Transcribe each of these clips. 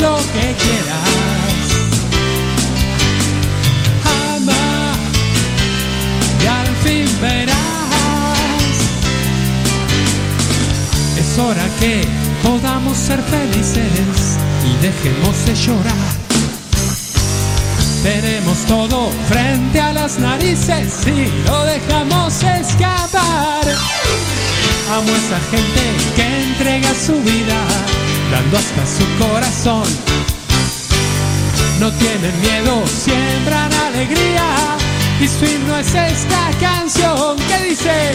lo que quieras. Ama y al fin verás. Es hora que podamos ser felices y dejemos de llorar. Tenemos todo frente a las narices y lo dejamos escapar. Amo a esa gente que entrega su vida, dando hasta su corazón. No tienen miedo, siembran alegría. Y su himno es esta canción que dice: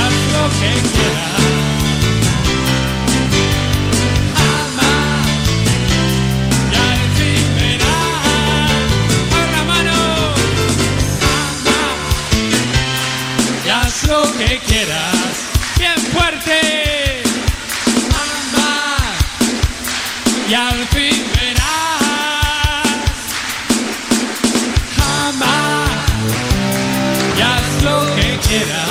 haz lo que quieras. Ama, y al fin verás. ¡Con la mano! Ama, y lo que quieras. Bien fuerte. Y al fin verás. Ama, y haz lo que quieras.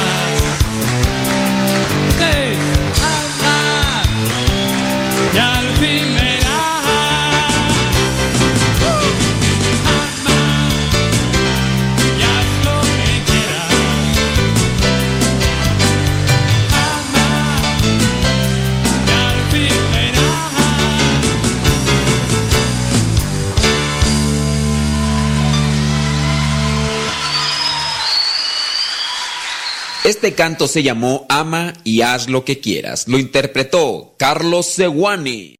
Este canto se llamó Ama y haz lo que quieras. Lo interpretó Carlos Seguani.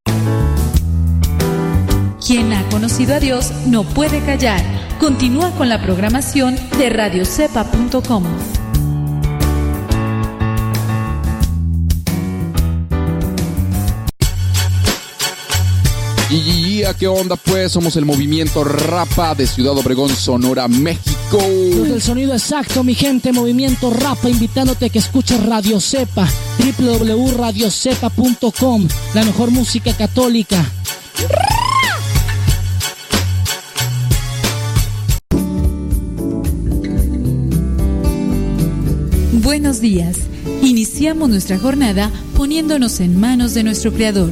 Quien ha conocido a Dios no puede callar. Continúa con la programación de radiocepa.com. Y, y, y, ¿qué onda pues? Somos el movimiento Rapa de Ciudad Obregón, Sonora, México. Desde el sonido exacto, mi gente, movimiento Rapa, invitándote a que escuches Radio Cepa, www.radiocepa.com, la mejor música católica. Buenos días. Iniciamos nuestra jornada poniéndonos en manos de nuestro Creador.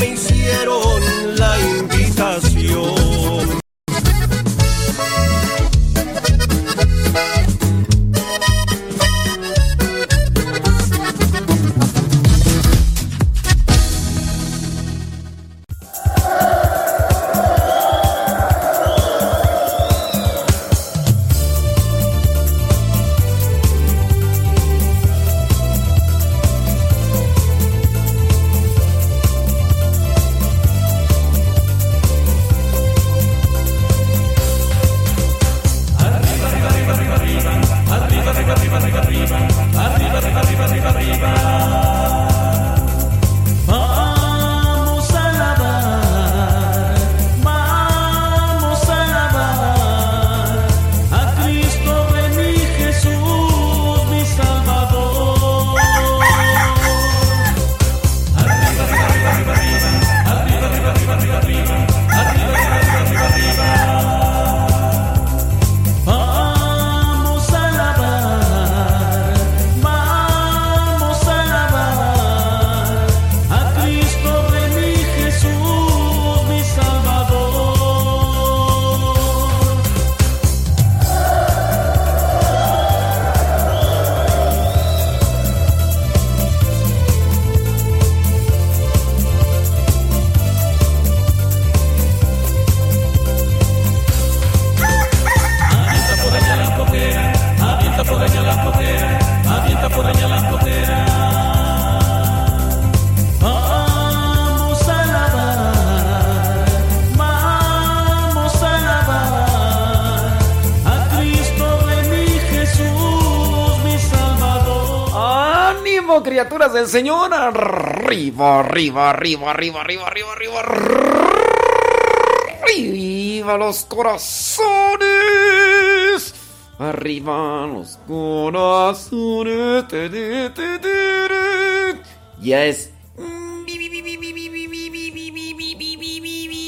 homens obras del Señor. Arriba, arriba, arriba, arriba, arriba, arriba, arriba. Arriba los corazones. Arriba los corazones. Ya es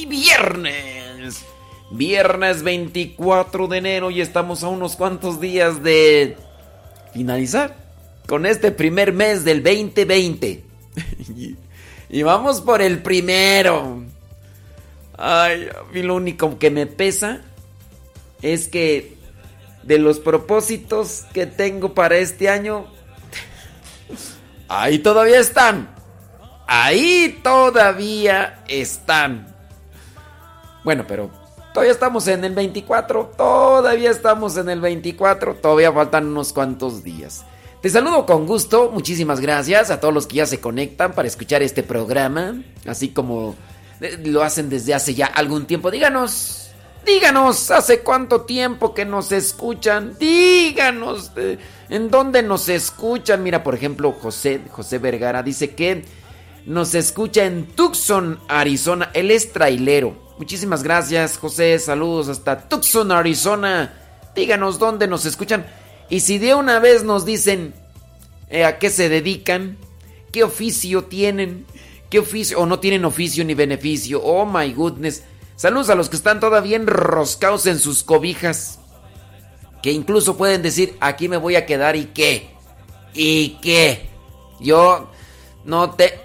viernes. Viernes 24 de enero y estamos a unos cuantos días de finalizar con este primer mes del 2020. y vamos por el primero. Ay, a mí lo único que me pesa es que de los propósitos que tengo para este año, ahí todavía están. Ahí todavía están. Bueno, pero todavía estamos en el 24, todavía estamos en el 24, todavía faltan unos cuantos días. Te saludo con gusto, muchísimas gracias a todos los que ya se conectan para escuchar este programa, así como eh, lo hacen desde hace ya algún tiempo. Díganos, díganos, ¿hace cuánto tiempo que nos escuchan? Díganos, eh, ¿en dónde nos escuchan? Mira, por ejemplo, José, José Vergara dice que nos escucha en Tucson, Arizona. Él es trailero. Muchísimas gracias, José. Saludos hasta Tucson, Arizona. Díganos dónde nos escuchan. Y si de una vez nos dicen eh, a qué se dedican, qué oficio tienen, qué oficio, o no tienen oficio ni beneficio. Oh my goodness. Saludos a los que están todavía enroscados en sus cobijas. Que incluso pueden decir, aquí me voy a quedar y qué. ¿Y qué? Yo no te...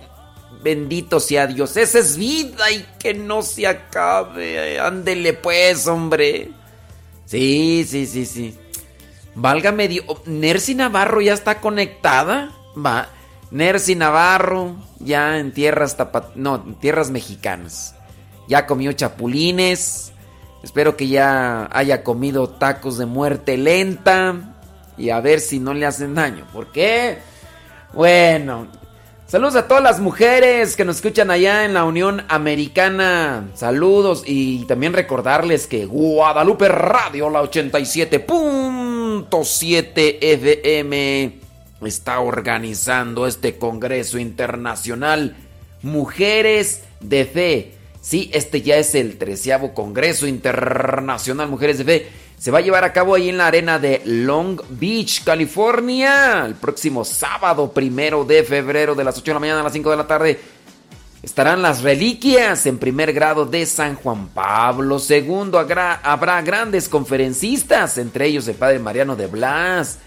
Bendito sea Dios. Esa es vida y que no se acabe. Ándele pues, hombre. Sí, sí, sí, sí. Válgame Dios. Nercy Navarro ya está conectada. Va. Nercy Navarro ya en tierras tapat no, en tierras mexicanas. Ya comió chapulines. Espero que ya haya comido tacos de muerte lenta. Y a ver si no le hacen daño. ¿Por qué? Bueno, Saludos a todas las mujeres que nos escuchan allá en la Unión Americana. Saludos y también recordarles que Guadalupe Radio, la 87.7 FM, está organizando este Congreso Internacional Mujeres de Fe. Sí, este ya es el treceavo Congreso Internacional Mujeres de Fe se va a llevar a cabo ahí en la arena de Long Beach, California, el próximo sábado primero de febrero de las 8 de la mañana a las 5 de la tarde. Estarán las reliquias en primer grado de San Juan Pablo II. Habrá grandes conferencistas, entre ellos el padre Mariano de Blas,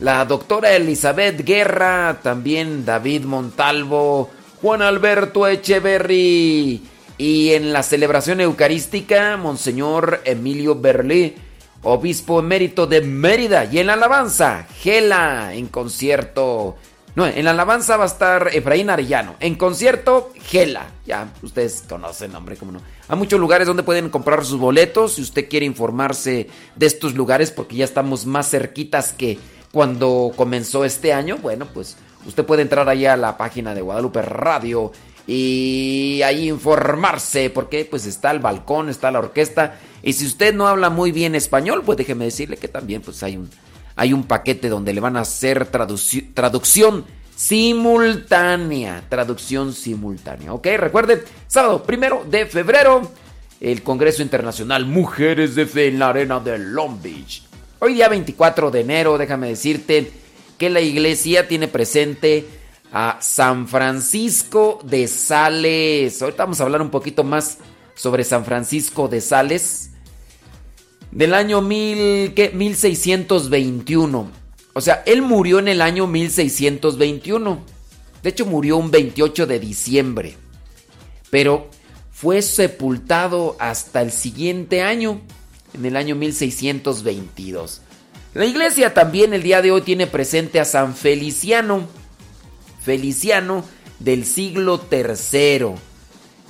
la doctora Elizabeth Guerra, también David Montalvo, Juan Alberto Echeverry. Y en la celebración eucarística, Monseñor Emilio Berlé obispo emérito de Mérida. Y en la alabanza, Gela, en concierto. No, en la alabanza va a estar Efraín Arellano. En concierto, Gela. Ya, ustedes conocen, hombre, cómo no. Hay muchos lugares donde pueden comprar sus boletos. Si usted quiere informarse de estos lugares, porque ya estamos más cerquitas que cuando comenzó este año, bueno, pues usted puede entrar ahí a la página de Guadalupe Radio y ahí informarse, porque pues está el balcón, está la orquesta y si usted no habla muy bien español, pues déjeme decirle que también pues hay un, hay un paquete donde le van a hacer traducción simultánea. Traducción simultánea. ¿Ok? Recuerde, sábado primero de febrero, el Congreso Internacional Mujeres de Fe en la Arena de Long Beach. Hoy día 24 de enero, déjame decirte que la iglesia tiene presente a San Francisco de Sales. Ahorita vamos a hablar un poquito más sobre San Francisco de Sales del año mil, ¿qué? 1621. O sea, él murió en el año 1621. De hecho, murió un 28 de diciembre. Pero fue sepultado hasta el siguiente año, en el año 1622. La iglesia también el día de hoy tiene presente a San Feliciano. Feliciano del siglo III.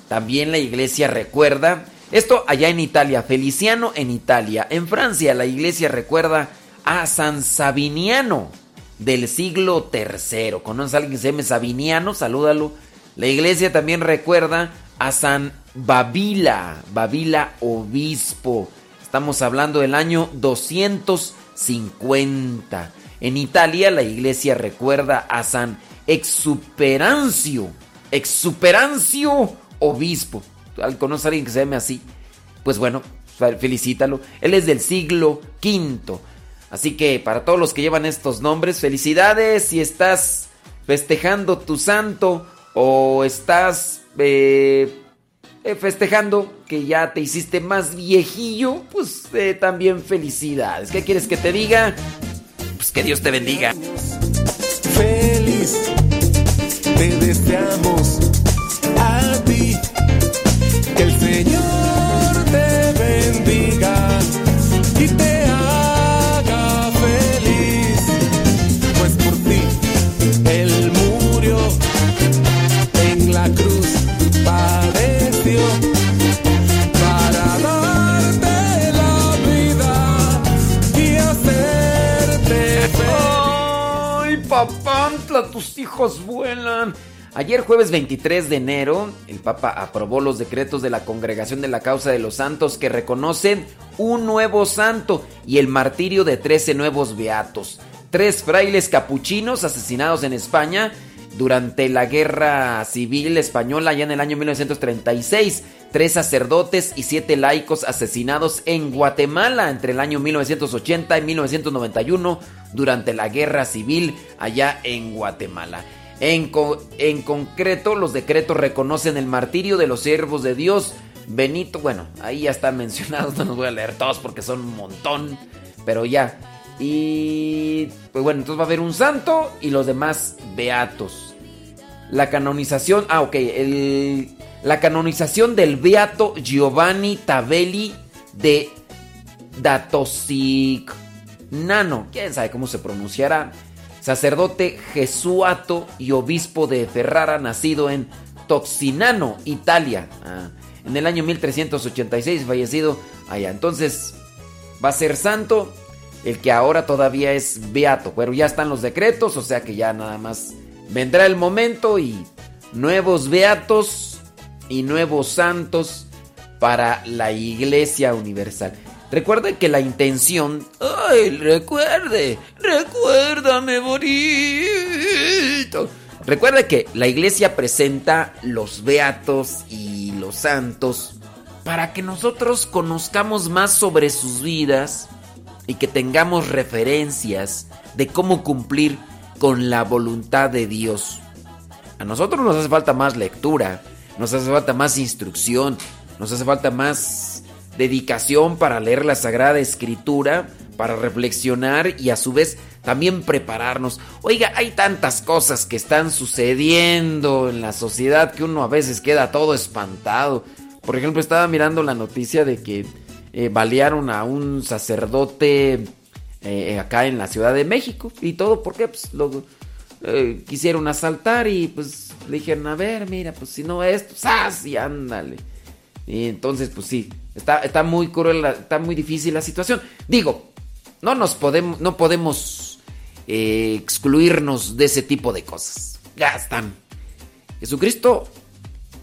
También la iglesia recuerda esto allá en Italia, Feliciano en Italia. En Francia la iglesia recuerda a San Sabiniano del siglo III. ¿Conoces a alguien que se llame Sabiniano? Salúdalo. La iglesia también recuerda a San Babila, Babila obispo. Estamos hablando del año 250. En Italia la iglesia recuerda a San Exuperancio, Exuperancio obispo conoce a alguien que se llame así, pues bueno, felicítalo. Él es del siglo V. Así que para todos los que llevan estos nombres, felicidades si estás festejando tu santo o estás eh, eh, festejando que ya te hiciste más viejillo, pues eh, también felicidades. ¿Qué quieres que te diga? Pues que Dios te bendiga. Tus hijos vuelan. Ayer jueves 23 de enero, el Papa aprobó los decretos de la Congregación de la Causa de los Santos que reconocen un nuevo santo y el martirio de 13 nuevos beatos. Tres frailes capuchinos asesinados en España durante la Guerra Civil Española ya en el año 1936. Tres sacerdotes y siete laicos asesinados en Guatemala entre el año 1980 y 1991 durante la Guerra Civil allá en Guatemala. En, en, concreto, los decretos reconocen el martirio de los siervos de Dios. Benito, bueno, ahí ya están mencionados, no los voy a leer todos porque son un montón, pero ya. Y pues bueno, entonces va a haber un santo y los demás beatos. La canonización, ah, ok, el, la canonización del beato Giovanni Tabelli de Datosignano, quién sabe cómo se pronunciará sacerdote jesuato y obispo de Ferrara, nacido en Toxinano, Italia, ah, en el año 1386, fallecido allá. Entonces, va a ser santo el que ahora todavía es beato, pero ya están los decretos, o sea que ya nada más vendrá el momento y nuevos beatos y nuevos santos para la Iglesia Universal. Recuerde que la intención. ¡Ay, recuerde! ¡Recuérdame, bonito! Recuerde que la iglesia presenta los beatos y los santos para que nosotros conozcamos más sobre sus vidas y que tengamos referencias de cómo cumplir con la voluntad de Dios. A nosotros nos hace falta más lectura, nos hace falta más instrucción, nos hace falta más dedicación para leer la Sagrada Escritura, para reflexionar y a su vez también prepararnos. Oiga, hay tantas cosas que están sucediendo en la sociedad que uno a veces queda todo espantado. Por ejemplo, estaba mirando la noticia de que eh, balearon a un sacerdote eh, acá en la Ciudad de México y todo porque pues lo eh, quisieron asaltar y pues le dijeron, a ver, mira, pues si no esto, ¡zas! y ándale. Y entonces, pues sí, está, está muy cruel, está muy difícil la situación. Digo, no nos podemos, no podemos eh, excluirnos de ese tipo de cosas. Ya están. Jesucristo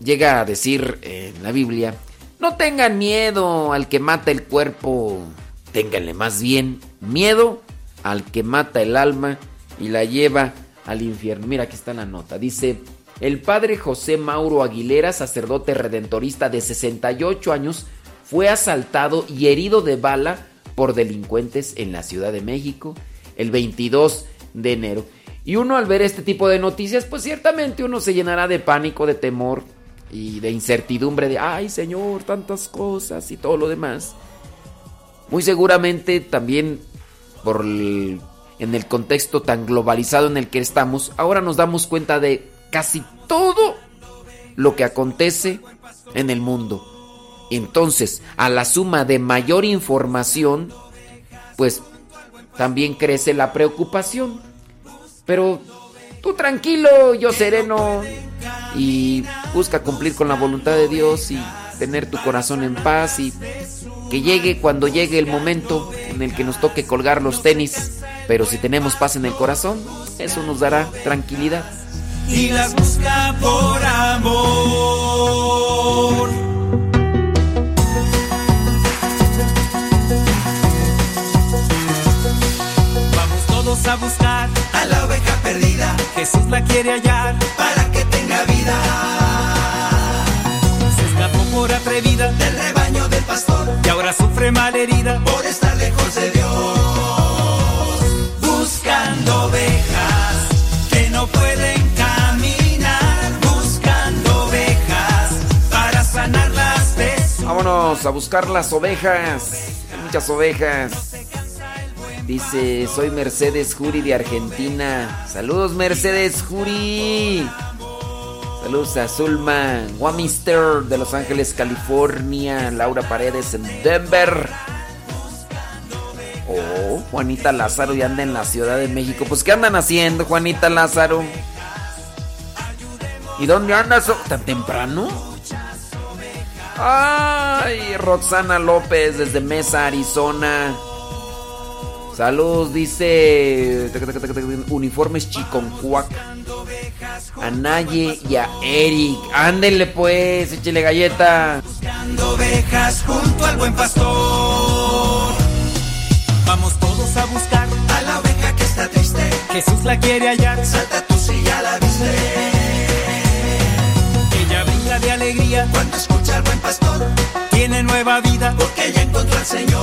llega a decir en la Biblia, no tengan miedo al que mata el cuerpo, ténganle más bien miedo al que mata el alma y la lleva al infierno. Mira, aquí está la nota. Dice, el padre José Mauro Aguilera, sacerdote redentorista de 68 años, fue asaltado y herido de bala por delincuentes en la Ciudad de México el 22 de enero. Y uno al ver este tipo de noticias, pues ciertamente uno se llenará de pánico, de temor y de incertidumbre de, ay Señor, tantas cosas y todo lo demás. Muy seguramente también por en el contexto tan globalizado en el que estamos, ahora nos damos cuenta de casi todo lo que acontece en el mundo. Entonces, a la suma de mayor información, pues también crece la preocupación. Pero tú tranquilo, yo sereno, y busca cumplir con la voluntad de Dios y tener tu corazón en paz y que llegue cuando llegue el momento en el que nos toque colgar los tenis. Pero si tenemos paz en el corazón, eso nos dará tranquilidad y las busca por amor. Vamos todos a buscar a la oveja perdida. Jesús la quiere hallar para que tenga vida. Por atrevida del rebaño del pastor y ahora sufre mal herida por estar lejos de Dios. Buscando ovejas que no pueden Vámonos a buscar las ovejas. muchas ovejas. Dice, soy Mercedes Juri de Argentina. Saludos Mercedes Juri. Saludos a Zulma Wamister de Los Ángeles, California. Laura Paredes en Denver. Oh, Juanita Lázaro ya anda en la Ciudad de México. Pues, ¿qué andan haciendo, Juanita Lázaro? ¿Y dónde andas tan temprano? Ay, Roxana López desde Mesa, Arizona. Saludos, dice Uniformes Chiconcuac. A Naye y a Eric. Ándele pues, échele galleta. Buscando ovejas junto al buen pastor. Vamos todos a buscar a la oveja que está triste. Jesús la quiere hallar. Salta tú si ya la viste. Ella brinda de alegría cuando escucha al buen pastor. Tiene nueva vida porque ella encontró al Señor.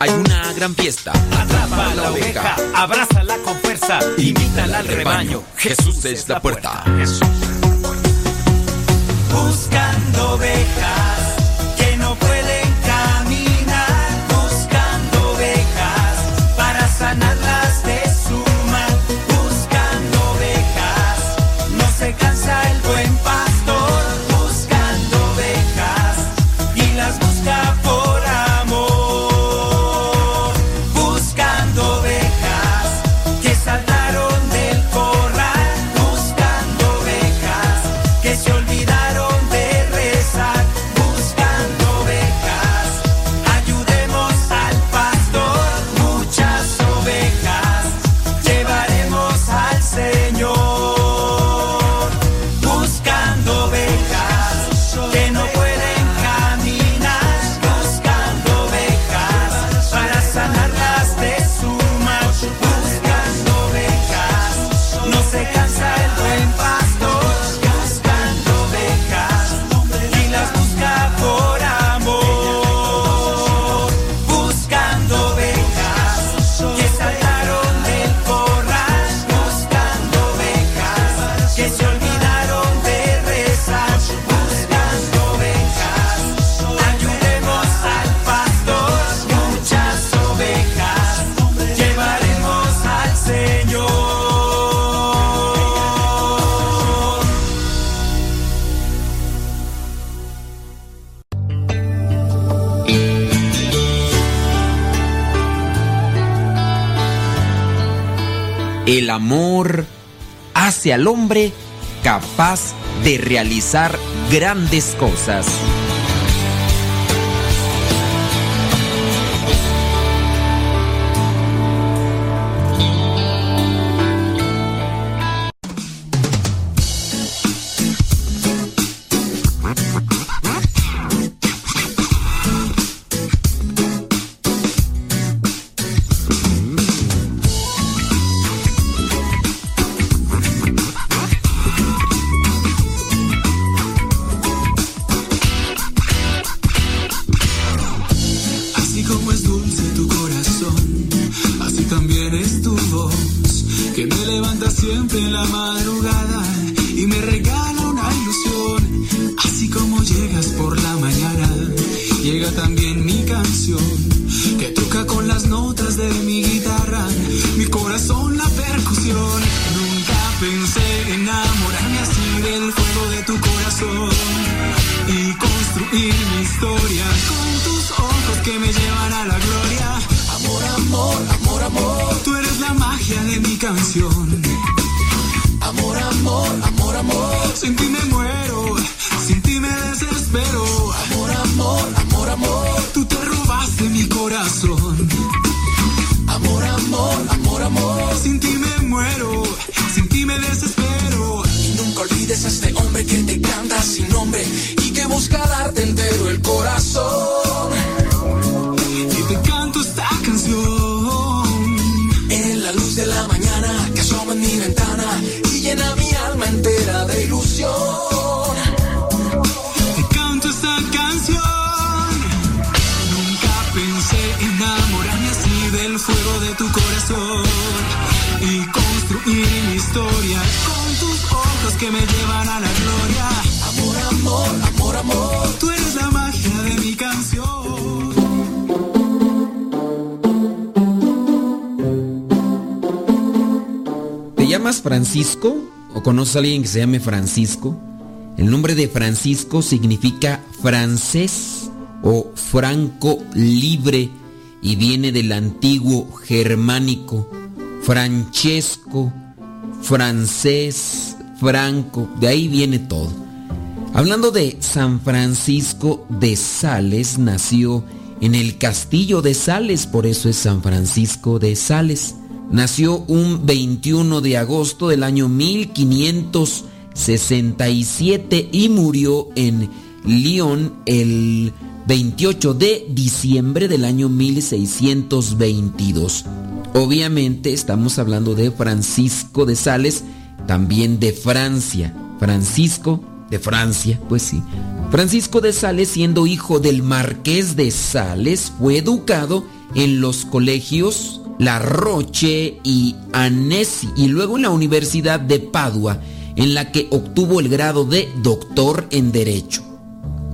hay una gran fiesta. Atrapa la oveja, abrázala con fuerza, invítala al rebaño. Jesús es la puerta. Buscando ovejas El amor hace al hombre capaz de realizar grandes cosas. Conoces a alguien que se llame Francisco? El nombre de Francisco significa francés o franco libre y viene del antiguo germánico Francesco, francés, franco, de ahí viene todo. Hablando de San Francisco de Sales, nació en el castillo de Sales, por eso es San Francisco de Sales. Nació un 21 de agosto del año 1567 y murió en Lyon el 28 de diciembre del año 1622. Obviamente estamos hablando de Francisco de Sales, también de Francia. Francisco de Francia, pues sí. Francisco de Sales, siendo hijo del marqués de Sales, fue educado en los colegios La Roche y Annecy y luego en la Universidad de Padua, en la que obtuvo el grado de doctor en Derecho.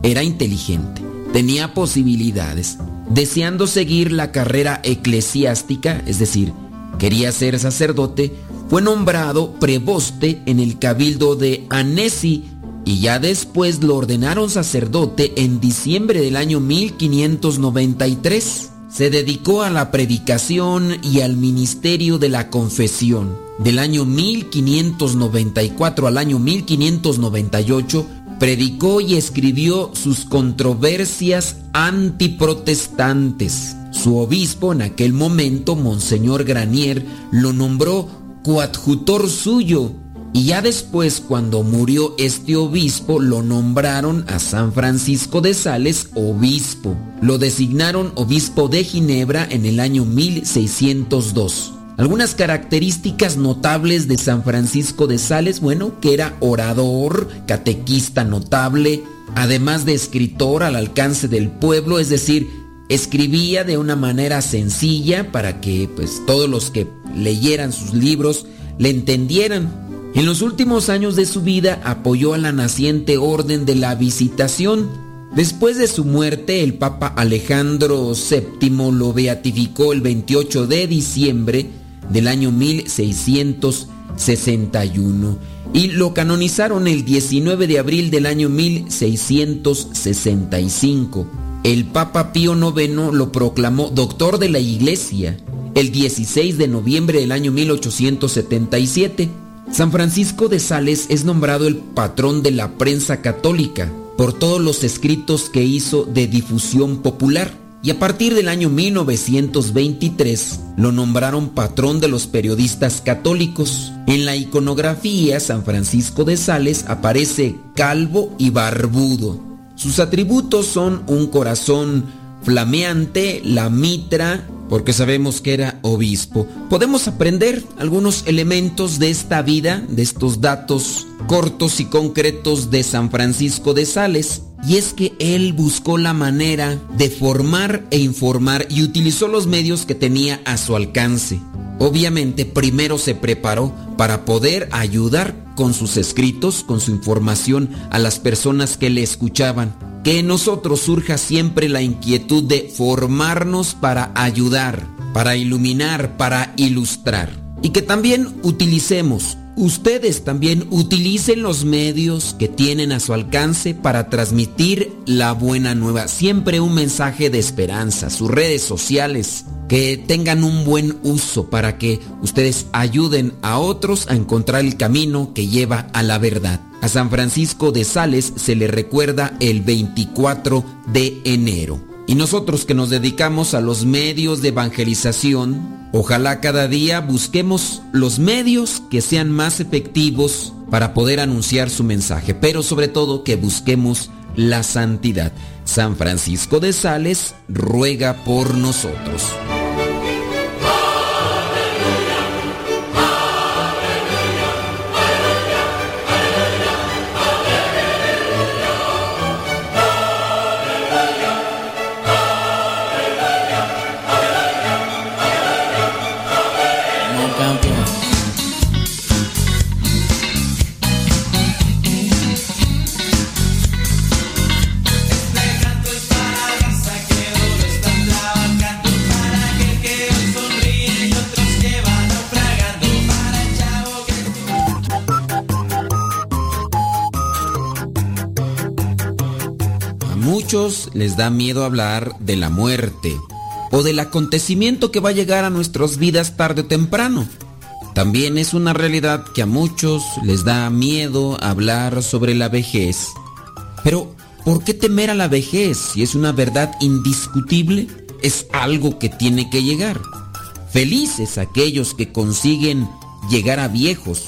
Era inteligente, tenía posibilidades deseando seguir la carrera eclesiástica, es decir, quería ser sacerdote, fue nombrado preboste en el cabildo de Annecy y ya después lo ordenaron sacerdote en diciembre del año 1593. Se dedicó a la predicación y al ministerio de la confesión. Del año 1594 al año 1598 predicó y escribió sus controversias antiprotestantes. Su obispo en aquel momento, Monseñor Granier, lo nombró coadjutor suyo y ya después cuando murió este obispo lo nombraron a San Francisco de Sales obispo. Lo designaron obispo de Ginebra en el año 1602. Algunas características notables de San Francisco de Sales, bueno, que era orador, catequista notable, además de escritor al alcance del pueblo, es decir, escribía de una manera sencilla para que pues todos los que leyeran sus libros le entendieran. En los últimos años de su vida apoyó a la naciente orden de la visitación. Después de su muerte, el Papa Alejandro VII lo beatificó el 28 de diciembre del año 1661 y lo canonizaron el 19 de abril del año 1665. El Papa Pío IX lo proclamó doctor de la Iglesia el 16 de noviembre del año 1877. San Francisco de Sales es nombrado el patrón de la prensa católica por todos los escritos que hizo de difusión popular y a partir del año 1923 lo nombraron patrón de los periodistas católicos. En la iconografía San Francisco de Sales aparece calvo y barbudo. Sus atributos son un corazón flameante, la mitra, porque sabemos que era obispo. Podemos aprender algunos elementos de esta vida, de estos datos cortos y concretos de San Francisco de Sales. Y es que él buscó la manera de formar e informar y utilizó los medios que tenía a su alcance. Obviamente primero se preparó para poder ayudar con sus escritos, con su información a las personas que le escuchaban. Que en nosotros surja siempre la inquietud de formarnos para ayudar, para iluminar, para ilustrar. Y que también utilicemos ustedes también utilicen los medios que tienen a su alcance para transmitir la buena nueva. Siempre un mensaje de esperanza, sus redes sociales, que tengan un buen uso para que ustedes ayuden a otros a encontrar el camino que lleva a la verdad. A San Francisco de Sales se le recuerda el 24 de enero. Y nosotros que nos dedicamos a los medios de evangelización, ojalá cada día busquemos los medios que sean más efectivos para poder anunciar su mensaje, pero sobre todo que busquemos la santidad. San Francisco de Sales ruega por nosotros. Muchos les da miedo hablar de la muerte o del acontecimiento que va a llegar a nuestras vidas tarde o temprano. También es una realidad que a muchos les da miedo hablar sobre la vejez. Pero, ¿por qué temer a la vejez si es una verdad indiscutible? Es algo que tiene que llegar. Felices aquellos que consiguen llegar a viejos,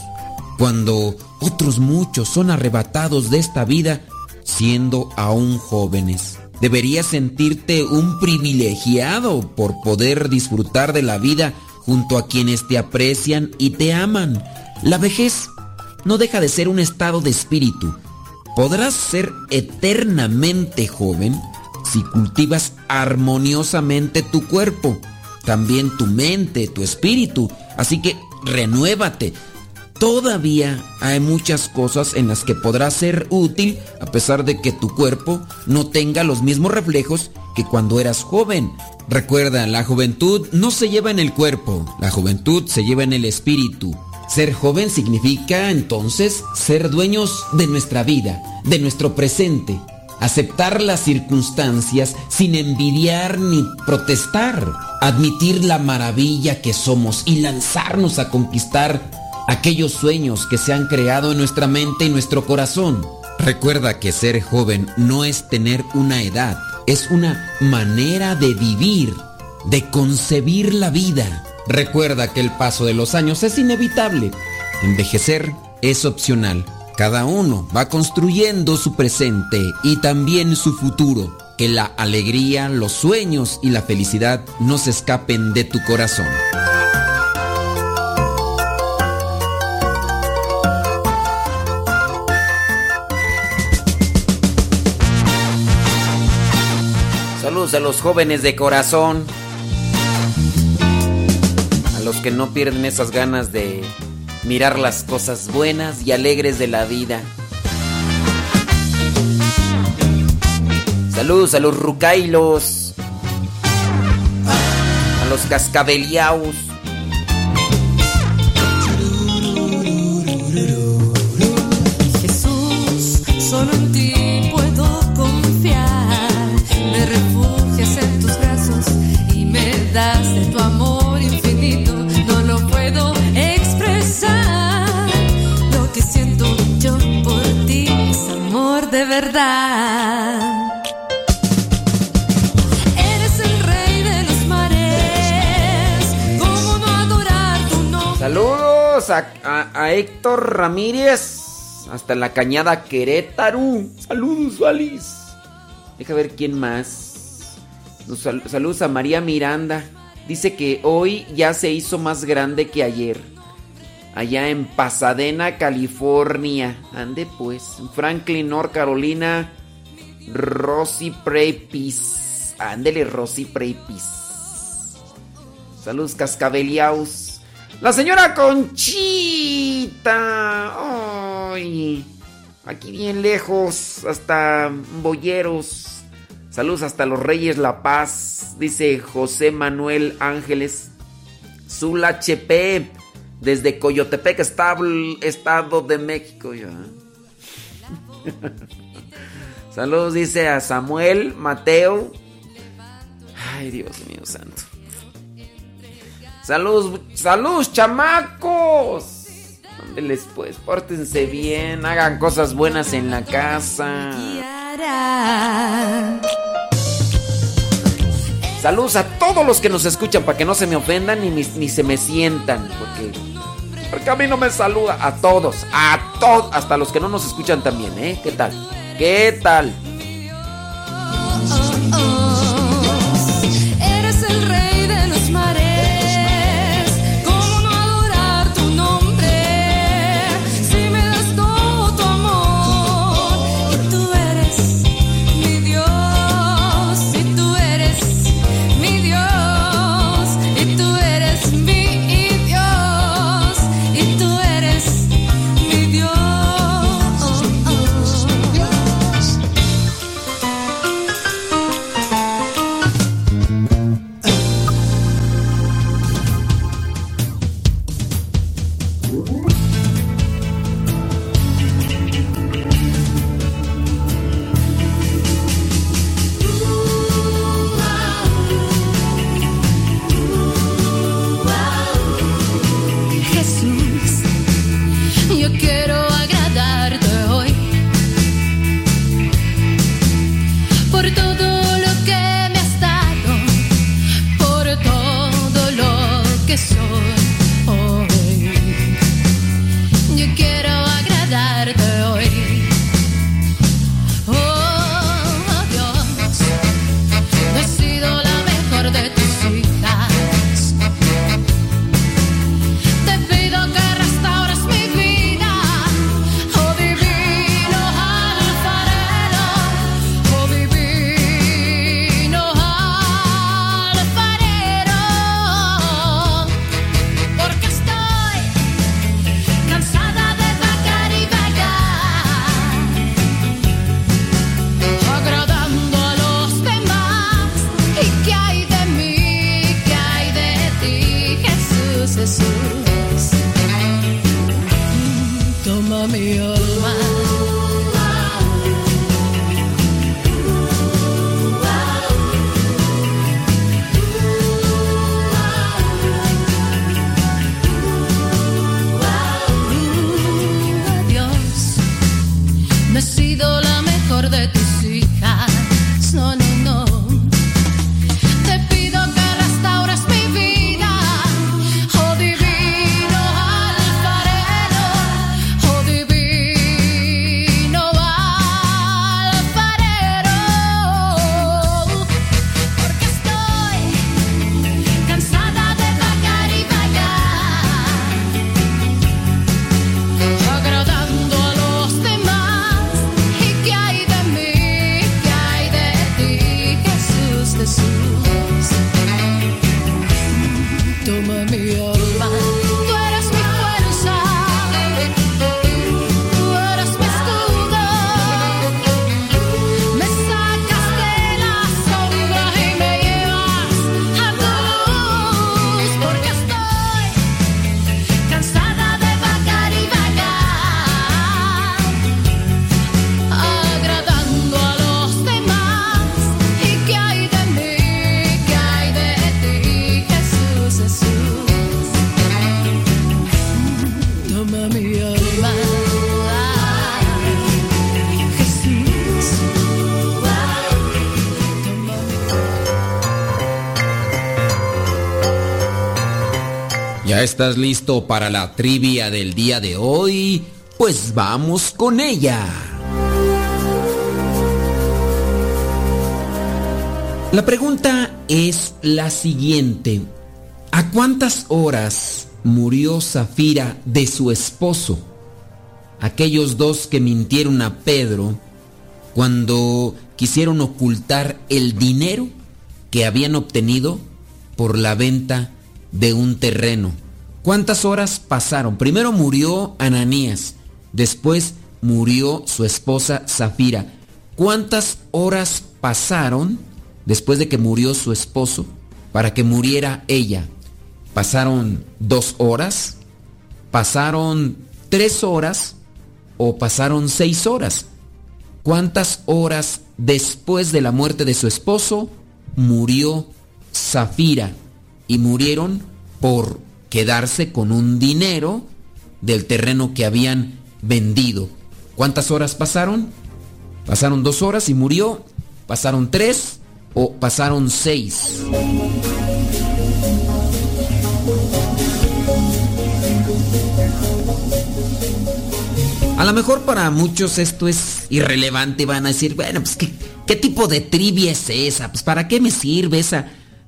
cuando otros muchos son arrebatados de esta vida siendo aún jóvenes. Deberías sentirte un privilegiado por poder disfrutar de la vida junto a quienes te aprecian y te aman. La vejez no deja de ser un estado de espíritu. Podrás ser eternamente joven si cultivas armoniosamente tu cuerpo, también tu mente, tu espíritu. Así que renuévate, todavía hay muchas cosas en las que podrás ser útil a pesar de que tu cuerpo no tenga los mismos reflejos que cuando eras joven. Recuerda, la juventud no se lleva en el cuerpo, la juventud se lleva en el espíritu. Ser joven significa entonces ser dueños de nuestra vida, de nuestro presente, aceptar las circunstancias sin envidiar ni protestar, admitir la maravilla que somos y lanzarnos a conquistar aquellos sueños que se han creado en nuestra mente y nuestro corazón. Recuerda que ser joven no es tener una edad, es una manera de vivir, de concebir la vida. Recuerda que el paso de los años es inevitable. Envejecer es opcional. Cada uno va construyendo su presente y también su futuro. Que la alegría, los sueños y la felicidad no se escapen de tu corazón. A los jóvenes de corazón. A los que no pierden esas ganas de mirar las cosas buenas y alegres de la vida. Saludos a los rucailos. A los cascabeliaos. Jesús, solo en ti Eres el rey de los mares. Saludos a, Héctor Ramírez. Hasta la cañada Querétaro. Saludos, Alice. Deja ver quién más. Saludos a María Miranda. Dice que hoy ya se hizo más grande que ayer. Allá en Pasadena, California. Ande pues. Franklin, North Carolina. Rosy Prepis. Ándele, Rosy Prepis. Saludos, Cascabeliaus. La señora Conchita. Ay, aquí bien lejos, hasta Boyeros. Saludos hasta los Reyes La Paz, dice José Manuel Ángeles. Zul HP, desde Coyotepec, Estado de México. ya. Saludos, dice a Samuel Mateo. Ay, Dios mío santo. Saludos, saludos, chamacos. Ándeles pues, pórtense bien, hagan cosas buenas en la casa. Saludos a todos los que nos escuchan para que no se me ofendan ni, ni se me sientan, porque porque a mí no me saluda a todos, a hasta los que no nos escuchan también, ¿eh? ¿Qué tal? ¿Qué tal? Estás listo para la trivia del día de hoy? Pues vamos con ella. La pregunta es la siguiente. ¿A cuántas horas murió Zafira de su esposo? Aquellos dos que mintieron a Pedro cuando quisieron ocultar el dinero que habían obtenido por la venta de un terreno. ¿Cuántas horas pasaron? Primero murió Ananías, después murió su esposa Zafira. ¿Cuántas horas pasaron después de que murió su esposo para que muriera ella? ¿Pasaron dos horas? ¿Pasaron tres horas? ¿O pasaron seis horas? ¿Cuántas horas después de la muerte de su esposo murió Zafira? Y murieron por quedarse con un dinero del terreno que habían vendido. ¿Cuántas horas pasaron? ¿Pasaron dos horas y murió? ¿Pasaron tres o pasaron seis? A lo mejor para muchos esto es irrelevante, van a decir, bueno, pues ¿qué, qué tipo de trivia es esa? Pues ¿para qué me sirve esa?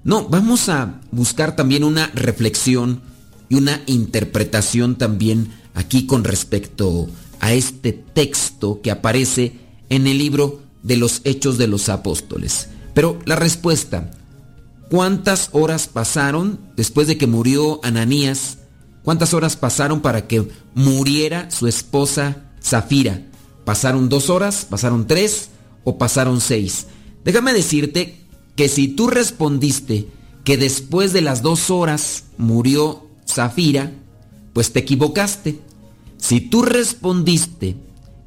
No, vamos a buscar también una reflexión y una interpretación también aquí con respecto a este texto que aparece en el libro de los Hechos de los Apóstoles. Pero la respuesta, ¿cuántas horas pasaron después de que murió Ananías? ¿Cuántas horas pasaron para que muriera su esposa Zafira? ¿Pasaron dos horas? ¿Pasaron tres? ¿O pasaron seis? Déjame decirte que si tú respondiste que después de las dos horas murió Zafira, pues te equivocaste. Si tú respondiste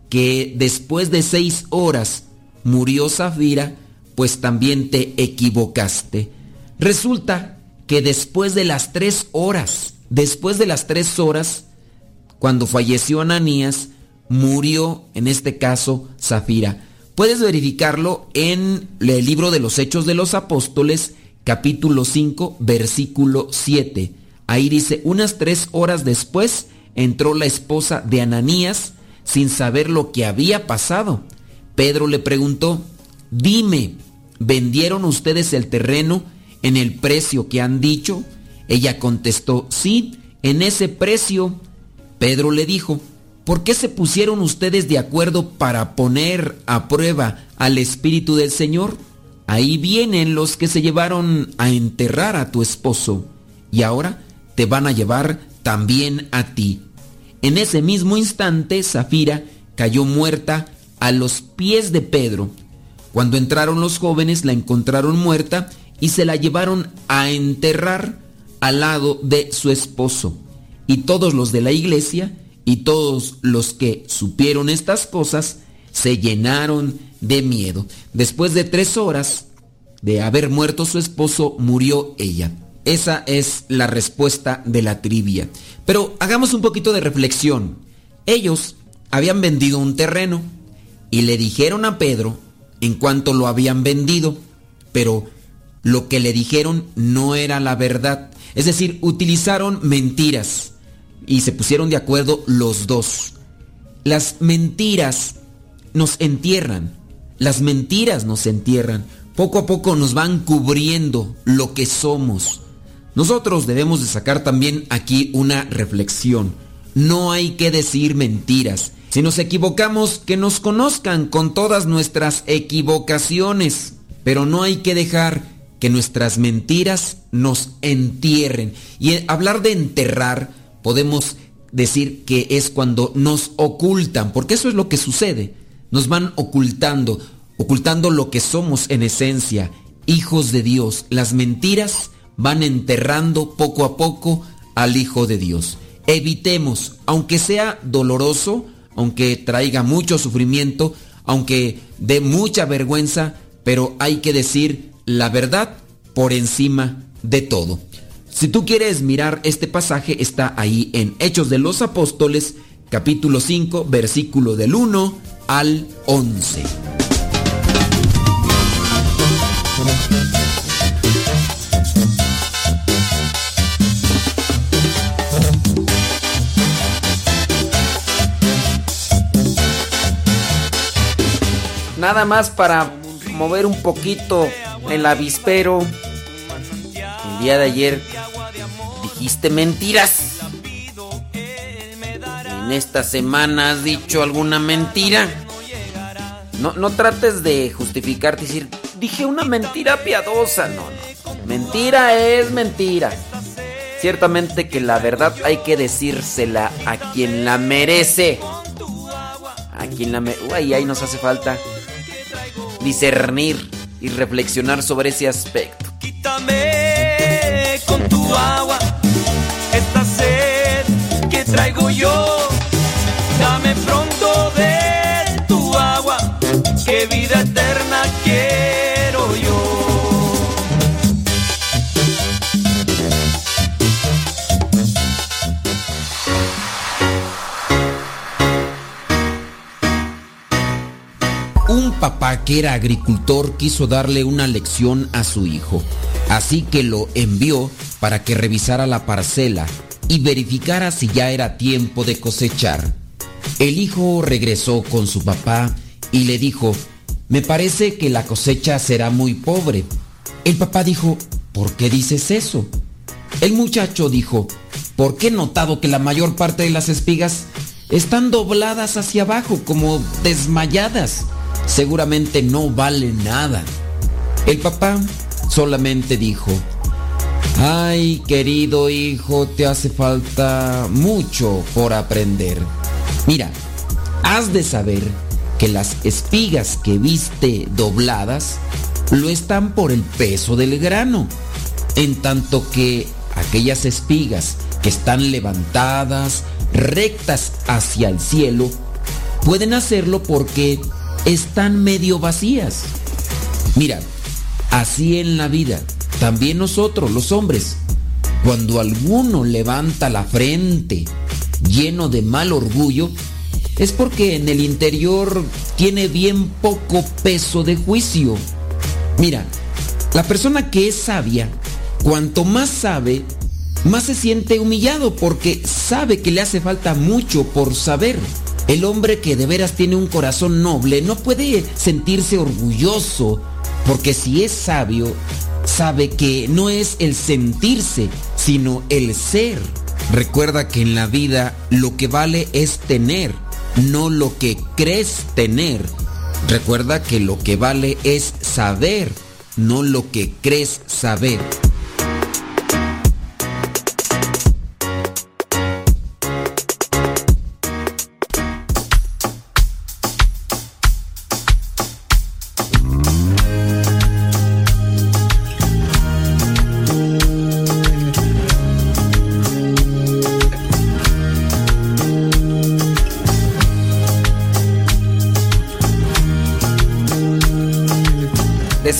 que después de seis horas murió Zafira, pues también te equivocaste. Resulta que después de las tres horas, después de las tres horas, cuando falleció Ananías, murió en este caso Zafira. Puedes verificarlo en el libro de los Hechos de los Apóstoles, capítulo 5, versículo 7. Ahí dice, unas tres horas después entró la esposa de Ananías sin saber lo que había pasado. Pedro le preguntó, dime, ¿vendieron ustedes el terreno en el precio que han dicho? Ella contestó, sí, en ese precio. Pedro le dijo, ¿por qué se pusieron ustedes de acuerdo para poner a prueba al Espíritu del Señor? Ahí vienen los que se llevaron a enterrar a tu esposo y ahora te van a llevar también a ti. En ese mismo instante, Zafira cayó muerta a los pies de Pedro. Cuando entraron los jóvenes la encontraron muerta y se la llevaron a enterrar al lado de su esposo. Y todos los de la iglesia y todos los que supieron estas cosas se llenaron de miedo. Después de tres horas de haber muerto su esposo, murió ella. Esa es la respuesta de la trivia. Pero hagamos un poquito de reflexión. Ellos habían vendido un terreno y le dijeron a Pedro en cuanto lo habían vendido, pero lo que le dijeron no era la verdad. Es decir, utilizaron mentiras y se pusieron de acuerdo los dos. Las mentiras nos entierran, las mentiras nos entierran, poco a poco nos van cubriendo lo que somos. Nosotros debemos de sacar también aquí una reflexión. No hay que decir mentiras. Si nos equivocamos, que nos conozcan con todas nuestras equivocaciones. Pero no hay que dejar que nuestras mentiras nos entierren. Y hablar de enterrar, podemos decir que es cuando nos ocultan, porque eso es lo que sucede. Nos van ocultando, ocultando lo que somos en esencia, hijos de Dios. Las mentiras van enterrando poco a poco al Hijo de Dios. Evitemos, aunque sea doloroso, aunque traiga mucho sufrimiento, aunque dé mucha vergüenza, pero hay que decir la verdad por encima de todo. Si tú quieres mirar este pasaje, está ahí en Hechos de los Apóstoles, capítulo 5, versículo del 1 al 11. Nada más para mover un poquito el avispero. El día de ayer dijiste mentiras. En esta semana has dicho alguna mentira. No, no trates de justificarte y decir, dije una mentira piadosa. No, no. Mentira es mentira. Ciertamente que la verdad hay que decírsela a quien la merece. A quien la merece. Uy, ahí nos hace falta discernir y reflexionar sobre ese aspecto. Quítame con tu agua Dame pronto de tu agua, que vida eterna quiero yo. Un papá que era agricultor quiso darle una lección a su hijo, así que lo envió para que revisara la parcela y verificara si ya era tiempo de cosechar. El hijo regresó con su papá y le dijo, me parece que la cosecha será muy pobre. El papá dijo, ¿por qué dices eso? El muchacho dijo, porque he notado que la mayor parte de las espigas están dobladas hacia abajo como desmayadas. Seguramente no vale nada. El papá solamente dijo, ay querido hijo, te hace falta mucho por aprender. Mira, has de saber que las espigas que viste dobladas lo están por el peso del grano, en tanto que aquellas espigas que están levantadas, rectas hacia el cielo, pueden hacerlo porque están medio vacías. Mira, así en la vida, también nosotros los hombres, cuando alguno levanta la frente lleno de mal orgullo, es porque en el interior tiene bien poco peso de juicio. Mira, la persona que es sabia, cuanto más sabe, más se siente humillado porque sabe que le hace falta mucho por saber. El hombre que de veras tiene un corazón noble no puede sentirse orgulloso porque si es sabio, sabe que no es el sentirse, sino el ser. Recuerda que en la vida lo que vale es tener, no lo que crees tener. Recuerda que lo que vale es saber, no lo que crees saber.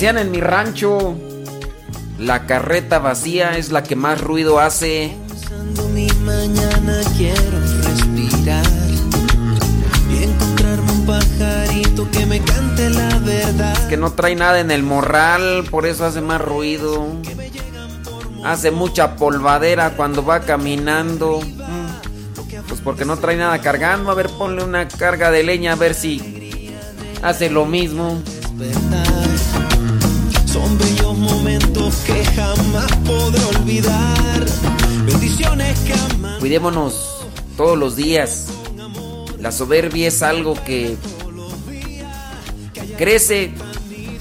Decían en mi rancho, la carreta vacía es la que más ruido hace. Mi mañana quiero respirar y encontrarme un pajarito que me cante la verdad. Que no trae nada en el morral, por eso hace más ruido. Hace mucha polvadera cuando va caminando. Mm, Pues porque no trae nada cargando. A ver, ponle una carga de leña a ver si hace lo mismo. Son bellos momentos que jamás podré olvidar. Bendiciones. Cuidémonos todos los días. La soberbia es algo que crece,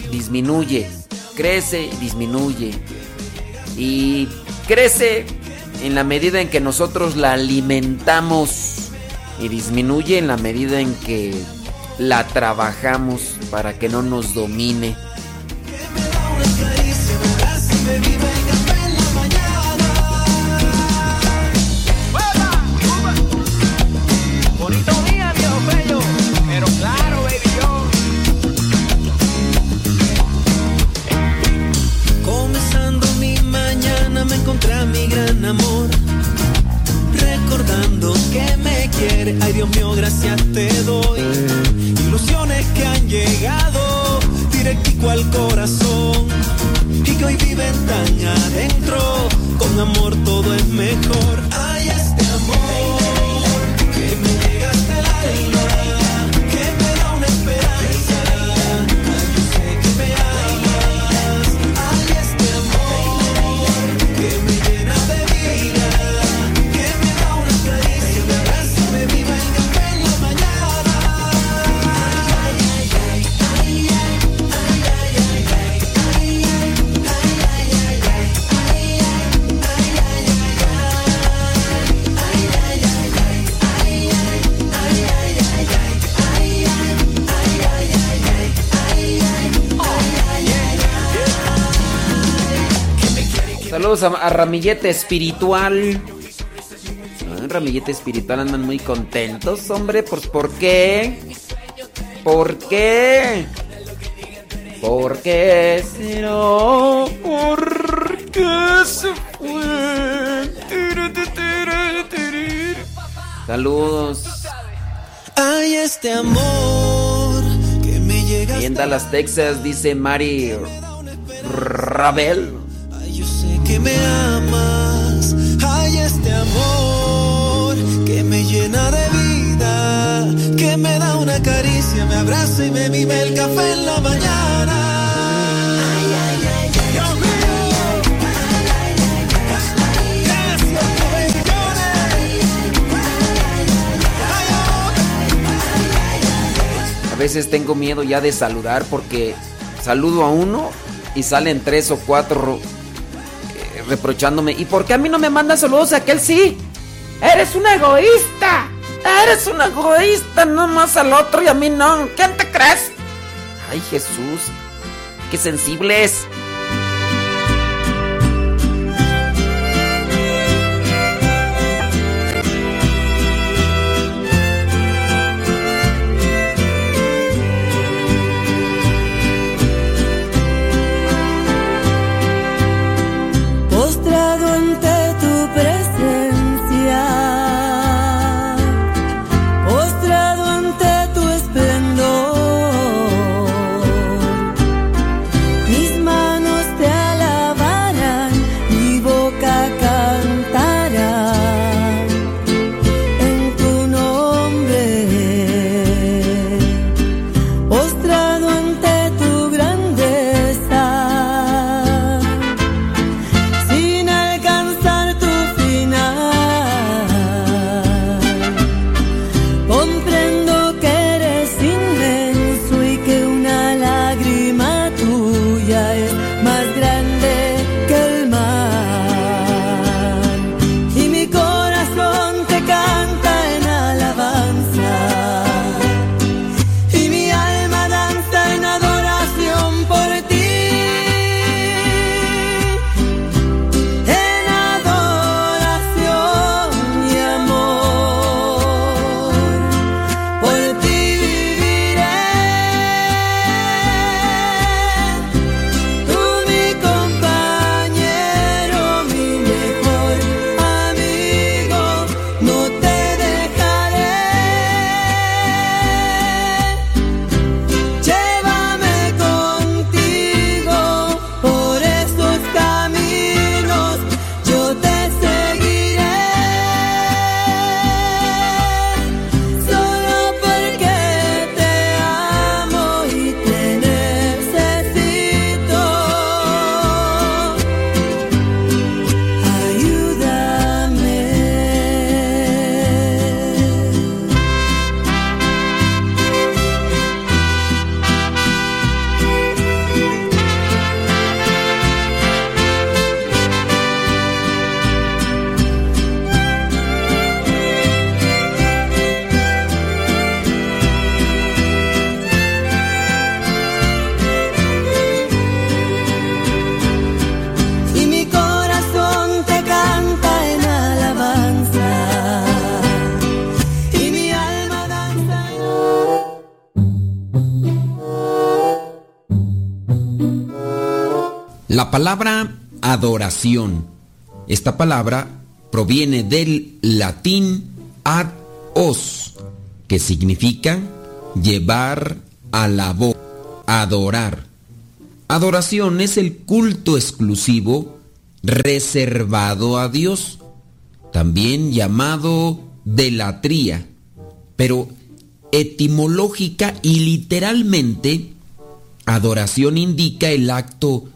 disminuye. crece disminuye. Y crece en la medida en que nosotros la alimentamos y disminuye en la medida en que la trabajamos para que no nos domine. A, Ramillete Espiritual. Ah, Ramillete Espiritual andan muy contentos, hombre. Pues, ¿por qué? ¿Por qué? ¿Por qué será? ¿Por qué se fue? Saludos. Ay, este amor que me llega Ahí en Dallas, Texas, dice Mari Rabel. Que me amas. Ay, este amor que me llena de vida, que me da una caricia, me abraza y me vive el café en la mañana. A veces tengo miedo ya de saludar porque saludo a uno y salen tres o cuatro reprochándome. ¿Y por qué a mí no me mandan saludos a aquel sí? Eres un egoísta. Eres un egoísta, nomás al otro y a mí no. ¿Quién te crees? Ay, Jesús. Qué sensible La palabra adoración. Esta palabra proviene del latín ad os, que significa llevar a la voz, adorar. Adoración es el culto exclusivo reservado a Dios, también llamado delatría, pero etimológica y literalmente, adoración indica el acto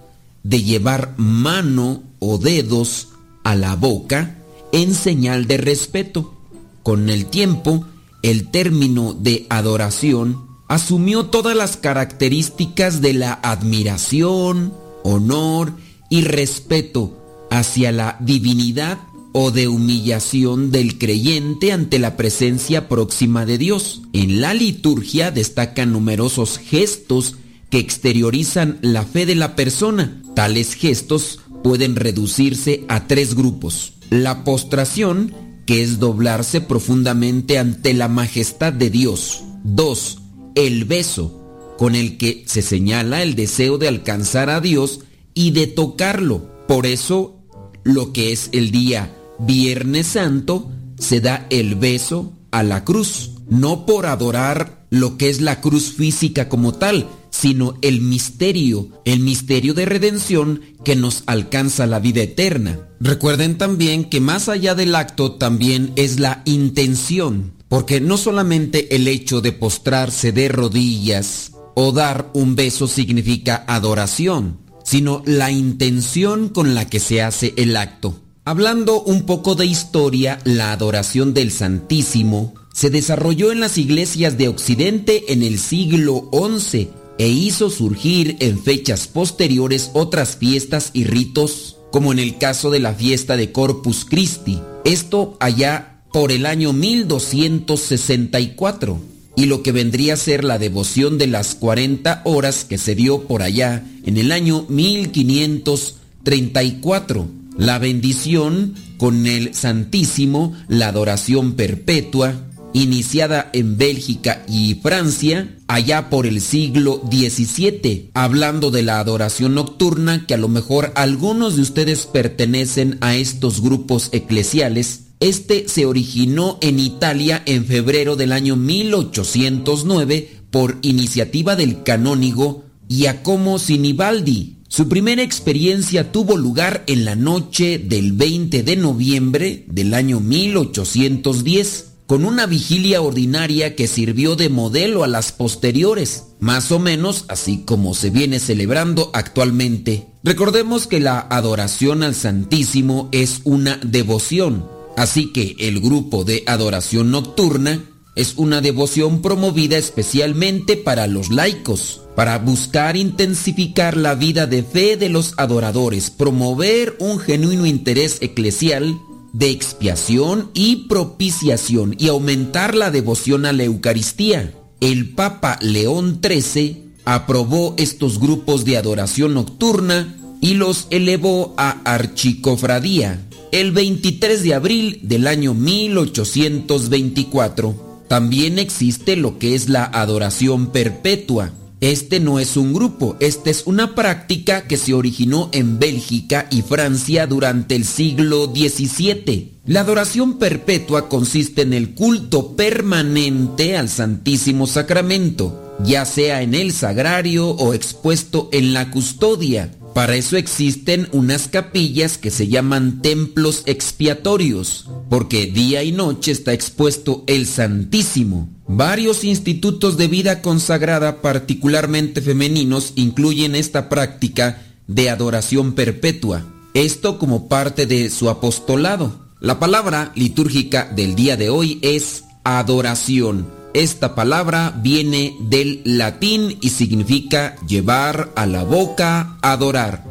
de llevar mano o dedos a la boca en señal de respeto. Con el tiempo, el término de adoración asumió todas las características de la admiración, honor y respeto hacia la divinidad o de humillación del creyente ante la presencia próxima de Dios. En la liturgia destacan numerosos gestos que exteriorizan la fe de la persona. Tales gestos pueden reducirse a tres grupos. La postración, que es doblarse profundamente ante la majestad de Dios. 2 el beso, con el que se señala el deseo de alcanzar a Dios y de tocarlo. Por eso, lo que es el día Viernes Santo, se da el beso a la cruz, no por adorar lo que es la cruz física como tal, sino el misterio, el misterio de redención que nos alcanza la vida eterna. Recuerden también que más allá del acto también es la intención. Porque no solamente el hecho de postrarse de rodillas o dar un beso significa adoración, sino la intención con la que se hace el acto. Hablando un poco de historia, la adoración del Santísimo se desarrolló en las iglesias de Occidente en el siglo XI e hizo surgir en fechas posteriores otras fiestas y ritos, como en el caso de la fiesta de Corpus Christi. Esto allá por el año 1264 y lo que vendría a ser la devoción de las 40 horas que se dio por allá en el año 1534. La bendición con el Santísimo, la adoración perpetua, iniciada en Bélgica y Francia allá por el siglo XVII, hablando de la adoración nocturna que a lo mejor algunos de ustedes pertenecen a estos grupos eclesiales este se originó en Italia en febrero del año 1809 por iniciativa del canónigo Giacomo Sinibaldi. Su primera experiencia tuvo lugar en la noche del 20 de noviembre del año 1810, con una vigilia ordinaria que sirvió de modelo a las posteriores, más o menos así como se viene celebrando actualmente. Recordemos que la adoración al Santísimo es una devoción, Así que el grupo de adoración nocturna es una devoción promovida especialmente para los laicos, para buscar intensificar la vida de fe de los adoradores, promover un genuino interés eclesial de expiación y propiciación y aumentar la devoción a la Eucaristía. El Papa León XIII aprobó estos grupos de adoración nocturna y los elevó a archicofradía el 23 de abril del año 1824. También existe lo que es la adoración perpetua. Este no es un grupo, esta es una práctica que se originó en Bélgica y Francia durante el siglo XVII. La adoración perpetua consiste en el culto permanente al Santísimo Sacramento, ya sea en el sagrario o expuesto en la custodia. Para eso existen unas capillas que se llaman templos expiatorios, porque día y noche está expuesto el Santísimo. Varios institutos de vida consagrada, particularmente femeninos, incluyen esta práctica de adoración perpetua. Esto como parte de su apostolado. La palabra litúrgica del día de hoy es adoración. Esta palabra viene del latín y significa llevar a la boca, adorar.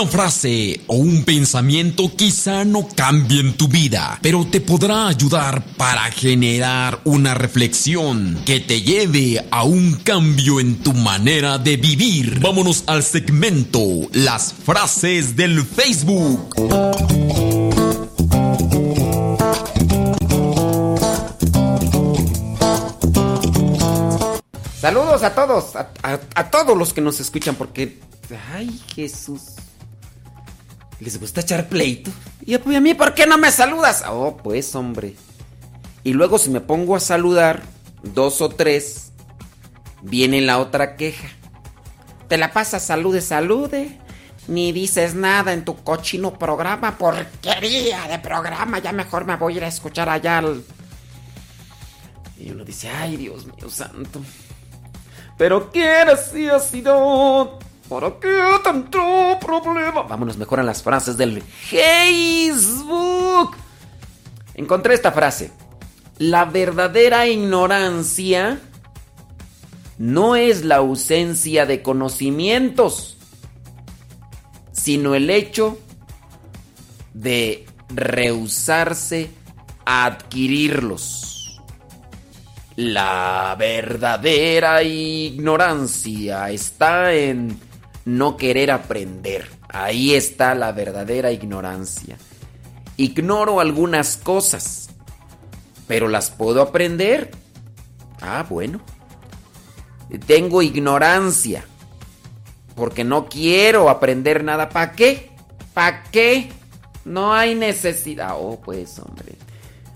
Una frase o un pensamiento quizá no cambien tu vida, pero te podrá ayudar para generar una reflexión que te lleve a un cambio en tu manera de vivir. Vámonos al segmento Las frases del Facebook. Saludos a todos, a, todos los que nos escuchan, porque. ¡Ay, Jesús! ¿Les gusta echar pleito? Y a mí, ¿por qué no me saludas? Oh, pues, hombre. Y luego, si me pongo a saludar, dos o tres, viene la otra queja. Te la pasas, salude, salude. Ni dices nada en tu cochino programa, porquería de programa. Ya mejor me voy a ir a escuchar allá al. Y uno dice, ay, Dios mío santo. Pero ¿quién así ha sido? ¿Para qué tanto problema? Vámonos mejor a las frases del Facebook. Encontré esta frase. La verdadera ignorancia no es la ausencia de conocimientos, sino el hecho de rehusarse a adquirirlos. La verdadera ignorancia está en no querer aprender. Ahí está la verdadera ignorancia. Ignoro algunas cosas, pero las puedo aprender. Ah, bueno. Tengo ignorancia, porque no quiero aprender nada. ¿Para qué? ¿Para qué? No hay necesidad. Oh, pues, hombre.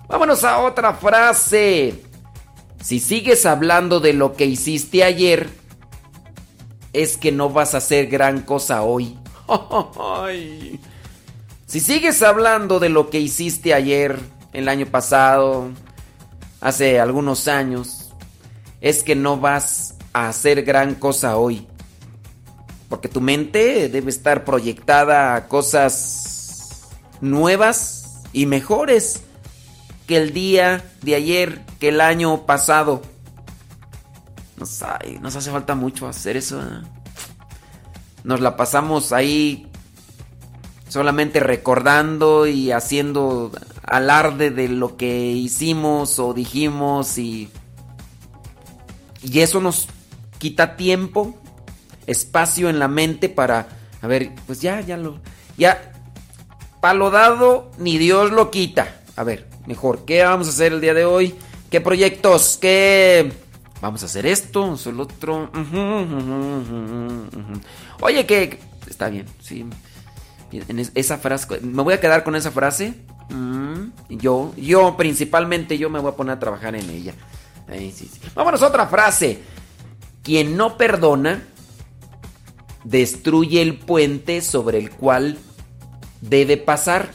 Vámonos a otra frase. Si sigues hablando de lo que hiciste ayer, es que no vas a hacer gran cosa hoy. Si sigues hablando de lo que hiciste ayer, el año pasado, hace algunos años, es que no vas a hacer gran cosa hoy. Porque tu mente debe estar proyectada a cosas nuevas y mejores que el día de ayer, que el año pasado. Nos, hace falta mucho hacer eso. Nos la pasamos ahí solamente recordando y haciendo alarde de lo que hicimos o dijimos y y eso nos quita tiempo, espacio en la mente para a ver, pues ya ya lo ya palo dado ni Dios lo quita. A ver, mejor, ¿qué vamos a hacer el día de hoy? ¿Qué proyectos? ¿Qué vamos a hacer esto? ¿O el otro? Oye, que está bien, sí. Esa frase, me voy a quedar con esa frase. Mm, yo, yo principalmente, yo me voy a poner a trabajar en ella. Ay, sí, sí. Vámonos a otra frase. Quien no perdona, destruye el puente sobre el cual debe pasar.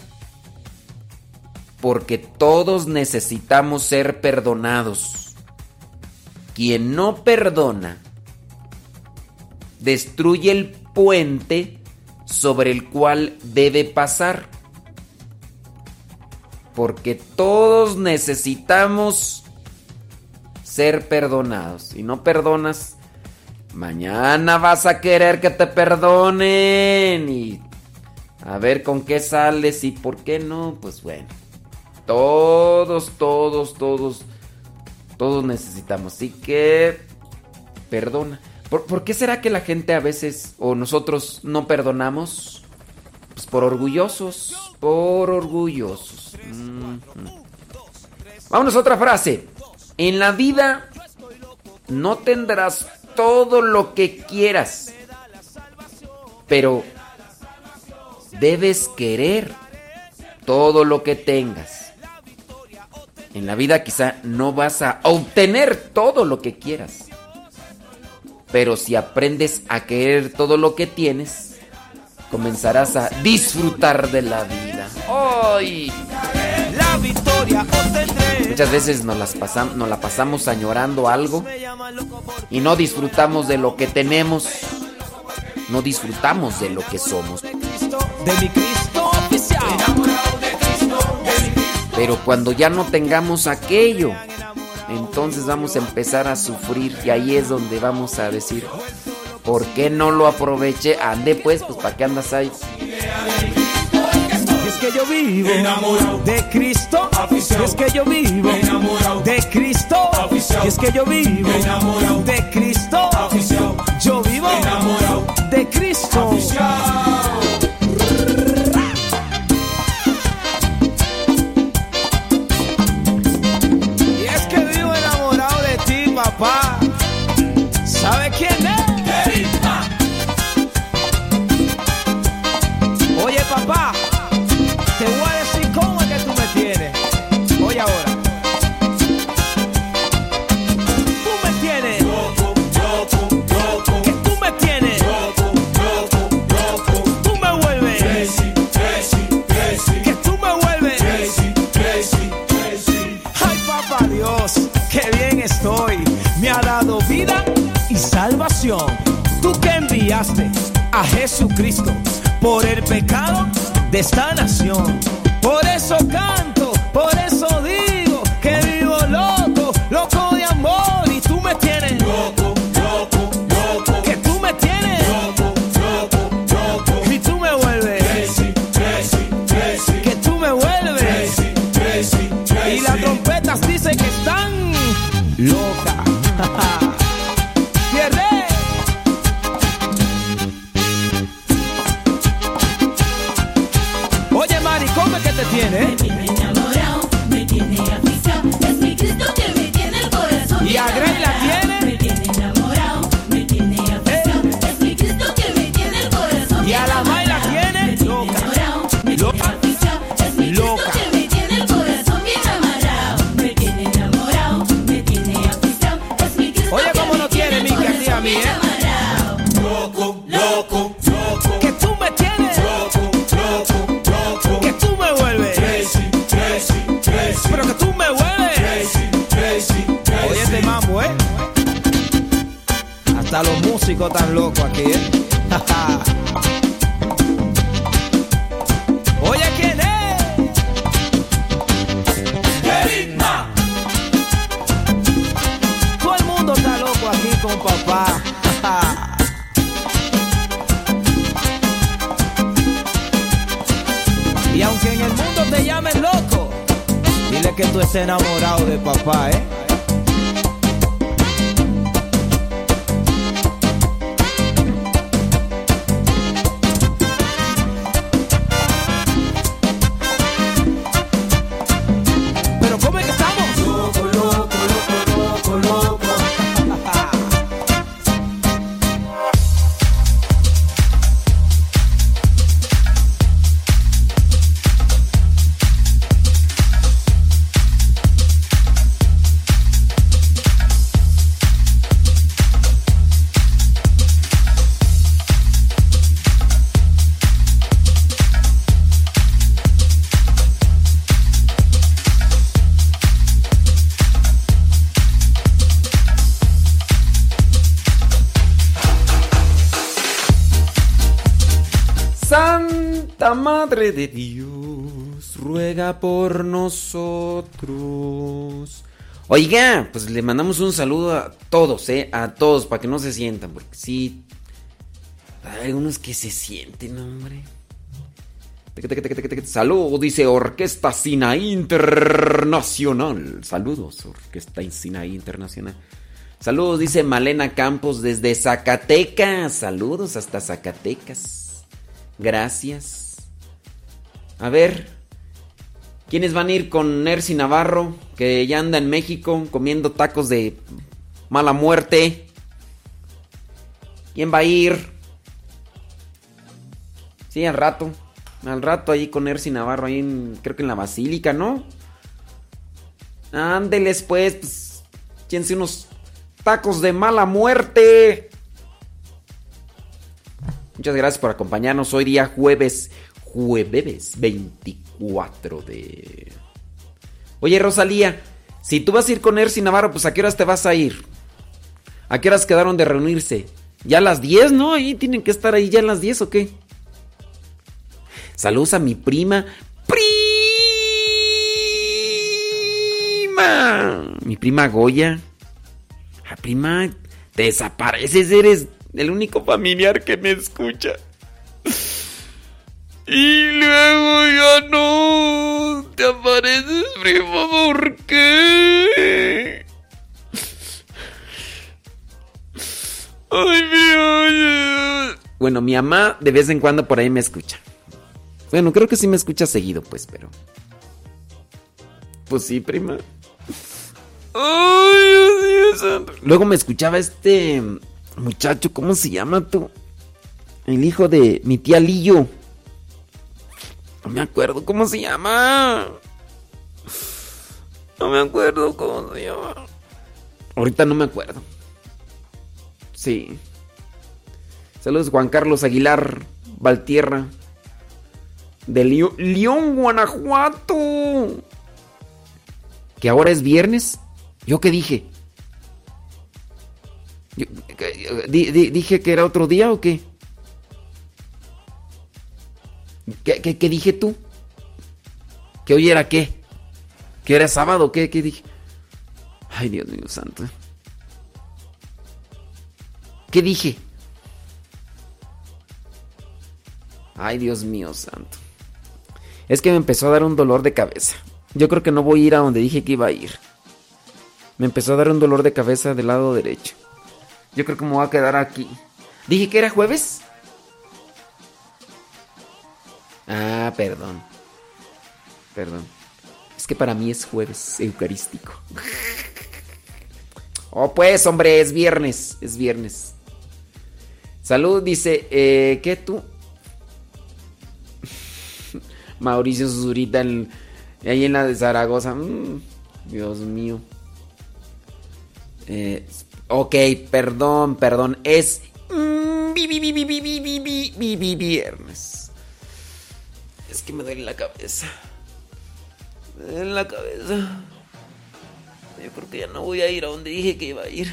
Porque todos necesitamos ser perdonados. Quien no perdona, destruye el puente sobre el cual debe pasar. Porque todos necesitamos ser perdonados. Si no perdonas, mañana vas a querer que te perdonen. Y a ver con qué sales y por qué no. Pues bueno. Todos, todos, todos, todos necesitamos. Así que, perdona. ¿Por, por qué será que la gente a veces o nosotros no perdonamos? Pues por orgullosos, por orgullosos. Ujú. Vámonos a otra frase. En la vida no tendrás todo lo que quieras, pero debes querer todo lo que tengas. En la vida quizá no vas a obtener todo lo que quieras, pero si aprendes a querer todo lo que tienes, comenzarás a disfrutar de la vida. ¡Ay! La victoria obtendré. Muchas veces nos, las pasam- nos la pasamos añorando algo y no disfrutamos de lo que tenemos, no disfrutamos de lo que somos. De mi Cristo Pero cuando ya no tengamos aquello, entonces vamos a empezar a sufrir y ahí es donde vamos a decir, ¿por qué no lo aproveché? Ande pues, pues ¿para qué andas ahí? Es que yo vivo de Cristo. Y es que yo vivo de Cristo. Y es que yo vivo Cristo. Yo vivo de Cristo. Y es que vivo enamorado de ti, papá. Tú que enviaste a Jesucristo por el pecado de esta nación. Por eso canto, por eso tiene? ¿eh? Hasta los músicos tan locos aquí, ¿eh? Oye, ¿quién es? Todo el mundo está loco aquí con papá. y aunque en el mundo te llamen loco, dile que tú estés enamorado de papá, ¿eh? Nosotros. Oiga, pues le mandamos un saludo a todos, ¿eh? A todos, para que no se sientan, porque sí. Hay algunos que se sienten, hombre. Salud, dice Orquesta Sinaí Internacional. Saludos, Orquesta Sinaí Internacional. Saludos, dice Malena Campos desde Zacatecas. Saludos hasta Zacatecas. Gracias. A ver, ¿quiénes van a ir con Nercy Navarro? Que ya anda en México comiendo tacos de mala muerte. ¿Quién va a ir? Sí, al rato. Al rato ahí con Nercy Navarro, ahí en, creo que en la Basílica, ¿no? Ándeles pues, pues, échense unos tacos de mala muerte. Muchas gracias por acompañarnos hoy día jueves, jueves 24 de... Oye Rosalía, si tú vas a ir con Ersi Navarro, pues a qué horas te vas a ir? ¿A qué horas quedaron de reunirse? Ya a las 10, ¿no? Ahí tienen que estar ahí ya a las 10 o qué? Saludos a mi prima. ¡Prima! Mi prima Goya. La prima, te desapareces, eres el único familiar que me escucha. Y luego ya no te apareces, prima, ¿por qué? Ay, mi. Bueno, mi mamá de vez en cuando por ahí me escucha. Bueno, creo que sí me escucha seguido, pues, pero. Pues sí, prima. Ay, Dios mío. Luego me escuchaba este. Muchacho, ¿cómo se llama tú? El hijo de mi tía Lillo. No me acuerdo cómo se llama. No me acuerdo cómo se llama. Ahorita no me acuerdo. Sí. Saludos Juan Carlos Aguilar Valtierra. De León, Guanajuato. Que ahora es viernes. ¿Yo qué dije? Di- di- ¿Dije que era otro día o qué? ¿Qué, dije tú? ¿Que hoy era qué? ¿Que era sábado? ¿Qué, qué dije? Ay, Dios mío santo. ¿Qué dije? Ay, Dios mío santo. Es que me empezó a dar un dolor de cabeza. Yo creo que no voy a ir a donde dije que iba a ir. Me empezó a dar un dolor de cabeza del lado derecho. Yo creo que me voy a quedar aquí. ¿Dije que era jueves? Ah, perdón. Perdón. Es que para mí es jueves eucarístico. oh, pues, hombre, es viernes. Es viernes. Salud, dice, ¿qué tú? Mauricio Zurita, ahí en la de Zaragoza. Mm, Dios mío. Eh, ok, perdón, perdón. Es mm, vi, vi, vi, viernes. Que me duele la cabeza. Me duele la cabeza. Yo creo que ya no voy a ir a donde dije que iba a ir.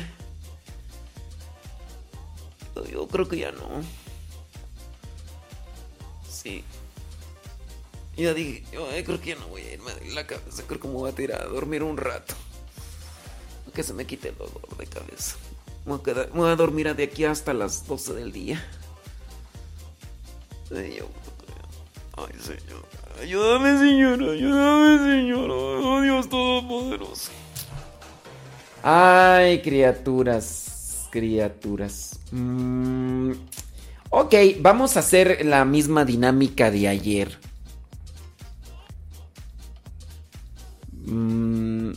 Yo- creo que ya no. Sí. Ya dije, yo creo que ya no voy a irme de la cabeza. Creo que me voy a tirar a dormir un rato. Que se me quite el dolor de cabeza. Me voy a, me voy a dormir de aquí hasta las 12 del día. Yo- ay, Señor. Ayúdame, Señor. Ayúdame, Señor. Oh, Dios Todopoderoso. Ay, criaturas. Criaturas. Mm, ok, vamos a hacer la misma dinámica de ayer. Mm,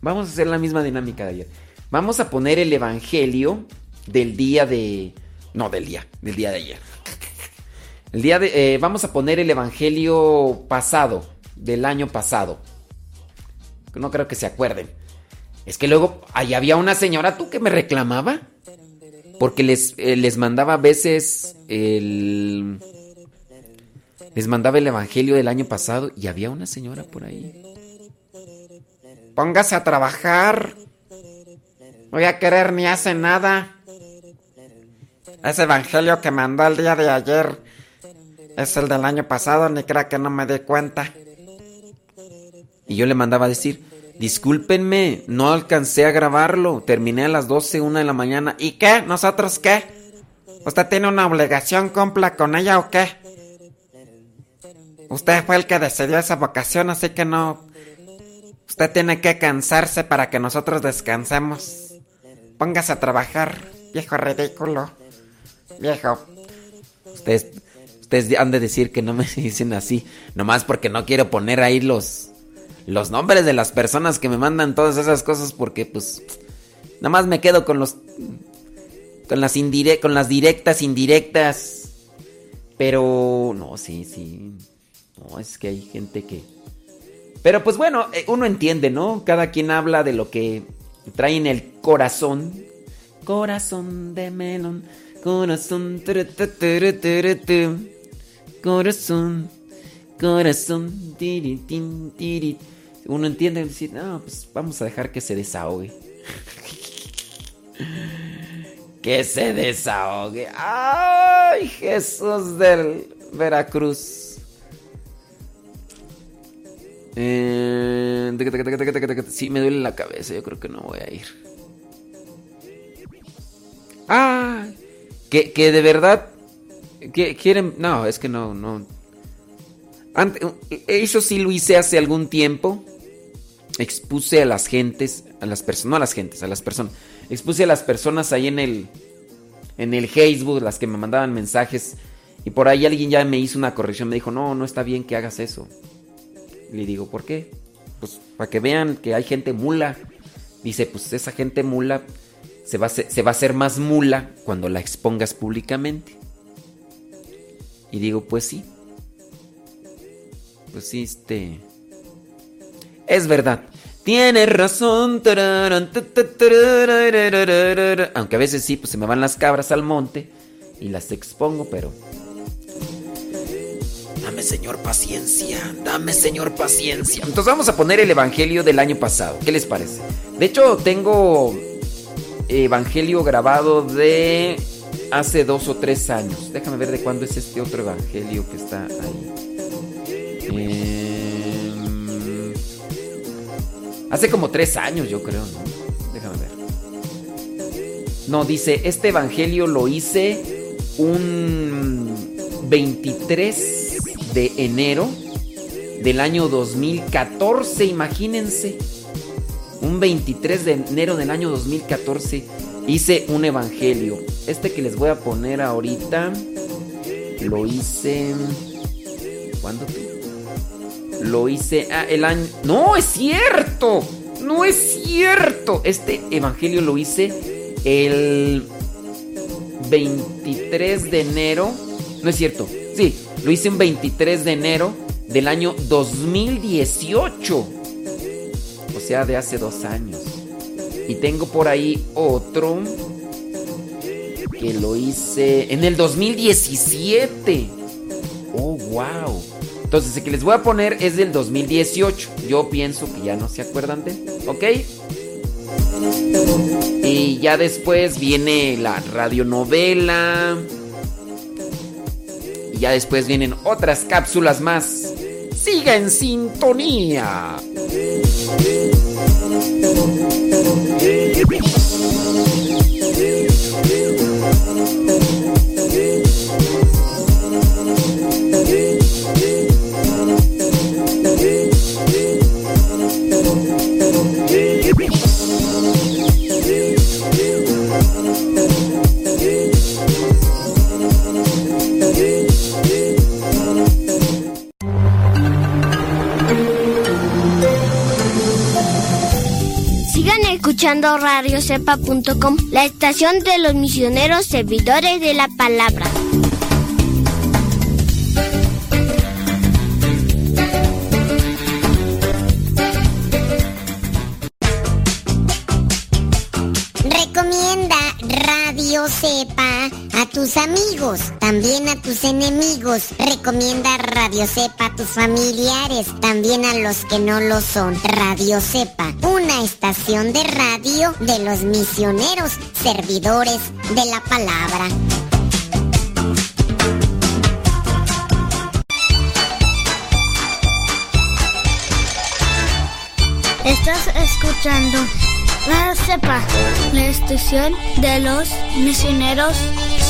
vamos a hacer la misma dinámica de ayer. Vamos a poner el evangelio del día de. No, del día, del día de ayer. El día de. eh, vamos a poner el evangelio pasado, del año pasado. No creo que se acuerden. Es que luego ahí había una señora, tú que me reclamaba. Porque les, eh, les mandaba a veces el. Les mandaba el evangelio del año pasado y había una señora por ahí. Póngase a trabajar. No voy a querer ni hace nada. Ese evangelio que mandó el día de ayer es el del año pasado, ni crea que no me di cuenta. Y yo le mandaba a decir, discúlpenme, no alcancé a grabarlo, terminé a las 12, una de la mañana. ¿Y qué? ¿Nosotros qué? ¿Usted tiene una obligación, cumpla con ella o qué? Usted fue el que decidió esa vocación, así que no... Usted tiene que cansarse para que nosotros descansemos. Póngase a trabajar, viejo ridículo. Viejo. Ustedes, ustedes han de decir que no me dicen así, nomás porque no quiero poner ahí los, los nombres de las personas que me mandan todas esas cosas, porque pues, nomás me quedo con los, con las indire con las directas, indirectas. Pero, no, sí, sí. No, es que hay gente que... Pero pues bueno, eh, uno entiende, ¿no? Cada quien habla de lo que trae en el corazón. Corazón de melón, corazón. Corazón, corazón, tiri, tin, tiri. Uno entiende y no, pues vamos a dejar que se desahogue. que se desahogue. Ay, Jesús del Veracruz. Eh. Sí, me duele la cabeza. Yo creo que no voy a ir. Ah, que, que de verdad. Quieren. No, es que no, no. Ante- eso sí lo hice hace algún tiempo. Expuse a las gentes. A las personas. No a las gentes, a las personas. Expuse a las personas ahí en el. En el Facebook, las que me mandaban mensajes. Y por ahí alguien ya me hizo una corrección. Me dijo, no, no está bien que hagas eso. Le digo, ¿por qué? Pues para que vean que hay gente mula. Dice, pues esa gente mula se va, se va a hacer más mula cuando la expongas públicamente. Y digo, pues sí. Pues sí, este... Es verdad. Tienes razón. Aunque a veces sí, pues se me van las cabras al monte y las expongo, pero... Dame, Señor, paciencia. Dame, Señor, paciencia. Entonces vamos a poner el Evangelio del año pasado. ¿Qué les parece? De hecho, tengo Evangelio grabado de hace dos o tres años. Déjame ver de cuándo es este otro Evangelio que está ahí. Em, hace como tres años, yo creo, ¿no? Déjame ver. No, dice, este Evangelio lo hice un 23 de enero del año 2014, imagínense. Un 23 de enero del año 2014 hice un evangelio. Este que les voy a poner ahorita lo hice ¿Cuándo? Lo hice ah, el año No, es cierto. No es cierto. Este evangelio lo hice el 23 de enero. No es cierto. Sí, lo hice un 23 de enero del año 2018. O sea, de hace dos años. Y tengo por ahí otro que lo hice en el 2017. Oh, wow. Entonces, el que les voy a poner es del 2018. Yo pienso que ya no se acuerdan de. ¿Ok? Y ya después viene la radionovela. Y ya después vienen otras cápsulas más. Siga en sintonía. Yeah. Escuchando radiocepa.com, la estación de los misioneros servidores de la palabra. Recomienda Radio Cepa tus amigos, también a tus enemigos. Recomienda Radio Cepa a tus familiares, también a los que no lo son. Radio Cepa, una estación de radio de los misioneros, servidores de la palabra. Estás escuchando La Cepa, la estación de los misioneros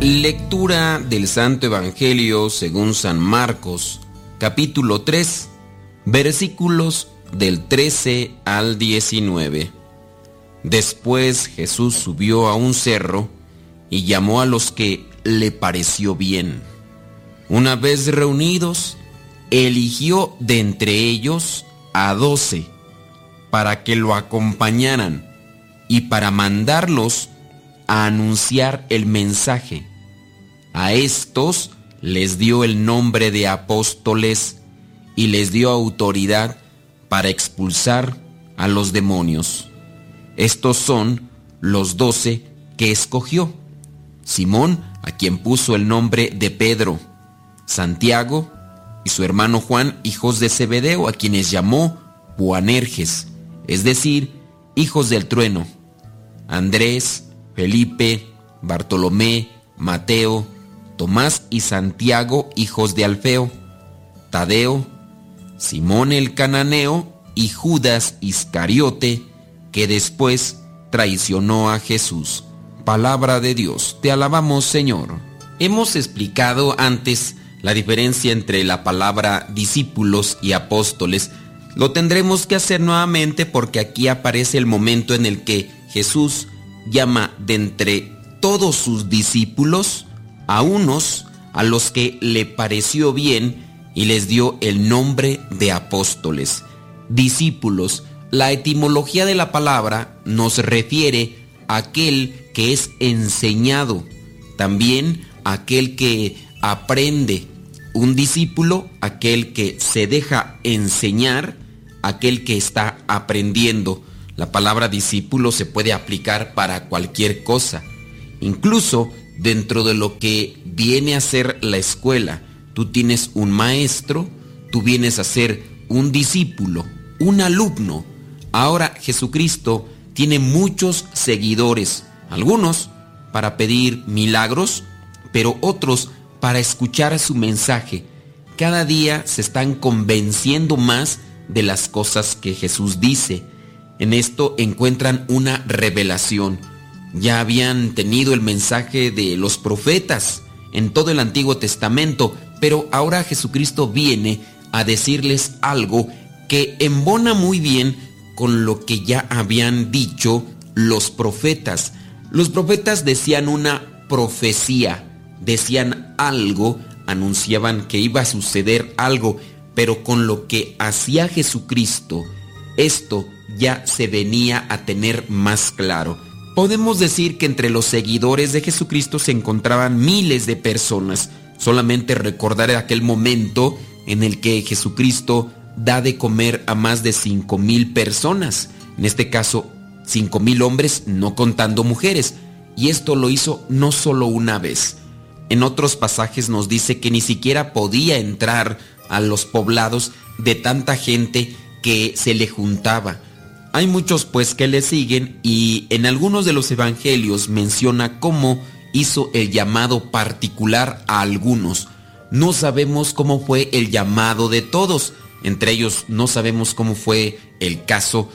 Lectura del Santo Evangelio según San Marcos, capítulo 3, versículos del 13 al 19. Después Jesús subió a un cerro y llamó a los que le pareció bien. Una vez reunidos, eligió de entre ellos a doce para que lo acompañaran y para mandarlos a anunciar el mensaje. A estos les dio el nombre de apóstoles y les dio autoridad para expulsar a los demonios. Estos son los doce que escogió. Simón, a quien puso el nombre de Pedro, Santiago y su hermano Juan, hijos de Zebedeo, a quienes llamó Boanerges, es decir, hijos del trueno, Andrés, Felipe, Bartolomé, Mateo, Tomás y Santiago, hijos de Alfeo, Tadeo, Simón el cananeo y Judas Iscariote, que después traicionó a Jesús. Palabra de Dios, te alabamos Señor. Hemos explicado antes la diferencia entre la palabra discípulos y apóstoles. Lo tendremos que hacer nuevamente porque aquí aparece el momento en el que Jesús llama de entre todos sus discípulos a unos a los que le pareció bien y les dio el nombre de apóstoles. Discípulos, la etimología de la palabra nos refiere aquel que es enseñado, también aquel que aprende. Un discípulo, aquel que se deja enseñar, aquel que está aprendiendo. La palabra discípulo se puede aplicar para cualquier cosa, incluso dentro de lo que viene a ser la escuela. Tú tienes un maestro, tú vienes a ser un discípulo, un alumno. Ahora Jesucristo tiene muchos seguidores, algunos para pedir milagros, pero otros para escuchar su mensaje. Cada día se están convenciendo más de las cosas que Jesús dice. En esto encuentran una revelación. Ya habían tenido el mensaje de los profetas en todo el Antiguo Testamento, pero ahora Jesucristo viene a decirles algo que embona muy bien con lo que ya habían dicho los profetas. Los profetas decían una profecía, decían algo, anunciaban que iba a suceder algo, pero con lo que hacía Jesucristo, esto ya se venía a tener más claro. Podemos decir que entre los seguidores de Jesucristo se encontraban miles de personas. Solamente recordar aquel momento en el que Jesucristo da de comer a más de cinco mil personas. En este caso, cinco mil hombres, no contando mujeres. Y esto lo hizo no solo una vez. En otros pasajes nos dice que ni siquiera podía entrar a los poblados de tanta gente que se le juntaba. Hay muchos pues que le siguen y en algunos de los evangelios menciona cómo hizo el llamado particular a algunos. No sabemos cómo fue el llamado de todos. Entre ellos no sabemos cómo fue el caso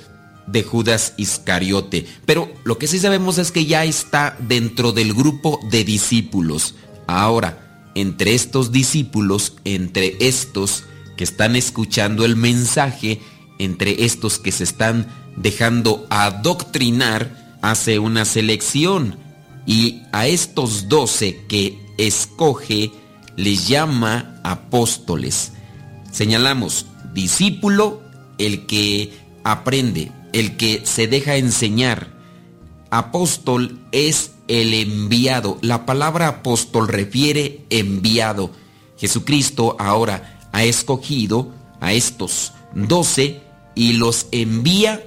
de Judas Iscariote. Pero lo que sí sabemos es que ya está dentro del grupo de discípulos. Ahora, entre estos discípulos, entre estos que están escuchando el mensaje, entre estos que se están dejando adoctrinar, hace una selección. Y a estos doce que escoge, les llama apóstoles. Señalamos, discípulo, el que aprende, el que se deja enseñar. Apóstol es el enviado. La palabra apóstol refiere enviado. Jesucristo ahora ha escogido a estos doce y los envía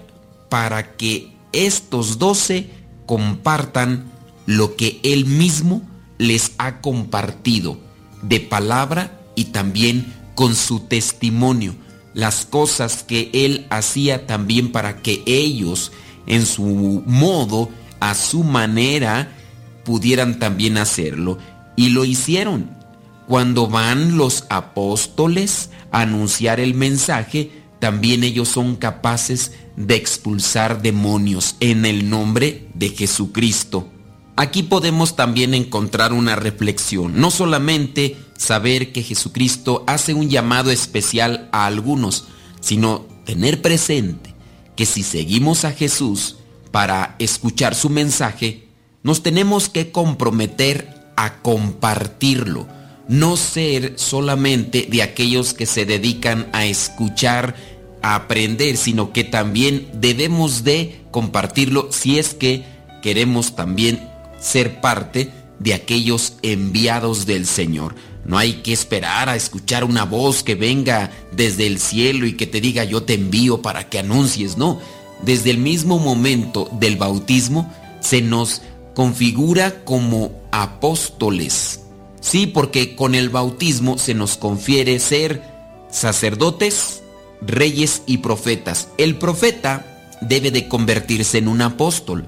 para que estos doce compartan lo que Él mismo les ha compartido de palabra y también con su testimonio, las cosas que Él hacía también para que ellos en su modo, a su manera, pudieran también hacerlo. Y lo hicieron. Cuando van los apóstoles a anunciar el mensaje, también ellos son capaces de expulsar demonios en el nombre de Jesucristo. Aquí podemos también encontrar una reflexión, no solamente saber que Jesucristo hace un llamado especial a algunos, sino tener presente que si seguimos a Jesús para escuchar su mensaje, nos tenemos que comprometer a compartirlo, no ser solamente de aquellos que se dedican a escuchar, a aprender, sino que también debemos de compartirlo si es que queremos también ser parte de aquellos enviados del Señor. No hay que esperar a escuchar una voz que venga desde el cielo y que te diga yo te envío para que anuncies. No, desde el mismo momento del bautismo se nos configura como apóstoles. Sí, porque con el bautismo se nos confiere ser sacerdotes, reyes y profetas. El profeta debe de convertirse en un apóstol,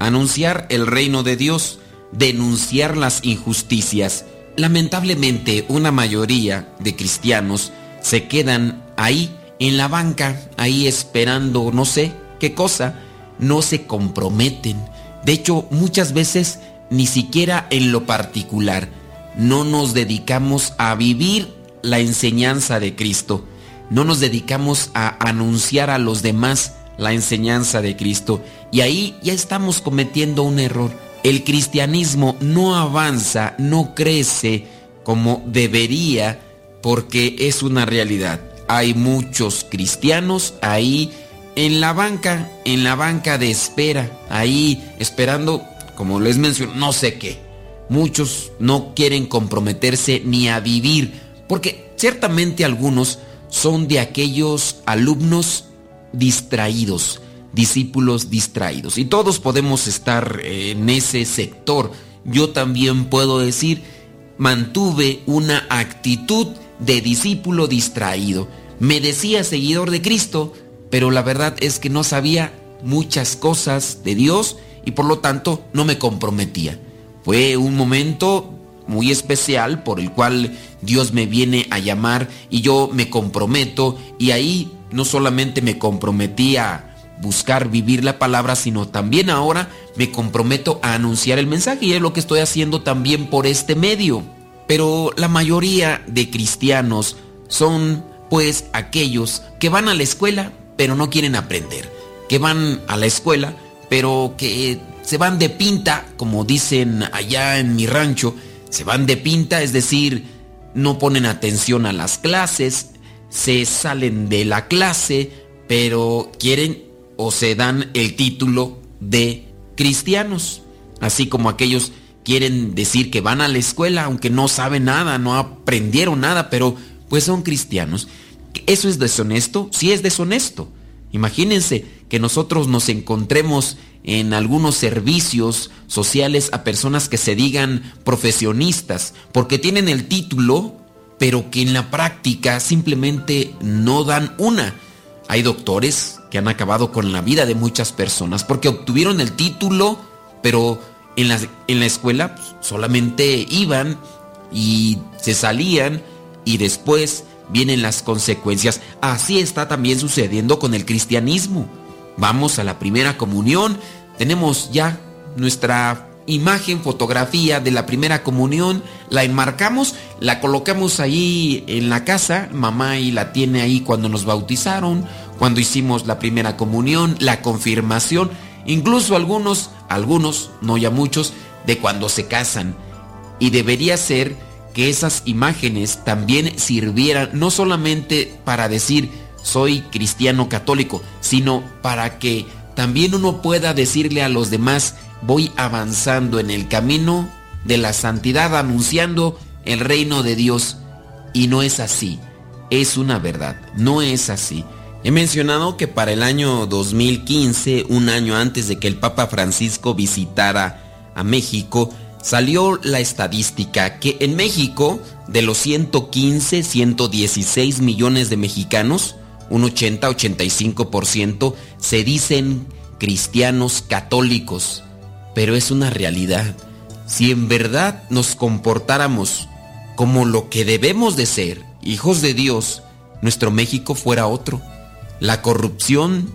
anunciar el reino de Dios, denunciar las injusticias. Lamentablemente, una mayoría de cristianos se quedan ahí en la banca, ahí esperando no sé qué cosa, no se comprometen. De hecho, muchas veces ni siquiera en lo particular no nos dedicamos a vivir la enseñanza de Cristo. No nos dedicamos a anunciar a los demás la enseñanza de Cristo. Y ahí ya estamos cometiendo un error. El cristianismo no avanza, no crece como debería porque es una realidad. Hay muchos cristianos ahí en la banca, en la banca de espera, ahí esperando, como les menciono, no sé qué. Muchos no quieren comprometerse ni a vivir, porque ciertamente algunos son de aquellos alumnos distraídos, discípulos distraídos. Y todos podemos estar en ese sector. Yo también puedo decir, mantuve una actitud de discípulo distraído. Me decía seguidor de Cristo, pero la verdad es que no sabía muchas cosas de Dios y por lo tanto no me comprometía. Fue un momento muy especial por el cual Dios me viene a llamar y yo me comprometo y ahí no solamente me comprometí a buscar vivir la palabra, sino también ahora me comprometo a anunciar el mensaje y es lo que estoy haciendo también por este medio. Pero la mayoría de cristianos son pues aquellos que van a la escuela pero no quieren aprender, que van a la escuela pero que se van de pinta, como dicen allá en mi rancho, se van de pinta, es decir, no ponen atención a las clases, se salen de la clase, pero quieren o se dan el título de cristianos, así como aquellos quieren decir que van a la escuela aunque no saben nada, no aprendieron nada, pero pues son cristianos. ¿Eso es deshonesto? Sí es deshonesto. Imagínense que nosotros nos encontremos en algunos servicios sociales a personas que se digan profesionistas, porque tienen el título, pero que en la práctica simplemente no dan una. Hay doctores han acabado con la vida de muchas personas porque obtuvieron el título, pero en la, en la escuela pues, solamente iban y se salían y después vienen las consecuencias. Así está también sucediendo con el cristianismo. Vamos a la primera comunión, tenemos ya nuestra imagen, fotografía de la primera comunión, la enmarcamos, la colocamos ahí en la casa, mamá y la tiene ahí cuando nos bautizaron, cuando hicimos la primera comunión, la confirmación, incluso algunos, algunos, no ya muchos, de cuando se casan. Y debería ser que esas imágenes también sirvieran no solamente para decir soy cristiano católico, sino para que también uno pueda decirle a los demás voy avanzando en el camino de la santidad anunciando el reino de Dios. Y no es así, es una verdad, no es así. He mencionado que para el año 2015, un año antes de que el Papa Francisco visitara a México, salió la estadística que en México, de los 115, 116 millones de mexicanos, un 80-85% se dicen cristianos católicos. Pero es una realidad. Si en verdad nos comportáramos como lo que debemos de ser, hijos de Dios, nuestro México fuera otro. La corrupción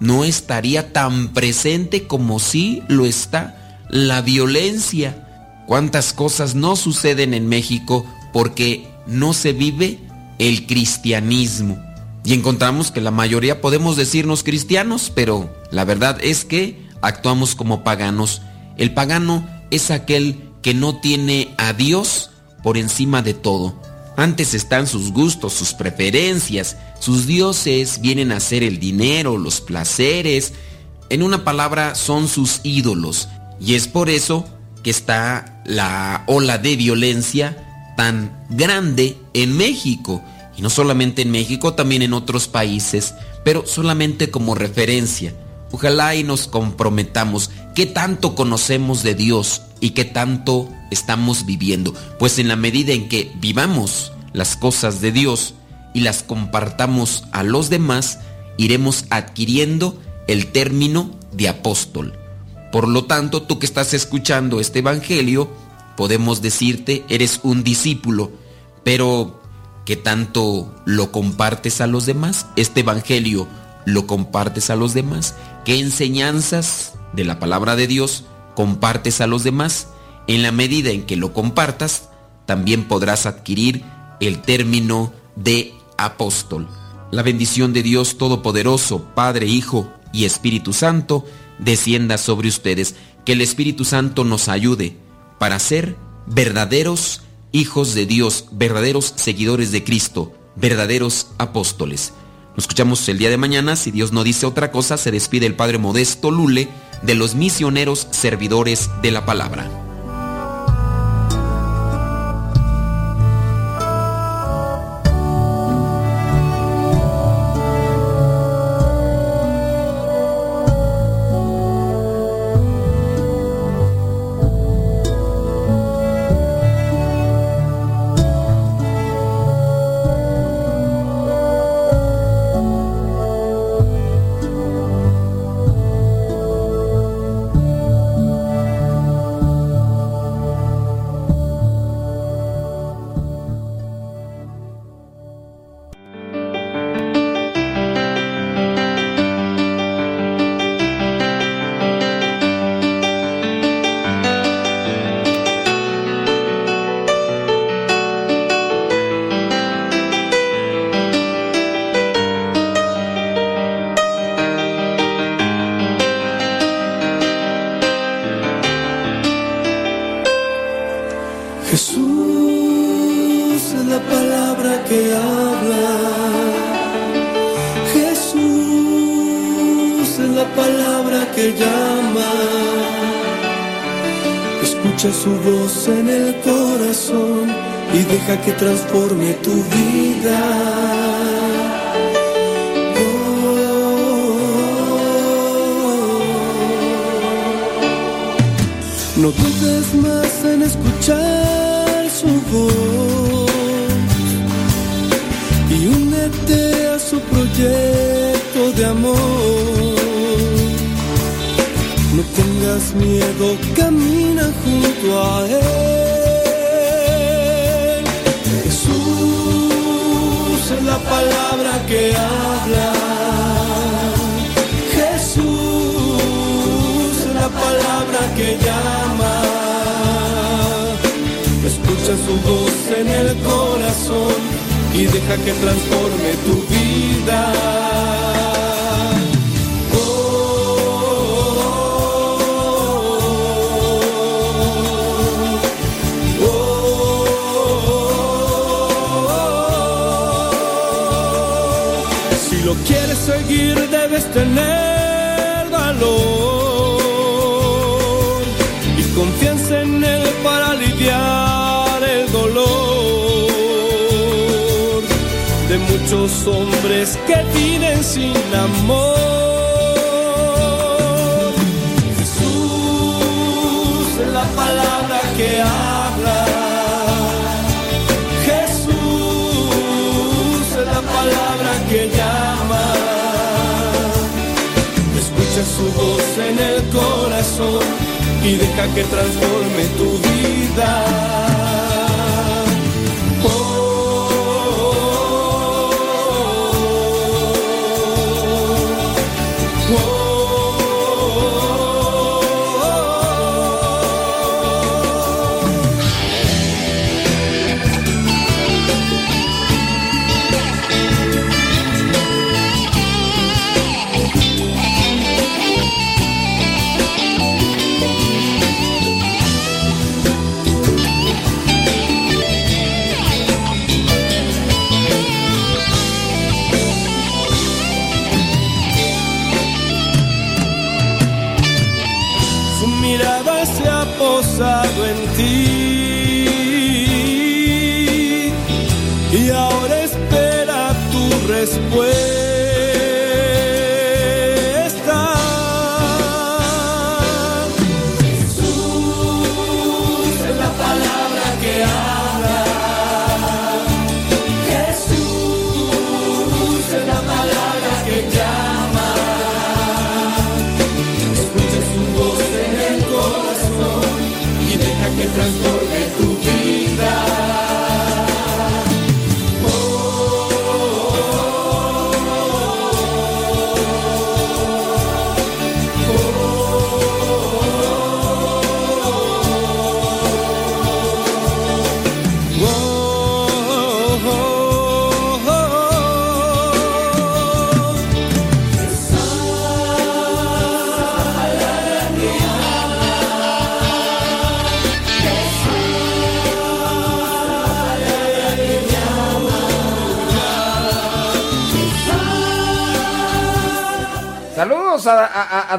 no estaría tan presente como sí lo está la violencia cuántas cosas no suceden en México porque no se vive el cristianismo. Y encontramos que la mayoría podemos decirnos cristianos, pero la verdad es que actuamos como paganos. El pagano es aquel que no tiene a Dios por encima de todo. Antes están sus gustos, sus preferencias, sus dioses vienen a ser el dinero, los placeres. En una palabra, son sus ídolos. Y es por eso que está la ola de violencia tan grande en México. Y no solamente en México, también en otros países, pero solamente como referencia. Ojalá y nos comprometamos. ¿Qué tanto conocemos de Dios y qué tanto estamos viviendo? Pues en la medida en que vivamos las cosas de Dios y las compartamos a los demás, iremos adquiriendo el término de apóstol. Por lo tanto, tú que estás escuchando este Evangelio, podemos decirte, eres un discípulo, pero ¿qué tanto lo compartes a los demás? Este Evangelio lo compartes a los demás. ¿Qué enseñanzas de la palabra de Dios compartes a los demás? En la medida en que lo compartas, también podrás adquirir el término de apóstol. La bendición de Dios Todopoderoso, Padre, Hijo y Espíritu Santo, descienda sobre ustedes. Que el Espíritu Santo nos ayude para ser verdaderos hijos de Dios, verdaderos seguidores de Cristo, verdaderos apóstoles. Nos escuchamos el día de mañana. Si Dios no dice otra cosa, se despide el Padre Modesto Lule de los misioneros servidores de la palabra.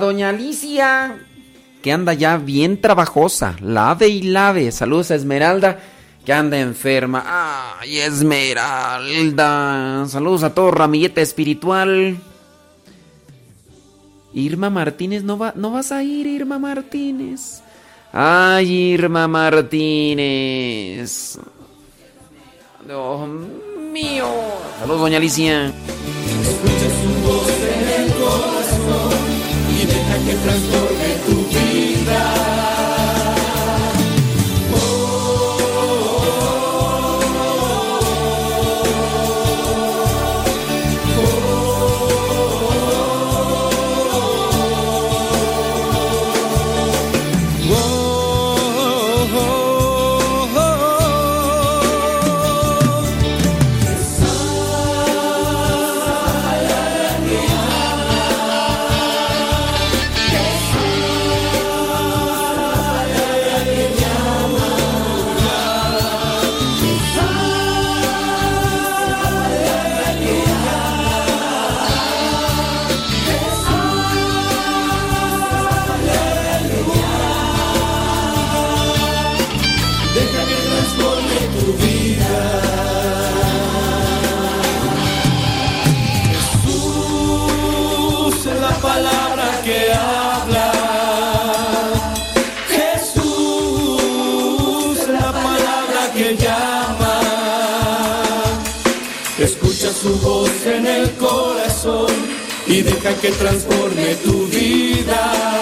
Doña Alicia, que anda ya bien trabajosa, lave y lave. Saludos a Esmeralda, que anda enferma. Ay, Esmeralda. Saludos a todo ramillete espiritual. Irma Martínez, ¿no, va, ¿no vas a ir, Irma Martínez? Ay, Irma Martínez. Dios mío. Saludos, doña Alicia. Deja deja que transforme tu vida.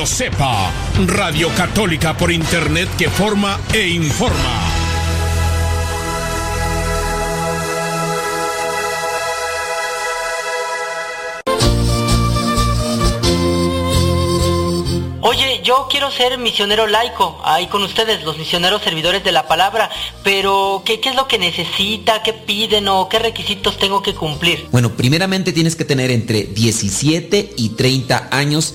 Radio Cepa, Radio Católica por Internet que forma e informa. Oye, yo quiero ser misionero laico, ahí con ustedes, los misioneros servidores de la palabra, pero ¿qué, qué es lo que necesita, qué piden o qué requisitos tengo que cumplir? Bueno, primeramente tienes que tener entre 17 y 30 años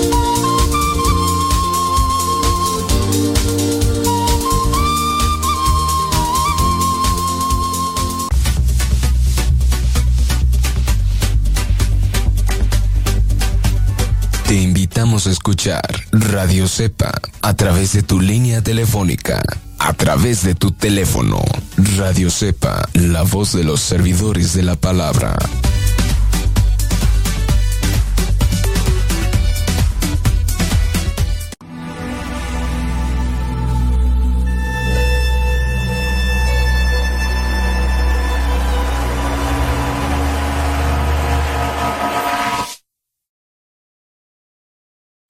Invitamos escuchar Radio Cepa a través de tu línea telefónica a través de tu teléfono. Radio Cepa, la voz de los servidores de la palabra.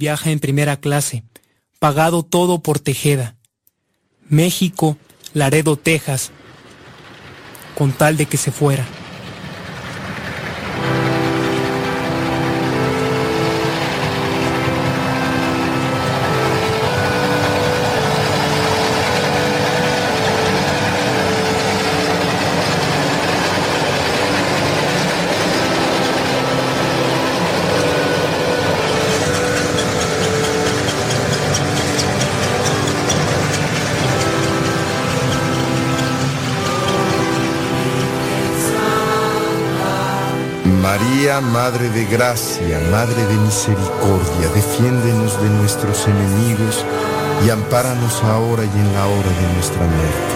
Viaja en primera clase, pagado todo por Tejeda. México, Laredo, Texas, con tal de que se fuera. María, Madre de Gracia, Madre de Misericordia, defiéndenos de nuestros enemigos y ampáranos ahora y en la hora de nuestra muerte.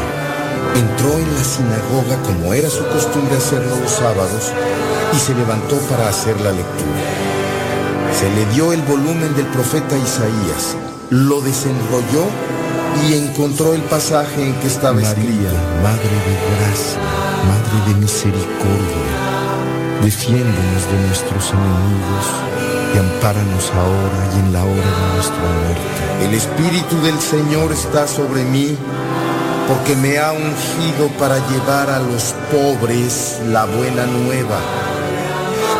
Entró en la sinagoga como era su costumbre hacerlo los sábados y se levantó para hacer la lectura. Se le dio el volumen del profeta Isaías, lo desenrolló y encontró el pasaje en que estaba María, escrito. Madre de Gracia, Madre de Misericordia, defiéndenos de nuestros enemigos y ampáranos ahora y en la hora de nuestra muerte. El Espíritu del Señor está sobre mí porque me ha ungido para llevar a los pobres la buena nueva,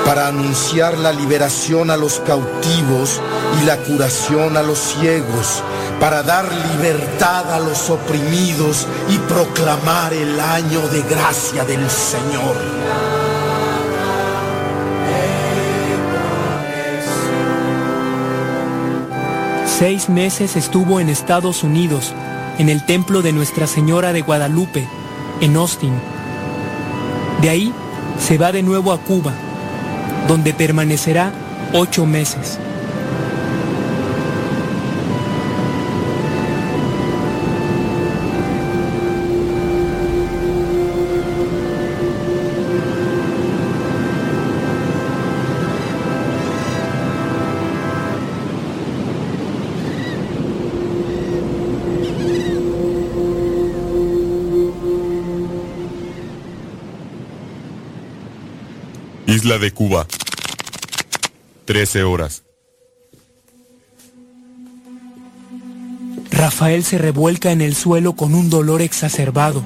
para anunciar la liberación a los cautivos y la curación a los ciegos, para dar libertad a los oprimidos y proclamar el año de gracia del Señor. Seis meses estuvo en Estados Unidos, en el templo de Nuestra Señora de Guadalupe, en Austin. De ahí se va de nuevo a Cuba, donde permanecerá ocho meses. Isla de Cuba. 13 horas. Rafael se revuelca en el suelo con un dolor exacerbado.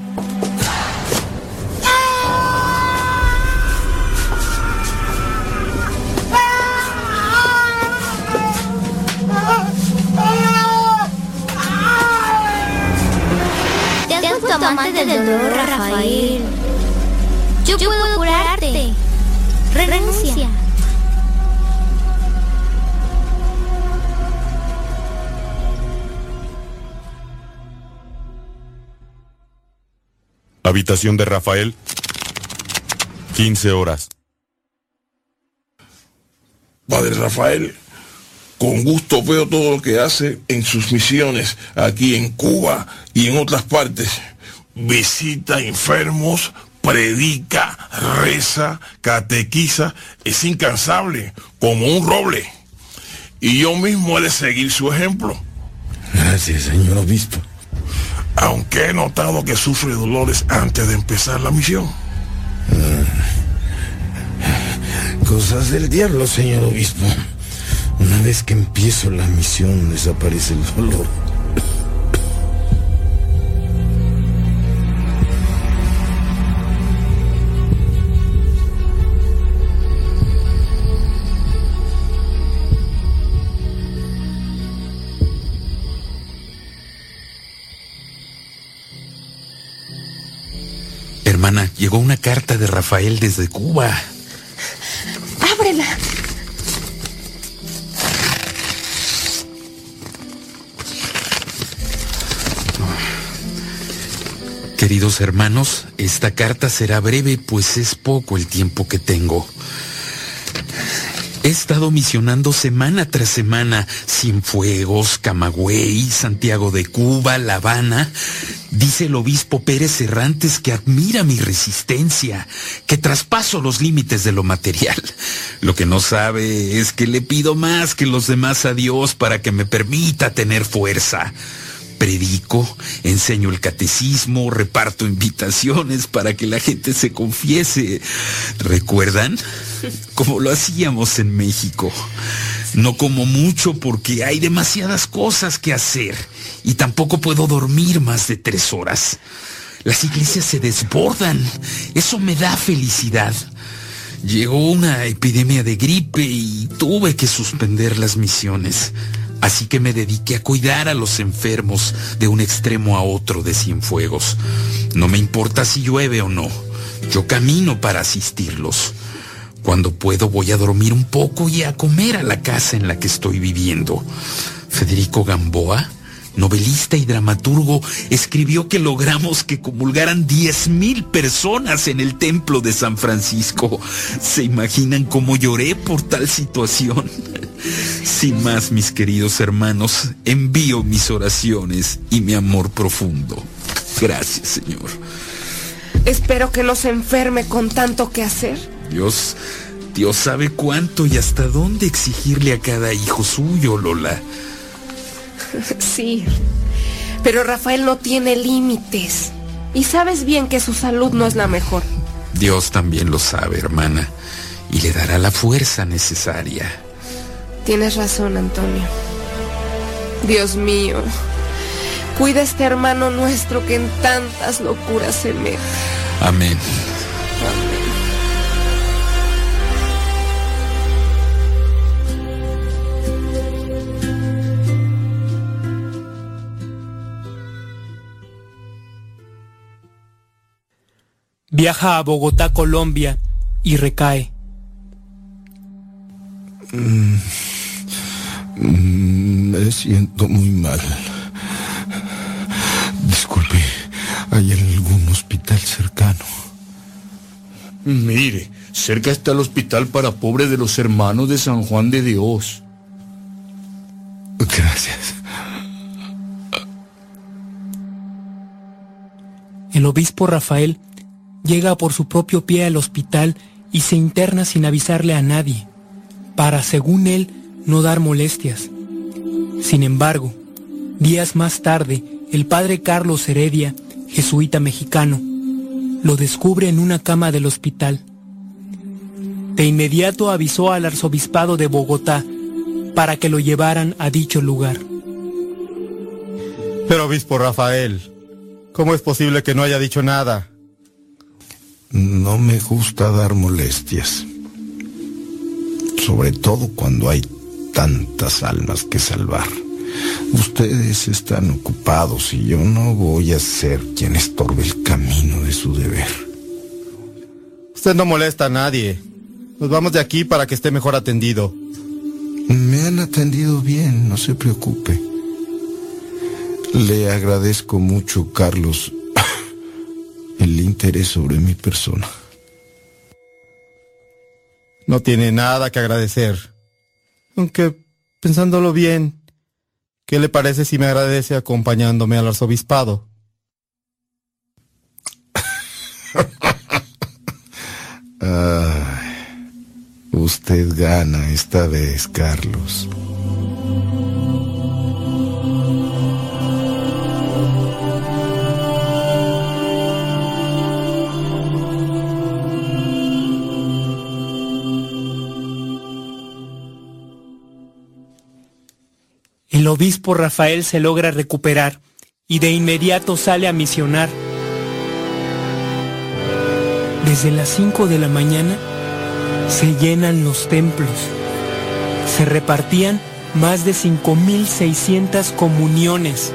Habitación de Rafael. 15 horas. Padre Rafael, con gusto veo todo lo que hace en sus misiones aquí en Cuba y en otras partes. Visita enfermos, predica, reza, catequiza, es incansable, como un roble. Y yo mismo he de seguir su ejemplo. Gracias, señor obispo. Aunque he notado que sufre dolores antes de empezar la misión. Cosas del diablo, señor obispo. Una vez que empiezo la misión desaparece el dolor. Llegó una carta de Rafael desde Cuba. Ábrela. Queridos hermanos, esta carta será breve, pues es poco el tiempo que tengo. He estado misionando semana tras semana, Cienfuegos, Camagüey, Santiago de Cuba, La Habana. Dice el obispo Pérez Cerrantes que admira mi resistencia, que traspaso los límites de lo material. Lo que no sabe es que le pido más que los demás a Dios para que me permita tener fuerza predico, enseño el catecismo, reparto invitaciones para que la gente se confiese. ¿Recuerdan? Como lo hacíamos en México. No como mucho porque hay demasiadas cosas que hacer y tampoco puedo dormir más de tres horas. Las iglesias se desbordan. Eso me da felicidad. Llegó una epidemia de gripe y tuve que suspender las misiones. Así que me dediqué a cuidar a los enfermos de un extremo a otro de Cienfuegos. No me importa si llueve o no. Yo camino para asistirlos. Cuando puedo voy a dormir un poco y a comer a la casa en la que estoy viviendo. Federico Gamboa, novelista y dramaturgo, escribió que logramos que comulgaran 10.000 personas en el templo de San Francisco. ¿Se imaginan cómo lloré por tal situación? Sin más, mis queridos hermanos, envío mis oraciones y mi amor profundo. Gracias, Señor. Espero que no se enferme con tanto que hacer. Dios, Dios sabe cuánto y hasta dónde exigirle a cada hijo suyo, Lola. Sí, pero Rafael no tiene límites. Y sabes bien que su salud no es la mejor. Dios también lo sabe, hermana, y le dará la fuerza necesaria. Tienes razón, Antonio. Dios mío, cuida a este hermano nuestro que en tantas locuras se mete. Amén. Viaja a Bogotá, Colombia, y recae. Mm, me siento muy mal. Disculpe, ¿hay algún hospital cercano? Mire, cerca está el hospital para pobres de los hermanos de San Juan de Dios. Gracias. El obispo Rafael llega por su propio pie al hospital y se interna sin avisarle a nadie, para, según él, no dar molestias. Sin embargo, días más tarde, el padre Carlos Heredia, jesuita mexicano, lo descubre en una cama del hospital. De inmediato avisó al arzobispado de Bogotá para que lo llevaran a dicho lugar. Pero obispo Rafael, ¿cómo es posible que no haya dicho nada? No me gusta dar molestias. Sobre todo cuando hay tantas almas que salvar. Ustedes están ocupados y yo no voy a ser quien estorbe el camino de su deber. Usted no molesta a nadie. Nos vamos de aquí para que esté mejor atendido. Me han atendido bien, no se preocupe. Le agradezco mucho, Carlos, el interés sobre mi persona. No tiene nada que agradecer. Aunque, pensándolo bien, ¿qué le parece si me agradece acompañándome al arzobispado? Usted gana esta vez, Carlos. El obispo Rafael se logra recuperar y de inmediato sale a misionar. Desde las 5 de la mañana se llenan los templos. Se repartían más de 5.600 comuniones.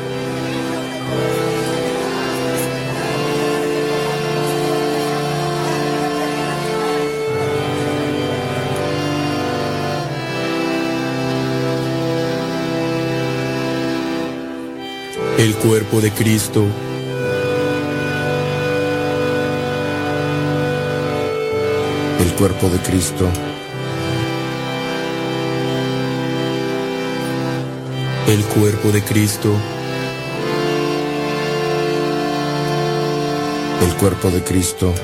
el cuerpo de Cristo. El cuerpo de Cristo. El cuerpo de Cristo. El cuerpo de Cristo.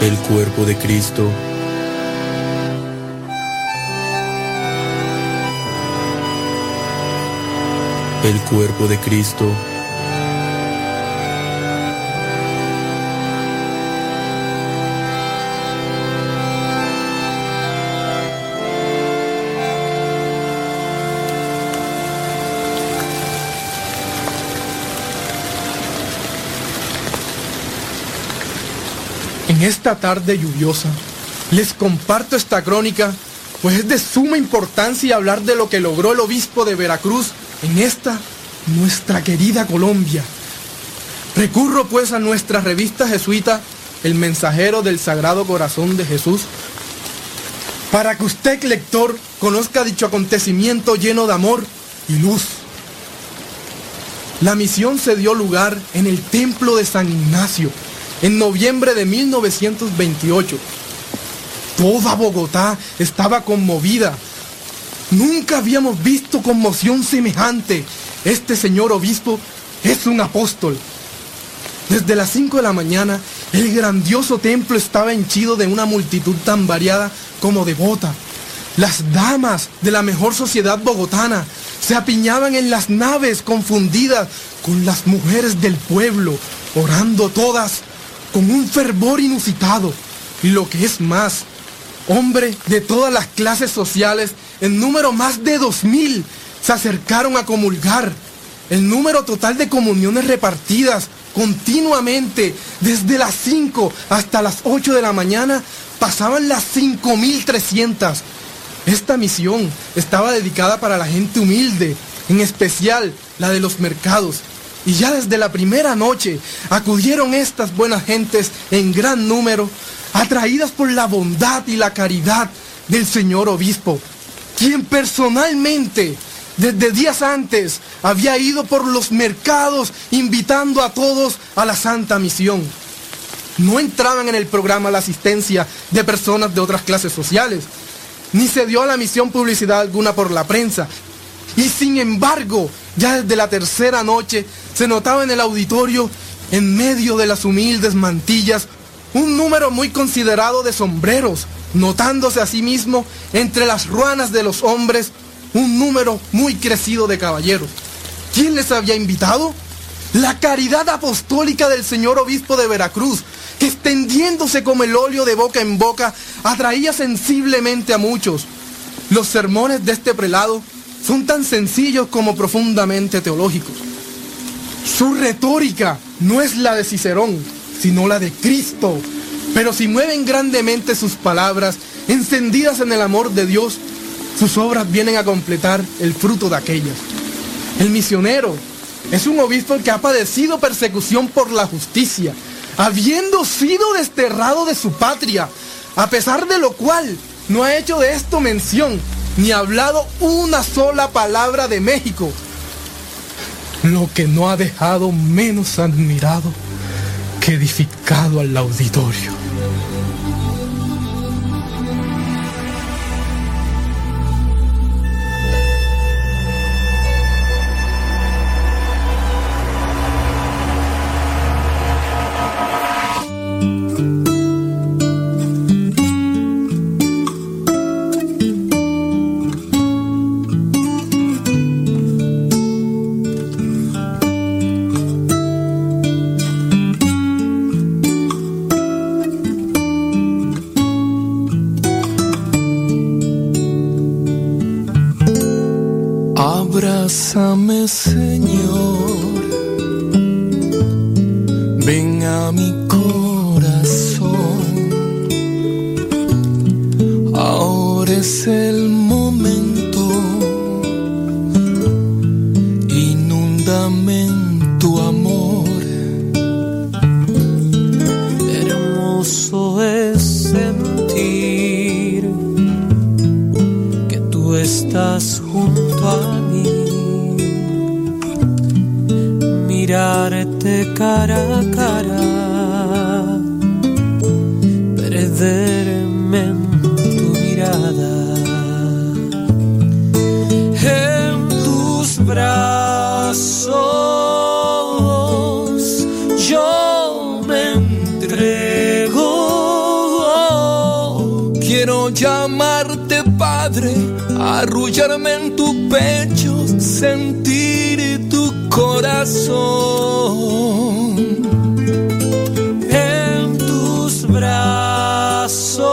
El cuerpo de Cristo. El cuerpo de Cristo. En esta tarde lluviosa, les comparto esta crónica, pues es de suma importancia hablar de lo que logró el obispo de Veracruz en esta, nuestra querida Colombia. Recurro pues a nuestra revista jesuita, El Mensajero del Sagrado Corazón de Jesús, para que usted, lector, conozca dicho acontecimiento lleno de amor y luz. La misión se dio lugar en el templo de San Ignacio, en noviembre de 1928. Toda Bogotá estaba conmovida. Nunca habíamos visto conmoción semejante. Este señor obispo es un apóstol. Desde las 5 de la mañana, el grandioso templo estaba henchido de una multitud tan variada como devota. Las damas de la mejor sociedad bogotana se apiñaban en las naves confundidas con las mujeres del pueblo, orando todas con un fervor inusitado. Y lo que es más, hombres de todas las clases sociales, en número más de dos mil, se acercaron a comulgar. El número total de comuniones repartidas continuamente desde las 5 hasta las 8 de la mañana pasaban las 5.300. Esta misión estaba dedicada para la gente humilde, en especial la de los mercados. Y ya desde la primera noche acudieron estas buenas gentes en gran número, atraídas por la bondad y la caridad del señor obispo, quien personalmente desde días antes había ido por los mercados invitando a todos a la santa misión. No entraban en el programa la asistencia de personas de otras clases sociales, ni se dio a la misión publicidad alguna por la prensa. Y sin embargo, ya desde la tercera noche se notaba en el auditorio, en medio de las humildes mantillas, un número muy considerado de sombreros, notándose a sí mismo entre las ruanas de los hombres un número muy crecido de caballeros. ¿Quién les había invitado? La caridad apostólica del señor obispo de Veracruz, que extendiéndose como el óleo de boca en boca, atraía sensiblemente a muchos. Los sermones de este prelado son tan sencillos como profundamente teológicos. Su retórica no es la de Cicerón, sino la de Cristo. Pero si mueven grandemente sus palabras, encendidas en el amor de Dios, sus obras vienen a completar el fruto de aquellas. El misionero es un obispo que ha padecido persecución por la justicia, habiendo sido desterrado de su patria, a pesar de lo cual no ha hecho de esto mención, ni ha hablado una sola palabra de México, lo que no ha dejado menos admirado que edificado al auditorio. Abrázame, Señor, ven a mi corazón. Ahora es el pecho, sentir tu corazón en tus brazos,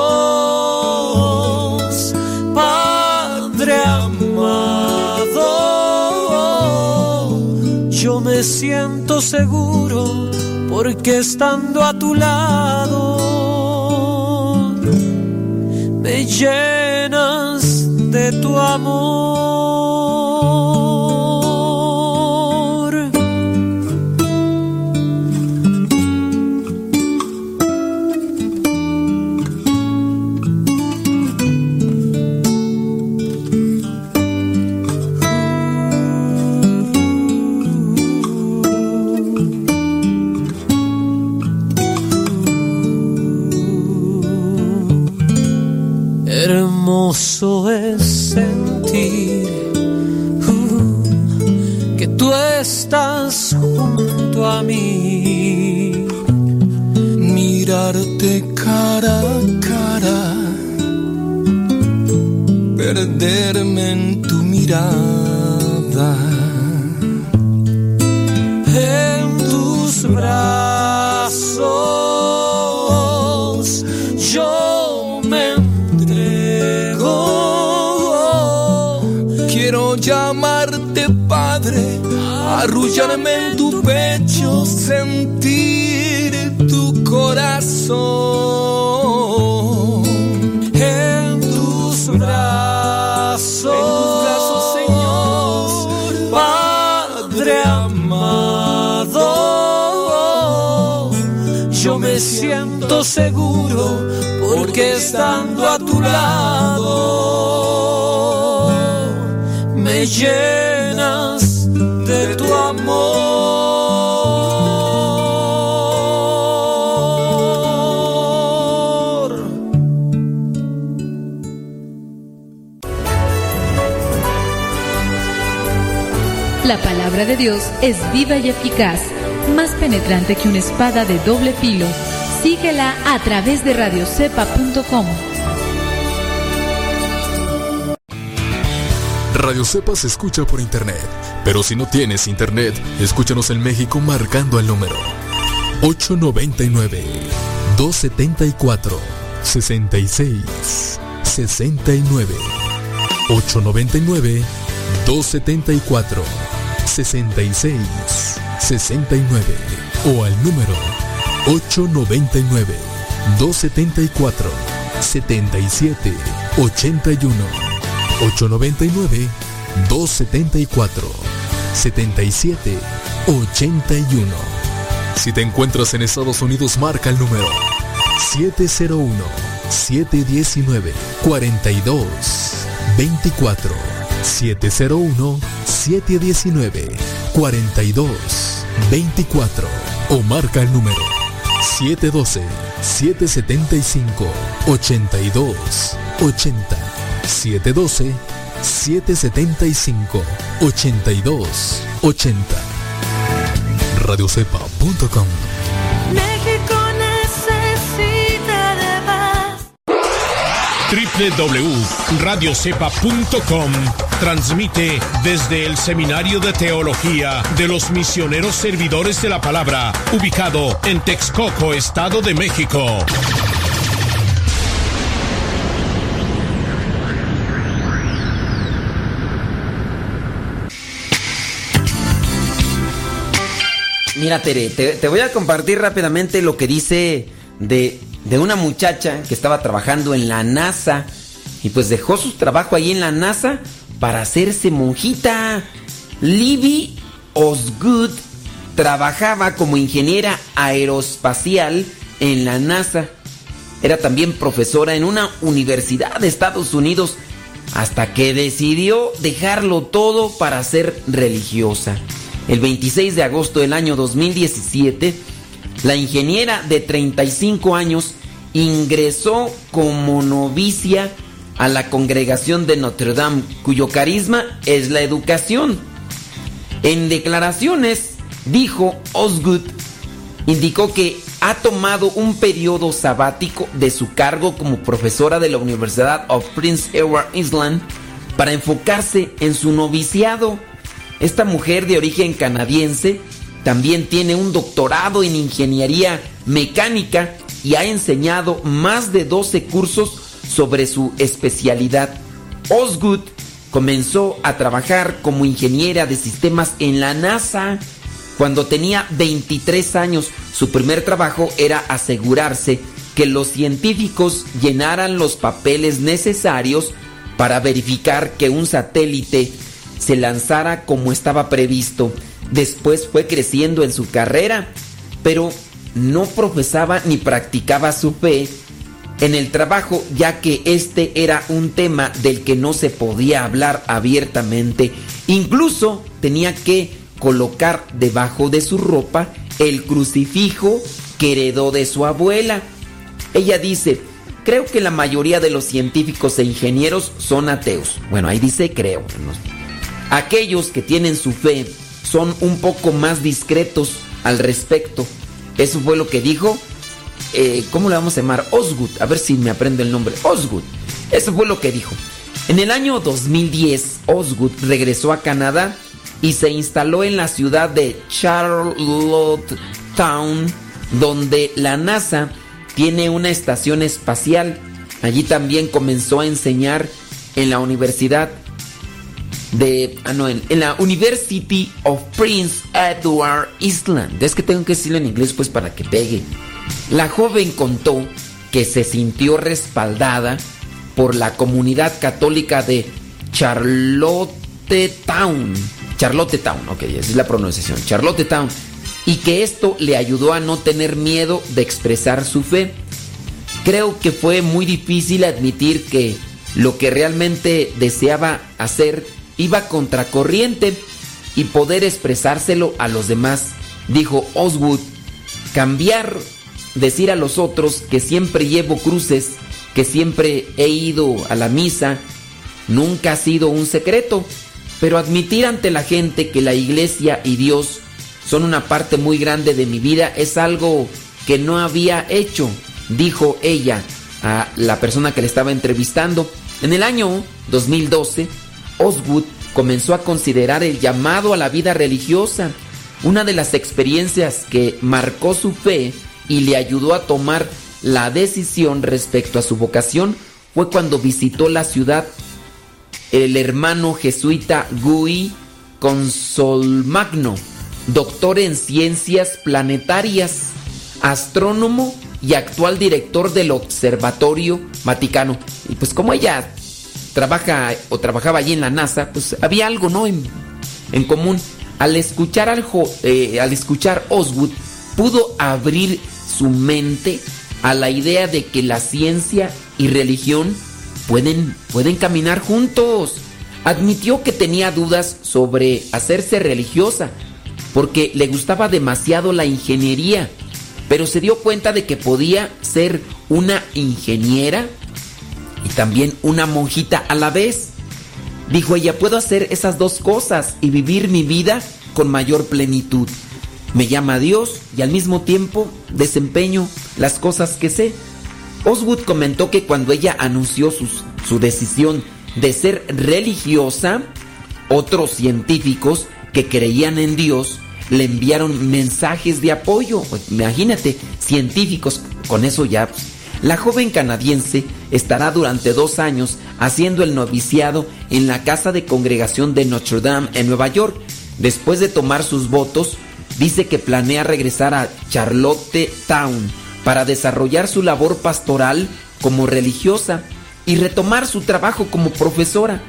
Padre amado. Yo me siento seguro porque estando a tu lado me llenas de tu amor. Perderme en tu mirada. En tus brazos yo me entrego. Quiero llamarte padre, arrullarme en tu pecho, sentir tu corazón. Siento seguro porque estando a tu lado me llenas de tu amor. La palabra de Dios es viva y eficaz, penetrante que una espada de doble filo. Síguela a través de radiocepa.com. Radio Cepa se escucha por internet, pero si no tienes internet, escúchanos en México marcando el número 899 274 66 69 899 274 66 69 o al número 899 274 77 81 899 274 77 81 Si te encuentras en Estados Unidos, marca el número 701 719 42 24 701 719 42 24 o marca el número 712 775 82 80 712 775 82 80 radiocepa.com México necesita de más. www.radiocepa.com transmite desde el Seminario de Teología de los Misioneros Servidores de la Palabra, ubicado en Texcoco, Estado de México. Mira, Tere, te, voy a compartir rápidamente lo que dice de, de una muchacha que estaba trabajando en la NASA y pues dejó su trabajo ahí en la NASA para hacerse monjita. Libby Osgood trabajaba como ingeniera aeroespacial en la NASA. Era también profesora en una universidad de Estados Unidos hasta que decidió dejarlo todo para ser religiosa. El 26 de agosto del año 2017, la ingeniera de 35 años ingresó como novicia a la congregación de Notre Dame, cuyo carisma es la educación. En declaraciones, dijo Osgood, indicó que ha tomado un periodo sabático de su cargo como profesora de la Universidad of Prince Edward Island para enfocarse en su noviciado. Esta mujer de origen canadiense también tiene un doctorado en ingeniería mecánica y ha enseñado más de 12 cursos sobre su especialidad. Osgood comenzó a trabajar como ingeniera de sistemas en la NASA cuando tenía 23 años. Su primer trabajo era asegurarse que los científicos llenaran los papeles necesarios para verificar que un satélite se lanzara como estaba previsto. Después fue creciendo en su carrera, pero no profesaba ni practicaba su fe en el trabajo, ya que este era un tema del que no se podía hablar abiertamente. Incluso tenía que colocar debajo de su ropa el crucifijo que heredó de su abuela. Ella dice, creo que la mayoría de los científicos e ingenieros son ateos. Bueno, ahí dice creo. Aquellos que tienen su fe son un poco más discretos al respecto. Eso fue lo que dijo eh, ¿cómo le vamos a llamar? Osgood. A ver si me aprende el nombre. Osgood. Eso fue lo que dijo. En el año 2010, Osgood regresó a Canadá y se instaló en la ciudad de Charlottetown, donde la NASA tiene una estación espacial. Allí también comenzó a enseñar en la universidad de ah, no, en, en, la University of Prince Edward Island. Es que tengo que decirlo en inglés pues para que pegue. La joven contó que se sintió respaldada por la comunidad católica de Charlottetown. Charlottetown, ok, esa es la pronunciación. Charlottetown. Y que esto le ayudó a no tener miedo de expresar su fe. Creo que fue muy difícil admitir que lo que realmente deseaba hacer iba contracorriente y poder expresárselo a los demás, dijo Oswood. Cambiar decir a los otros que siempre llevo cruces, que siempre he ido a la misa, nunca ha sido un secreto, pero admitir ante la gente que la iglesia y Dios son una parte muy grande de mi vida es algo que no había hecho, dijo ella a la persona que le estaba entrevistando. En el año 2012, Oswood comenzó a considerar el llamado a la vida religiosa. Una de las experiencias que marcó su fe y le ayudó a tomar la decisión respecto a su vocación fue cuando visitó la ciudad el hermano jesuita Gui Consolmagno, doctor en ciencias planetarias, astrónomo y actual director del Observatorio Vaticano. Y pues como ella trabaja o trabajaba allí en la NASA, pues había algo no en, en común. Al escuchar, al, eh, al escuchar Oswood, pudo abrir su mente a la idea de que la ciencia y religión pueden, pueden caminar juntos. Admitió que tenía dudas sobre hacerse religiosa porque le gustaba demasiado la ingeniería, pero se dio cuenta de que podía ser una ingeniera y también una monjita a la vez. Dijo ella, puedo hacer esas dos cosas y vivir mi vida con mayor plenitud me llama Dios y al mismo tiempo desempeño las cosas que sé. Oswood comentó que cuando ella anunció su decisión de ser religiosa, otros científicos que creían en Dios le enviaron mensajes de apoyo. Imagínate, científicos, con eso ya. Pues, la joven canadiense estará durante dos años haciendo el noviciado en la casa de congregación de Notre Dame en Nueva York. Después de tomar sus votos, dice que planea regresar a Charlottetown para desarrollar su labor pastoral como religiosa y retomar su trabajo como profesora.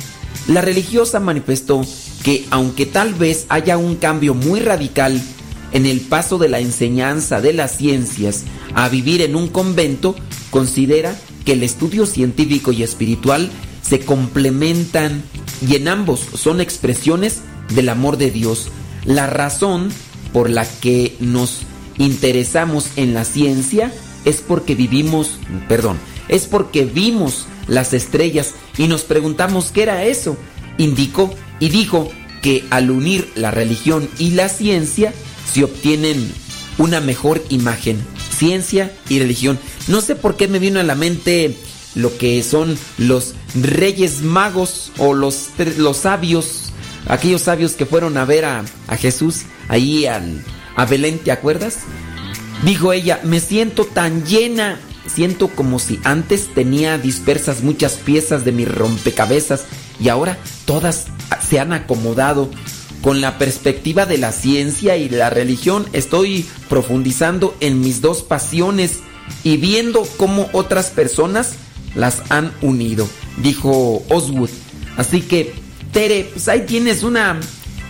La religiosa manifestó que aunque tal vez haya un cambio muy radical en el paso de la enseñanza de las ciencias a vivir en un convento, considera que el estudio científico y espiritual se complementan y en ambos son expresiones del amor de Dios. La razón por la que nos interesamos en la ciencia es porque vivimos, perdón, es porque vimos las estrellas y nos preguntamos qué era eso. Indicó y dijo que al unir la religión y la ciencia se obtienen una mejor imagen. ciencia y religión. No sé por qué me vino a la mente lo que son los reyes magos o los, los sabios, aquellos sabios que fueron a ver a, Jesús ahí al, a Belén, ¿te acuerdas? Dijo ella, me siento tan llena, siento como si antes tenía dispersas muchas piezas de mi rompecabezas y ahora todas se han acomodado. Con la perspectiva de la ciencia y la religión estoy profundizando en mis dos pasiones y viendo cómo otras personas las han unido, dijo Oswood. Así que, Tere, pues ahí tienes una,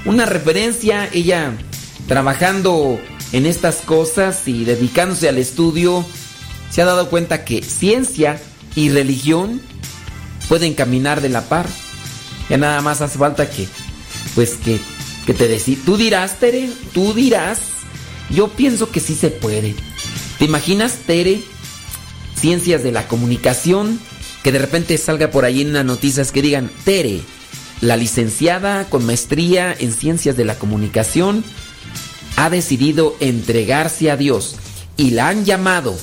una referencia, ella trabajando en estas cosas y dedicándose al estudio, se ha dado cuenta que ciencia y religión pueden caminar de la par. Ya nada más hace falta que, pues que, que te decís, tú dirás, Tere, tú dirás. Yo pienso que sí se puede. ¿Te imaginas, Tere? Ciencias de la comunicación, que de repente salga por ahí en las noticias que digan, Tere, la licenciada con maestría en ciencias de la comunicación, ha decidido entregarse a Dios y la han llamado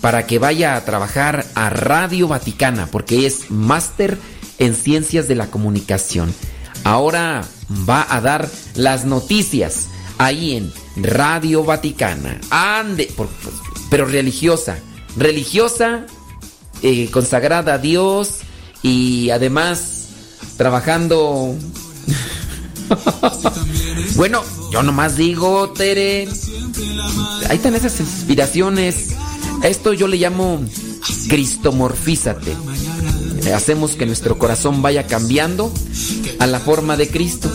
para que vaya a trabajar a Radio Vaticana, porque es máster en ciencias de la comunicación. Ahora va a dar las noticias ahí en Radio Vaticana. Ande, pero religiosa. Religiosa, eh, consagrada a Dios y además trabajando. bueno, yo nomás digo, Tere. Ahí están esas inspiraciones. Esto yo le llamo cristomorfízate. Hacemos que nuestro corazón vaya cambiando a la forma de Cristo.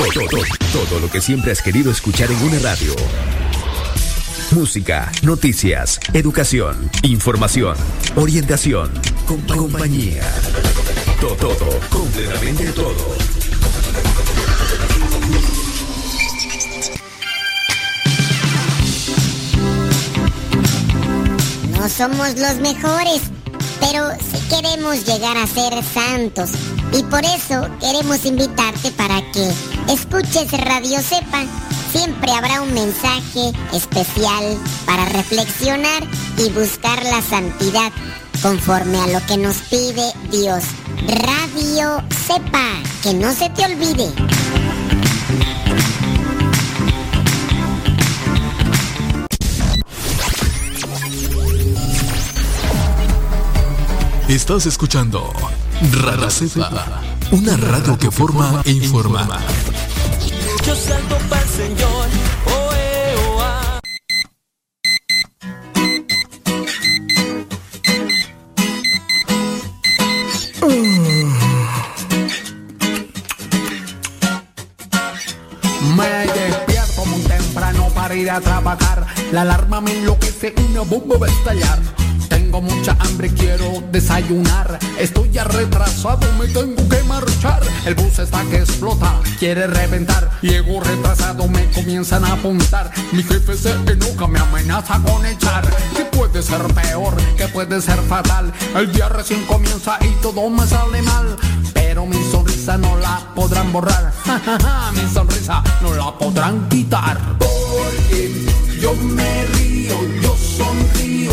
Todo, todo, todo lo que siempre has querido escuchar en una radio. Música, noticias, educación, información, orientación, compa- compañía. Todo, todo, completamente todo. No somos los mejores, pero sí queremos llegar a ser santos. Y por eso queremos invitarte para que escuches Radio Sepa. Siempre habrá un mensaje especial para reflexionar y buscar la santidad conforme a lo que nos pide Dios. Radio Sepa, que no se te olvide. Estás escuchando Radio Cepa, una radio que forma e informa. Yo salto para el Señor. Oh, eh, oh, ah. Me despierto muy temprano para ir a trabajar. La alarma me enloquece, una bomba va a estallar. Tengo mucha hambre, quiero desayunar. Estoy ya retrasado, me tengo que marchar. El bus está que explota, quiere reventar. Llego retrasado, me comienzan a apuntar. Mi jefe se enoja, me amenaza con echar. ¿Qué puede ser peor? ¿Qué puede ser fatal? El día recién comienza y todo me sale mal. Pero mi sonrisa no la podrán borrar. mi sonrisa no la podrán quitar. Porque yo me río, yo sonrío,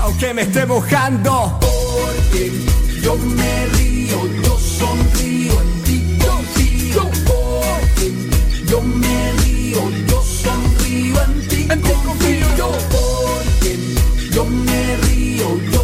Aunque me esté mojando Porque yo me río, yo sonrío, en ti confío. Porque yo me río, yo sonrío, en ti confío. Yo porque yo me río, yo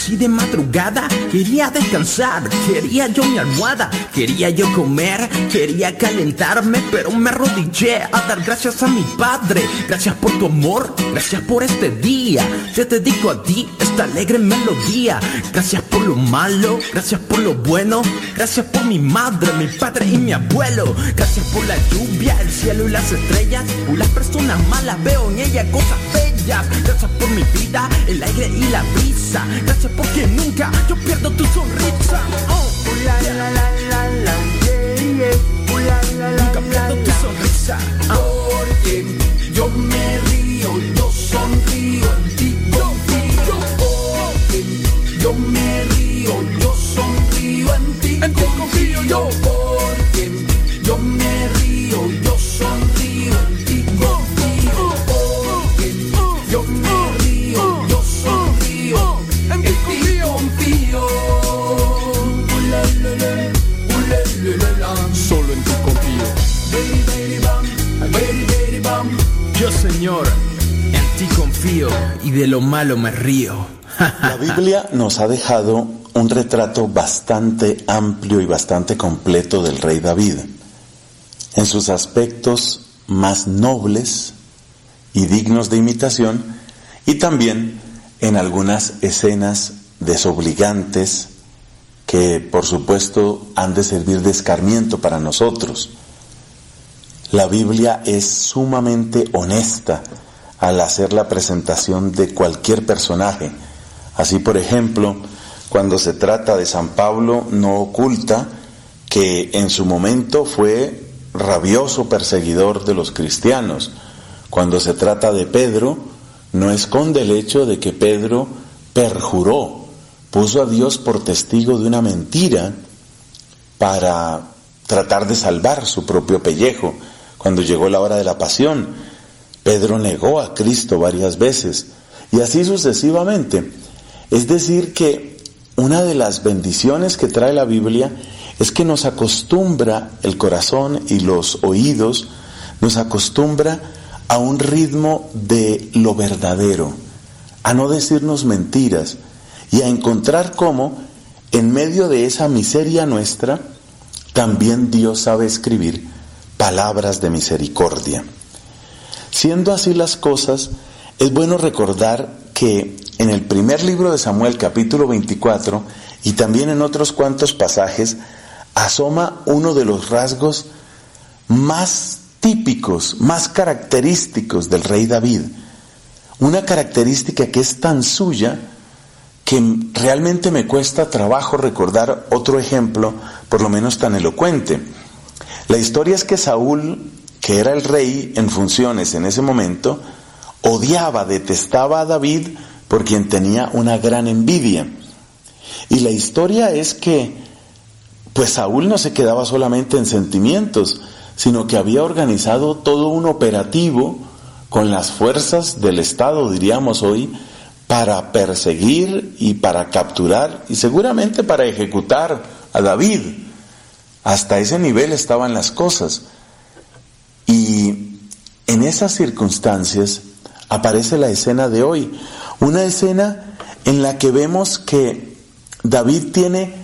casi de madrugada Quería descansar, quería yo mi almohada Quería yo comer, quería calentarme Pero me arrodillé a dar gracias a mi padre. Gracias por tu amor, gracias por este día. Te dedico a ti esta alegre melodía. Gracias por lo malo, gracias por lo bueno. Gracias por mi madre, mi padre y mi abuelo. Gracias por la lluvia, el cielo y las estrellas. Por las personas malas veo en ella cosas bellas. Gracias por mi vida, el aire y la brisa. Gracias porque nunca yo pierdo tu sonrisa. Oh. la, la, la, la, la, yeah, yeah. Uh, la, la, la, Nunca pierdo tu sonrisa. Porque yo me río, yo sonrío, Yo porque yo me río, yo sonrío, en ti confío. Porque yo me río, yo sonrío, en ti confío. Solo en ti confío. Baby, baby, bam, baby, baby, bam. Yo señor, en ti confío y de lo malo me río La Biblia nos ha dejado un retrato bastante amplio y bastante completo del rey David, en sus aspectos más nobles y dignos de imitación, y también en algunas escenas desobligantes que por supuesto han de servir de escarmiento para nosotros. La Biblia es sumamente honesta al hacer la presentación de cualquier personaje. Así, por ejemplo, cuando se trata de San Pablo, no oculta que en su momento fue rabioso perseguidor de los cristianos. Cuando se trata de Pedro, no esconde el hecho de que Pedro perjuró, puso a Dios por testigo de una mentira para tratar de salvar su propio pellejo. Cuando llegó la hora de la pasión, Pedro negó a Cristo varias veces y así sucesivamente. Es decir, que una de las bendiciones que trae la Biblia es que nos acostumbra el corazón y los oídos, nos acostumbra a un ritmo de lo verdadero, a no decirnos mentiras y a encontrar cómo en medio de esa miseria nuestra, también Dios sabe escribir palabras de misericordia. Siendo así las cosas, es bueno recordar que en el primer libro de Samuel capítulo 24 y también en otros cuantos pasajes asoma uno de los rasgos más típicos, más característicos del rey David. Una característica que es tan suya que realmente me cuesta trabajo recordar otro ejemplo, por lo menos tan elocuente. La historia es que Saúl, que era el rey en funciones en ese momento, odiaba, detestaba a David por quien tenía una gran envidia. Y la historia es que, pues Saúl no se quedaba solamente en sentimientos, sino que había organizado todo un operativo con las fuerzas del Estado, diríamos hoy, para perseguir y para capturar y seguramente para ejecutar a David. Hasta ese nivel estaban las cosas. Y en esas circunstancias aparece la escena de hoy, una escena en la que vemos que David tiene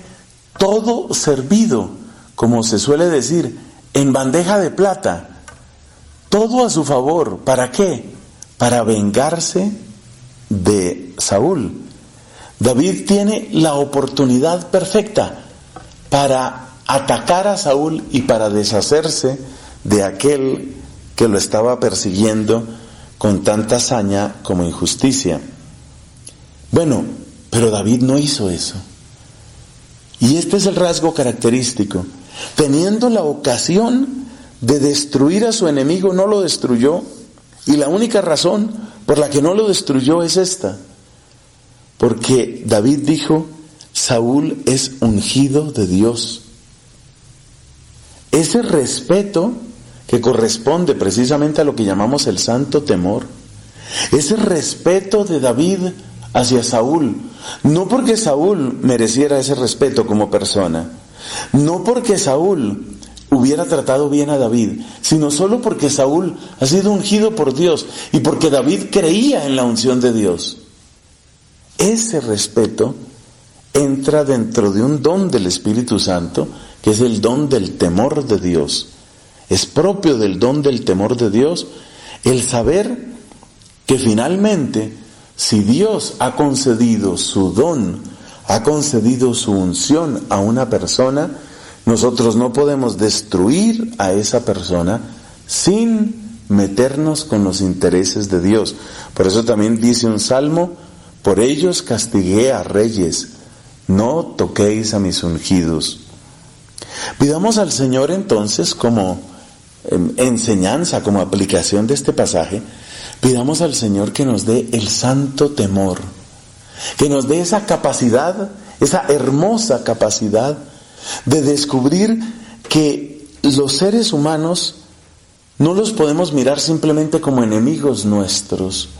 todo servido, como se suele decir, en bandeja de plata, todo a su favor. ¿Para qué? Para vengarse de Saúl. David tiene la oportunidad perfecta para atacar a Saúl y para deshacerse de aquel que lo estaba persiguiendo con tanta hazaña como injusticia. Bueno, pero David no hizo eso. Y este es el rasgo característico. Teniendo la ocasión de destruir a su enemigo, no lo destruyó. Y la única razón por la que no lo destruyó es esta. Porque David dijo, Saúl es ungido de Dios. Ese respeto que corresponde precisamente a lo que llamamos el santo temor, ese respeto de David hacia Saúl, no porque Saúl mereciera ese respeto como persona, no porque Saúl hubiera tratado bien a David, sino solo porque Saúl ha sido ungido por Dios y porque David creía en la unción de Dios. Ese respeto entra dentro de un don del Espíritu Santo, que es el don del temor de Dios. Es propio del don del temor de Dios el saber que finalmente, si Dios ha concedido su don, ha concedido su unción a una persona, nosotros no podemos destruir a esa persona sin meternos con los intereses de Dios. Por eso también dice un salmo, por ellos castigué a reyes, no toquéis a mis ungidos. Pidamos al Señor entonces como em, enseñanza, como aplicación de este pasaje, pidamos al Señor que nos dé el santo temor, que nos dé esa capacidad, esa hermosa capacidad de descubrir que los seres humanos no los podemos mirar simplemente como enemigos nuestros,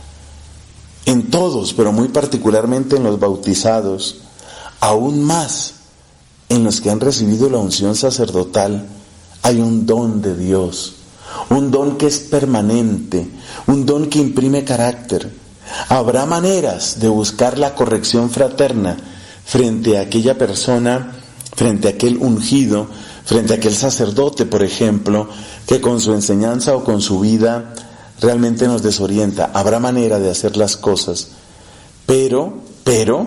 en todos, pero muy particularmente en los bautizados, aún más en los que han recibido la unción sacerdotal, hay un don de Dios, un don que es permanente, un don que imprime carácter. Habrá maneras de buscar la corrección fraterna frente a aquella persona frente a aquel ungido, frente a aquel sacerdote, por ejemplo, que con su enseñanza o con su vida realmente nos desorienta. Habrá manera de hacer las cosas, pero, pero,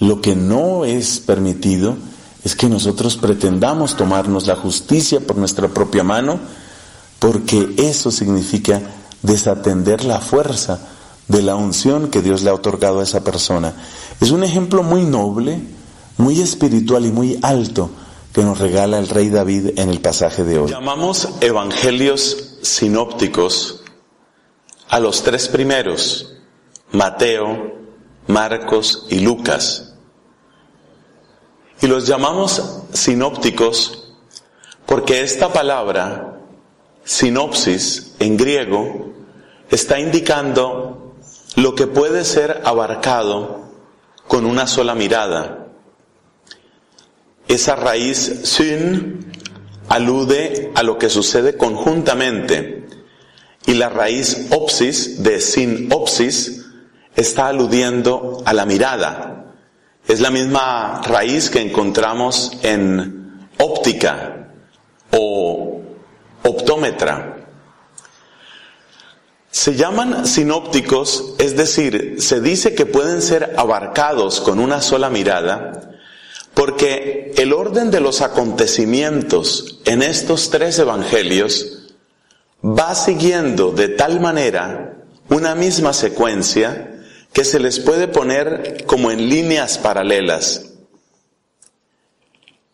lo que no es permitido es que nosotros pretendamos tomarnos la justicia por nuestra propia mano, porque eso significa desatender la fuerza de la unción que Dios le ha otorgado a esa persona. Es un ejemplo muy noble, muy espiritual y muy alto que nos regala el rey David en el pasaje de hoy. Llamamos evangelios sinópticos a los tres primeros, Mateo, Marcos y Lucas. Y los llamamos sinópticos porque esta palabra, sinopsis en griego, está indicando lo que puede ser abarcado con una sola mirada. Esa raíz sin alude a lo que sucede conjuntamente y la raíz opsis de sin opsis está aludiendo a la mirada. Es la misma raíz que encontramos en óptica o optómetra. Se llaman sinópticos, es decir, se dice que pueden ser abarcados con una sola mirada porque el orden de los acontecimientos en estos tres evangelios va siguiendo de tal manera una misma secuencia que se les puede poner como en líneas paralelas.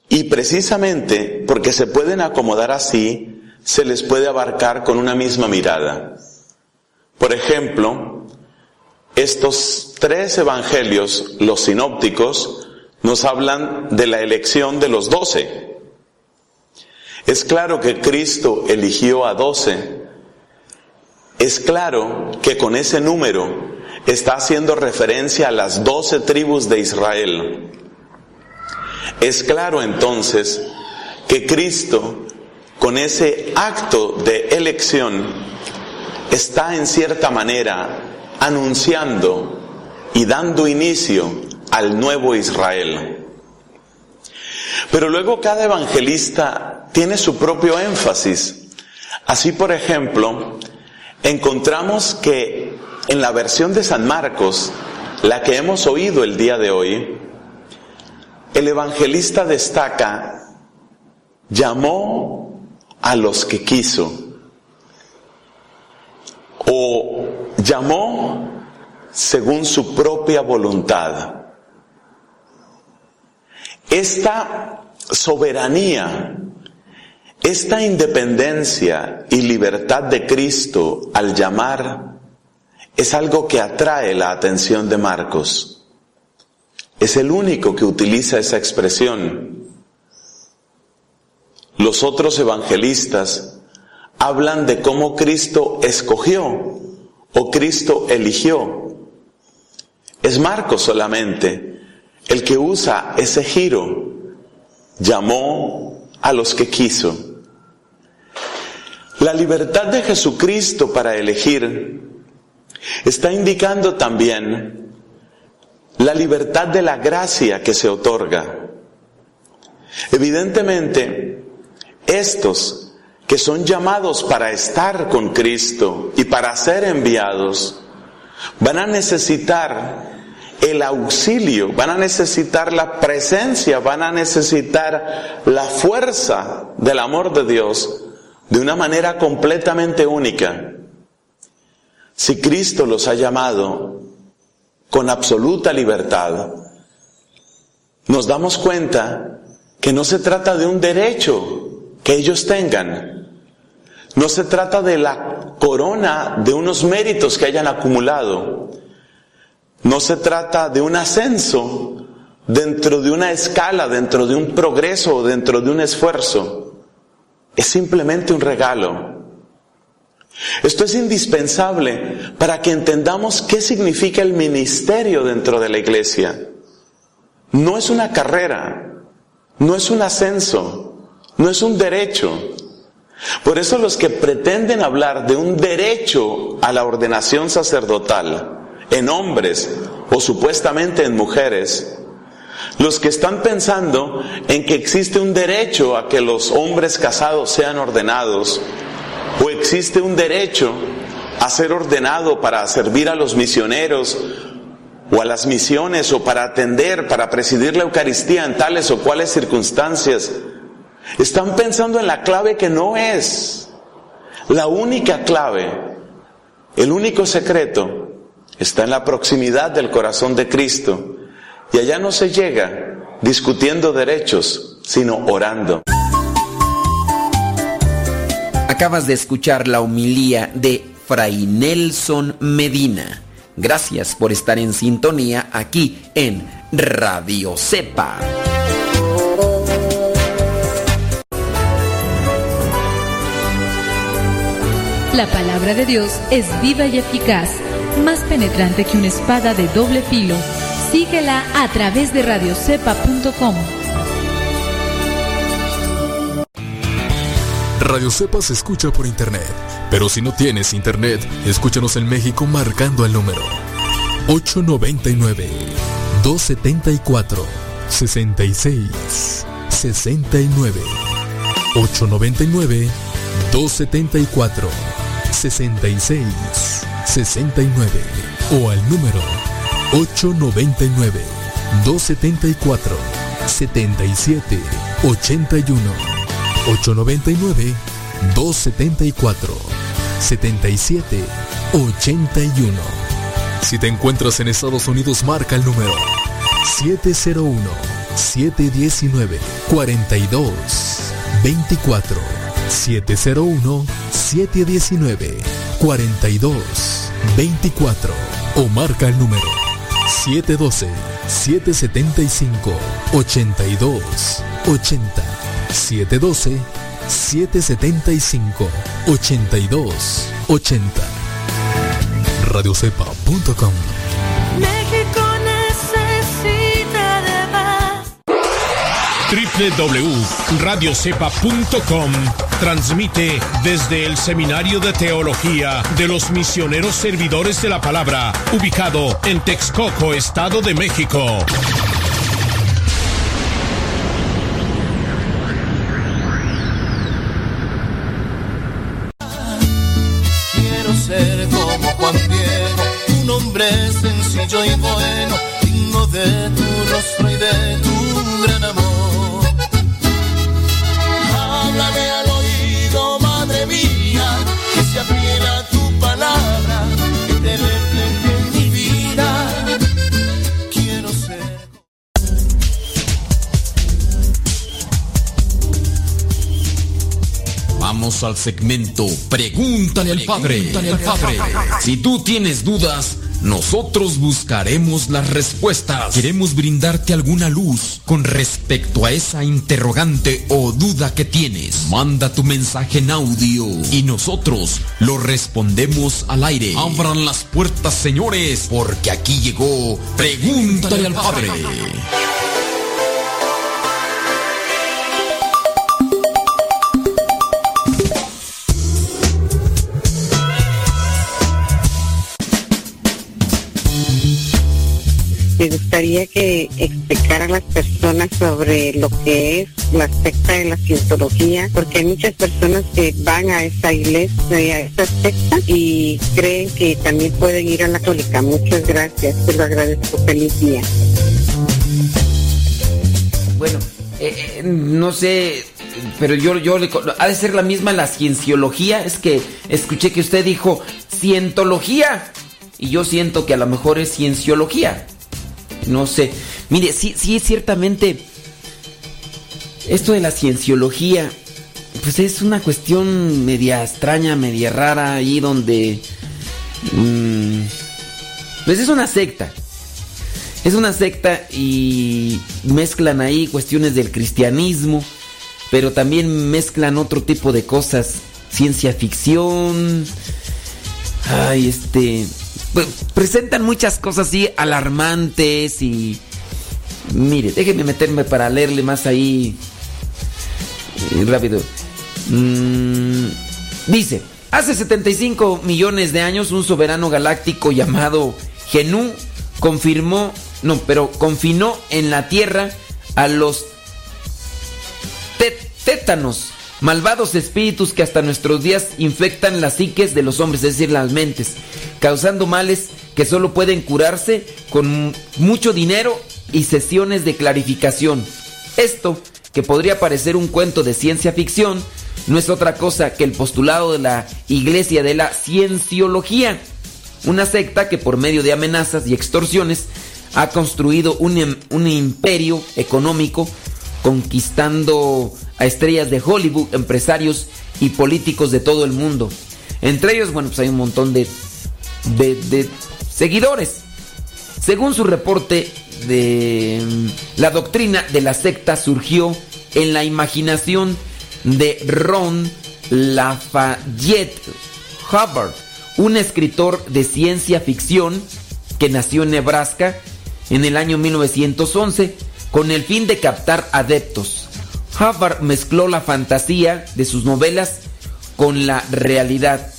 Y precisamente porque se pueden acomodar así, se les puede abarcar con una misma mirada. Por ejemplo, estos tres evangelios, los sinópticos, nos hablan de la elección de los doce. Es claro que Cristo eligió a doce. Es claro que con ese número está haciendo referencia a las doce tribus de Israel. Es claro entonces que Cristo, con ese acto de elección, está en cierta manera anunciando y dando inicio al nuevo Israel. Pero luego cada evangelista tiene su propio énfasis. Así, por ejemplo, encontramos que en la versión de San Marcos, la que hemos oído el día de hoy, el evangelista destaca, llamó a los que quiso, o llamó según su propia voluntad. Esta soberanía esta independencia y libertad de Cristo al llamar es algo que atrae la atención de Marcos. Es el único que utiliza esa expresión. Los otros evangelistas hablan de cómo Cristo escogió o Cristo eligió. Es Marcos solamente el que usa ese giro. Llamó a los que quiso. La libertad de Jesucristo para elegir está indicando también la libertad de la gracia que se otorga. Evidentemente, estos que son llamados para estar con Cristo y para ser enviados, van a necesitar el auxilio, van a necesitar la presencia, van a necesitar la fuerza del amor de Dios de una manera completamente única. Si Cristo los ha llamado con absoluta libertad, nos damos cuenta que no se trata de un derecho que ellos tengan, no se trata de la corona de unos méritos que hayan acumulado, no se trata de un ascenso dentro de una escala, dentro de un progreso, dentro de un esfuerzo es simplemente un regalo. Esto es indispensable para que entendamos qué significa el ministerio dentro de la iglesia. No es una carrera, no es un ascenso, no es un derecho. Por eso los que pretenden hablar de un derecho a la ordenación sacerdotal en hombres o supuestamente en mujeres, los que están pensando en que existe un derecho a que los hombres casados sean ordenados, o existe un derecho a ser ordenado para servir a los misioneros, o a las misiones, o para atender, para presidir la Eucaristía en tales o cuales circunstancias, están pensando en la clave que no es. La única clave, el único secreto, está en la proximidad del corazón de Cristo y allá no se llega discutiendo derechos, sino orando. Acabas de escuchar la homilía de Fray Nelson Medina. Gracias por estar en sintonía aquí en Radio Cepa. La palabra de Dios es viva y eficaz, más penetrante que una espada de doble filo Síguela a través de radiocepa.com. Radio Cepa se escucha por internet, pero si no tienes internet, escúchanos en México marcando el número 899 274 66 69 899 274 66 69 o al número 899 274 77 81 899 274 77 81 Si te encuentras en Estados Unidos marca el número 701 719 42 24 701 719 42 24 o marca el número 712-775-8280. 712-775-8280. Radiocepa.com www.radiocepa.com transmite desde el Seminario de Teología de los Misioneros Servidores de la Palabra, ubicado en Texcoco, Estado de México. Quiero ser como Juan Diego, un hombre sencillo y bueno, digno de tu rostro y de tu Al segmento Pregúntale al Padre. Pregúntale al Padre. Si tú tienes dudas, nosotros buscaremos las respuestas. Queremos brindarte alguna luz con respecto a esa interrogante o duda que tienes. Manda tu mensaje en audio y nosotros lo respondemos al aire. Abran las puertas, señores, porque aquí llegó Pregúntale al Padre. Gustaría que explicara a las personas sobre lo que es la secta de la cientología, porque hay muchas personas que van a esa iglesia, a esa secta, y creen que también pueden ir a la católica. Muchas gracias, te lo agradezco. Feliz día. Bueno, eh, eh, no sé, pero yo, yo le... Ha de ser la misma la cienciología. Es que escuché que usted dijo cientología. Y yo siento que a lo mejor es cienciología. No sé. Mire, sí, sí, ciertamente. Esto de la cienciología. Pues es una cuestión media extraña, media rara, ahí donde. mmm, pues es una secta. Es una secta y mezclan ahí cuestiones del cristianismo, pero también mezclan otro tipo de cosas, ciencia ficción. Ay, este presentan muchas cosas así alarmantes y mire, déjenme meterme para leerle más ahí eh, rápido. Mm, dice, hace 75 millones de años un soberano galáctico llamado Genú confirmó, no, pero confinó en la Tierra a los tétanos, malvados espíritus que hasta nuestros días infectan las psiques de los hombres, es decir, las mentes, causando males que solo pueden curarse con mucho dinero y sesiones de clarificación. Esto, que podría parecer un cuento de ciencia ficción, no es otra cosa que el postulado de la Iglesia de la Cienciología, una secta que por medio de amenazas y extorsiones ha construido un, un imperio económico conquistando a estrellas de Hollywood, empresarios y políticos de todo el mundo. Entre ellos, bueno, pues hay un montón de, de, seguidores. Según su reporte, de la doctrina de la secta surgió en la imaginación de Ron Lafayette Hubbard, un escritor de ciencia ficción que nació en Nebraska en el año 1911 con el fin de captar adeptos. Hubbard mezcló la fantasía de sus novelas con la realidad.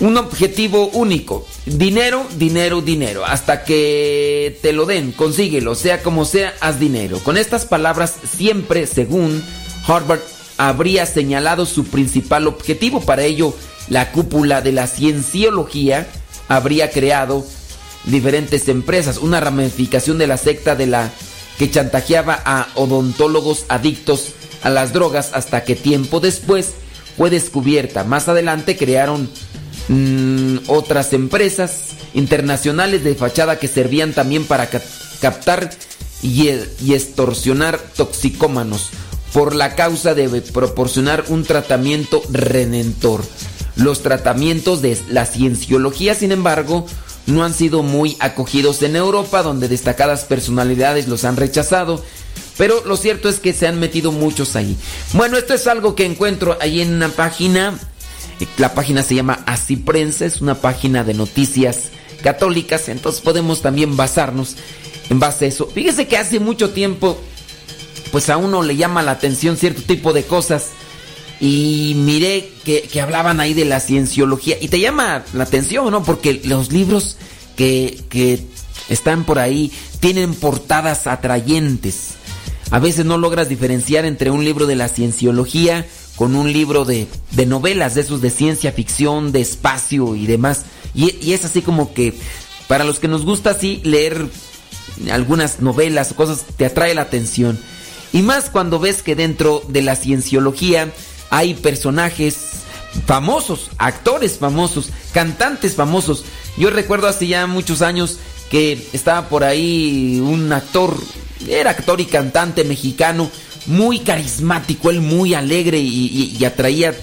Un objetivo único. Dinero, dinero, dinero. Hasta que te lo den, consíguelo. Sea como sea, haz dinero. Con estas palabras, siempre, según Harvard, habría señalado su principal objetivo. Para ello, la cúpula de la cienciología habría creado diferentes empresas. Una ramificación de la secta de la que chantajeaba a odontólogos adictos a las drogas hasta que tiempo después fue descubierta. Más adelante crearon mmm, otras empresas internacionales de fachada que servían también para ca captar y, y extorsionar toxicómanos por la causa de proporcionar un tratamiento redentor. Los tratamientos de la cienciología, sin embargo, no han sido muy acogidos en Europa, donde destacadas personalidades los han rechazado. Pero lo cierto es que se han metido muchos ahí. Bueno, esto es algo que encuentro ahí en una página. La página se llama Así Prensa, es una página de noticias católicas, entonces podemos también basarnos en base a eso. Fíjese que hace mucho tiempo, pues a uno le llama la atención cierto tipo de cosas. Y miré que, que, hablaban ahí de la cienciología. Y te llama la atención, ¿no? Porque los libros que, que están por ahí tienen portadas atrayentes. A veces no logras diferenciar entre un libro de la cienciología con un libro de, de novelas, de esos de ciencia ficción, de espacio y demás. Y, y, es así como que para los que nos gusta así leer algunas novelas o cosas, te atrae la atención. Y más cuando ves que dentro de la cienciología hay personajes famosos, actores famosos, cantantes famosos. Yo recuerdo hace ya muchos años que estaba por ahí un actor, era actor y cantante mexicano, muy carismático, él muy alegre y, y atraía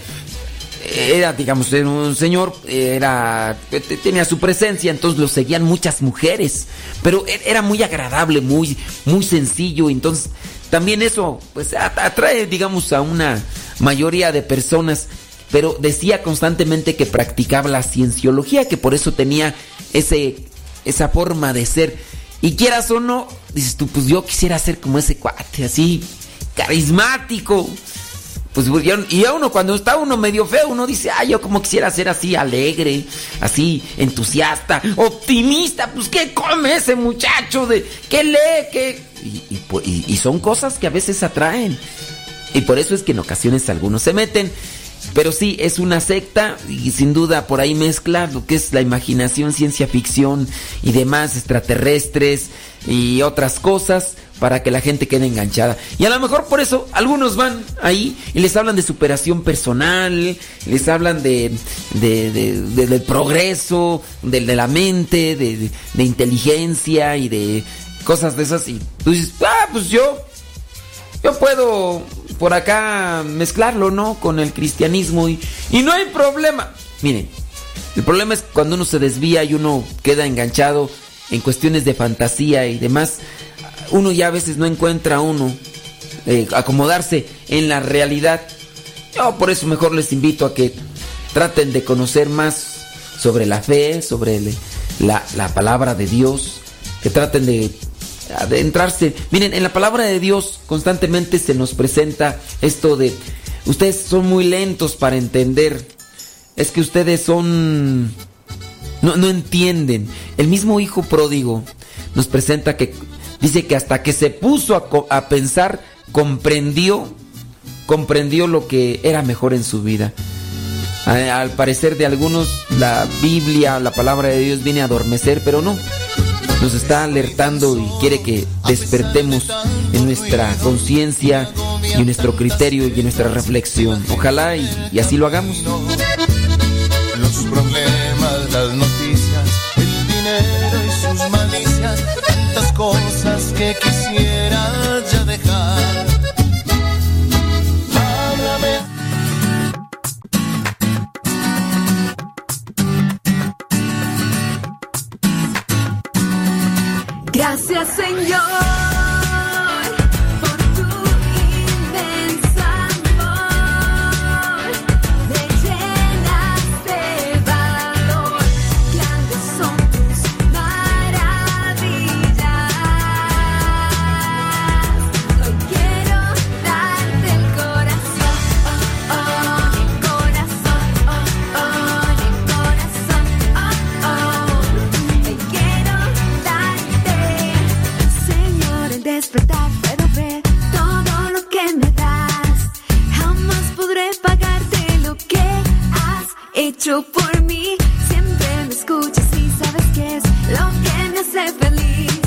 era, digamos, un señor, era, tenía su presencia, entonces lo seguían muchas mujeres, pero e, era muy agradable, muy, muy sencillo, entonces también eso, pues atrae, digamos, a una mayoría de personas, pero decía constantemente que practicaba la cienciología, que por eso tenía ese, esa forma de ser. Y quieras o no, dices tú, pues yo quisiera ser como ese cuate, así, carismático pues y a uno cuando está uno medio feo, uno dice, ay, yo como quisiera ser así alegre, así entusiasta, optimista, pues qué come ese muchacho de qué lee, qué y son cosas que a veces atraen. Y por eso es que en ocasiones algunos se meten. Pero sí, es una secta y sin duda por ahí mezcla lo que es la imaginación, ciencia ficción y demás, extraterrestres y otras cosas para que la gente quede enganchada. Y a lo mejor por eso algunos van ahí y les hablan de superación personal, les hablan de, del progreso, de, la mente, de, inteligencia y de cosas de esas. Y tú dices, ah, pues yo, yo puedo por acá mezclarlo, ¿no? Con el cristianismo y, y no hay problema. Miren, el problema es cuando uno se desvía y uno queda enganchado en cuestiones de fantasía y demás. Uno ya a veces no encuentra uno eh, acomodarse en la realidad. Yo por eso mejor les invito a que traten de conocer más sobre la fe, sobre la, la palabra de Dios, que traten de adentrarse. Miren, en la palabra de Dios constantemente se nos presenta esto de, ustedes son muy lentos para entender, es que ustedes son... No, no entienden. El mismo hijo pródigo nos presenta que dice que hasta que se puso a, a pensar, comprendió, comprendió lo que era mejor en su vida. Al parecer de algunos, la Biblia, la palabra de Dios viene a adormecer, pero no nos está alertando y quiere que despertemos en nuestra conciencia y en nuestro criterio y en nuestra reflexión. Ojalá y, así lo hagamos. Los problemas, las que quisiera ya dejar Gracias Señor. Por mí. Siempre me escuchas y sabes que es lo que me hace feliz.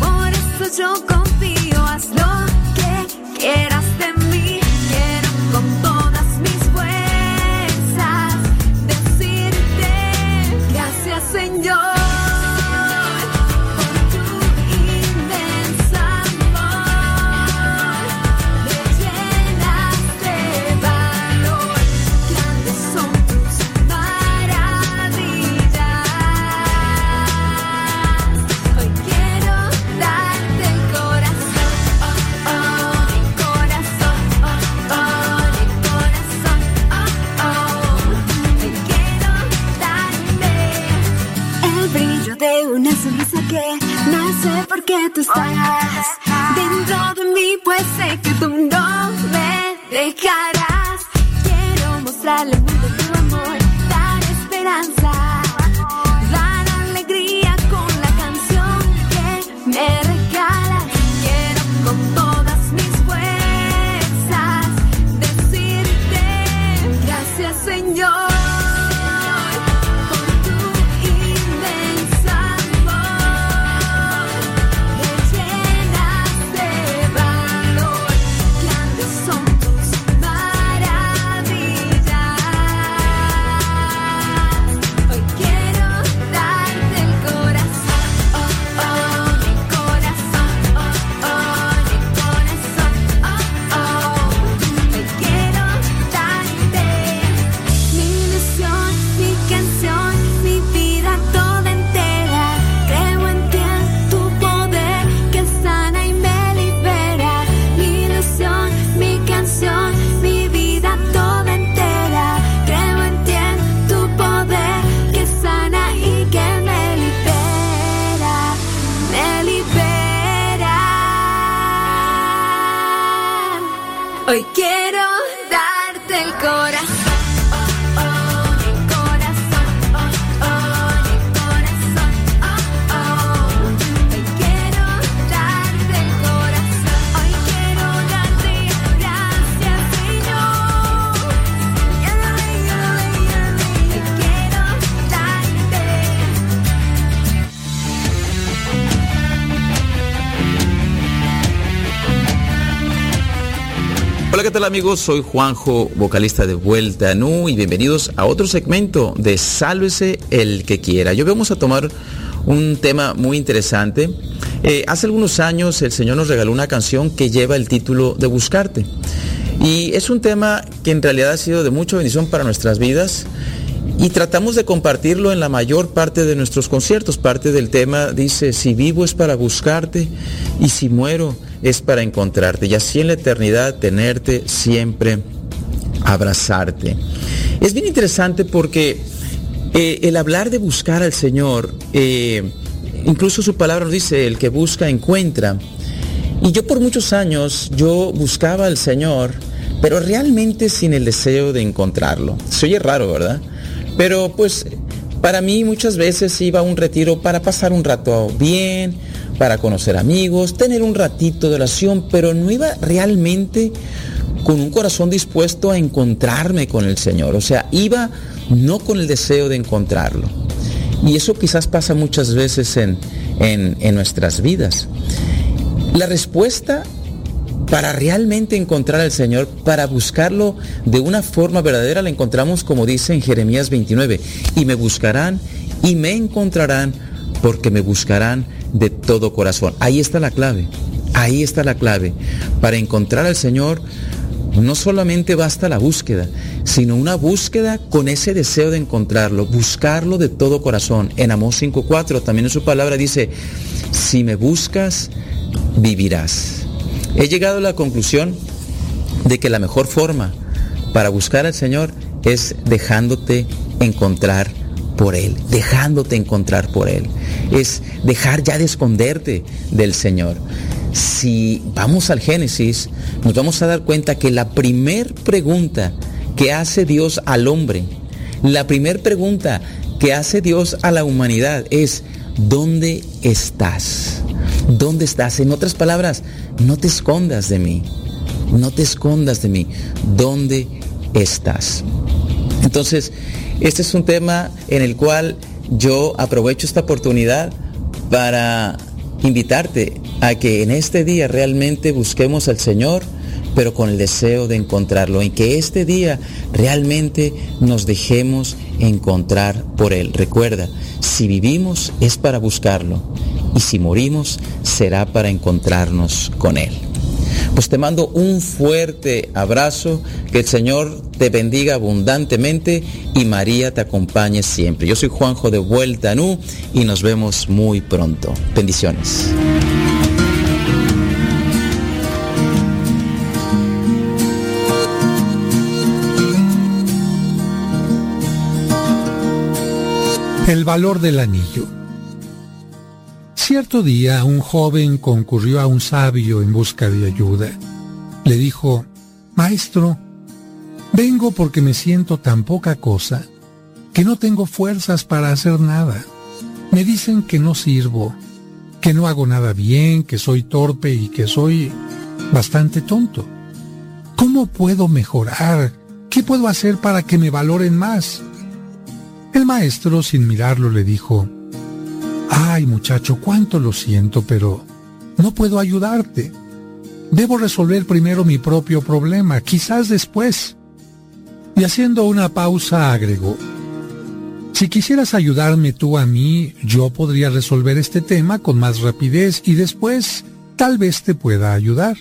Por eso yo confío, haz lo que quieras que tú estás dentro de mí, pues sé que tú no me dejarás. Quiero mostrarle mundo tal amigos? Soy Juanjo, vocalista de Vuelta Nu y bienvenidos a otro segmento de Sálvese el que quiera. Yo vamos a tomar un tema muy interesante. Eh, hace algunos años el Señor nos regaló una canción que lleva el título de Buscarte. Y es un tema que en realidad ha sido de mucha bendición para nuestras vidas y tratamos de compartirlo en la mayor parte de nuestros conciertos. Parte del tema dice, si vivo es para buscarte y si muero es para encontrarte. Y así en la eternidad tenerte siempre, abrazarte. Es bien interesante porque eh, el hablar de buscar al Señor, eh, incluso su palabra nos dice, el que busca encuentra. Y yo por muchos años, yo buscaba al Señor, pero realmente sin el deseo de encontrarlo. Se oye raro, ¿verdad? Pero pues para mí muchas veces iba a un retiro para pasar un rato bien, para conocer amigos, tener un ratito de oración, pero no iba realmente con un corazón dispuesto a encontrarme con el Señor. O sea, iba no con el deseo de encontrarlo. Y eso quizás pasa muchas veces en, en, en nuestras vidas. La respuesta para realmente encontrar al Señor, para buscarlo de una forma verdadera, la encontramos como dice en Jeremías 29, y me buscarán y me encontrarán porque me buscarán de todo corazón. Ahí está la clave, ahí está la clave. Para encontrar al Señor no solamente basta la búsqueda, sino una búsqueda con ese deseo de encontrarlo, buscarlo de todo corazón. En Amós 5.4 también en su palabra dice, si me buscas, vivirás. He llegado a la conclusión de que la mejor forma para buscar al Señor es dejándote encontrar por Él, dejándote encontrar por Él. Es dejar ya de esconderte del Señor. Si vamos al Génesis, nos vamos a dar cuenta que la primer pregunta que hace Dios al hombre, la primer pregunta que hace Dios a la humanidad es, ¿dónde estás? ¿Dónde estás? En otras palabras, no te escondas de mí. No te escondas de mí. ¿Dónde estás? Entonces, este es un tema en el cual yo aprovecho esta oportunidad para invitarte a que en este día realmente busquemos al Señor, pero con el deseo de encontrarlo, en que este día realmente nos dejemos encontrar por Él. Recuerda, si vivimos es para buscarlo y si morimos será para encontrarnos con Él. Pues te mando un fuerte abrazo, que el Señor te bendiga abundantemente y María te acompañe siempre. Yo soy Juanjo de Vuelta Nu y nos vemos muy pronto. Bendiciones. El valor del anillo. Cierto día un joven concurrió a un sabio en busca de ayuda. Le dijo, Maestro, vengo porque me siento tan poca cosa que no tengo fuerzas para hacer nada. Me dicen que no sirvo, que no hago nada bien, que soy torpe y que soy bastante tonto. ¿Cómo puedo mejorar? ¿Qué puedo hacer para que me valoren más? El maestro, sin mirarlo, le dijo, Ay, muchacho, cuánto lo siento, pero no puedo ayudarte. Debo resolver primero mi propio problema, quizás después. Y haciendo una pausa agregó, si quisieras ayudarme tú a mí, yo podría resolver este tema con más rapidez y después tal vez te pueda ayudar.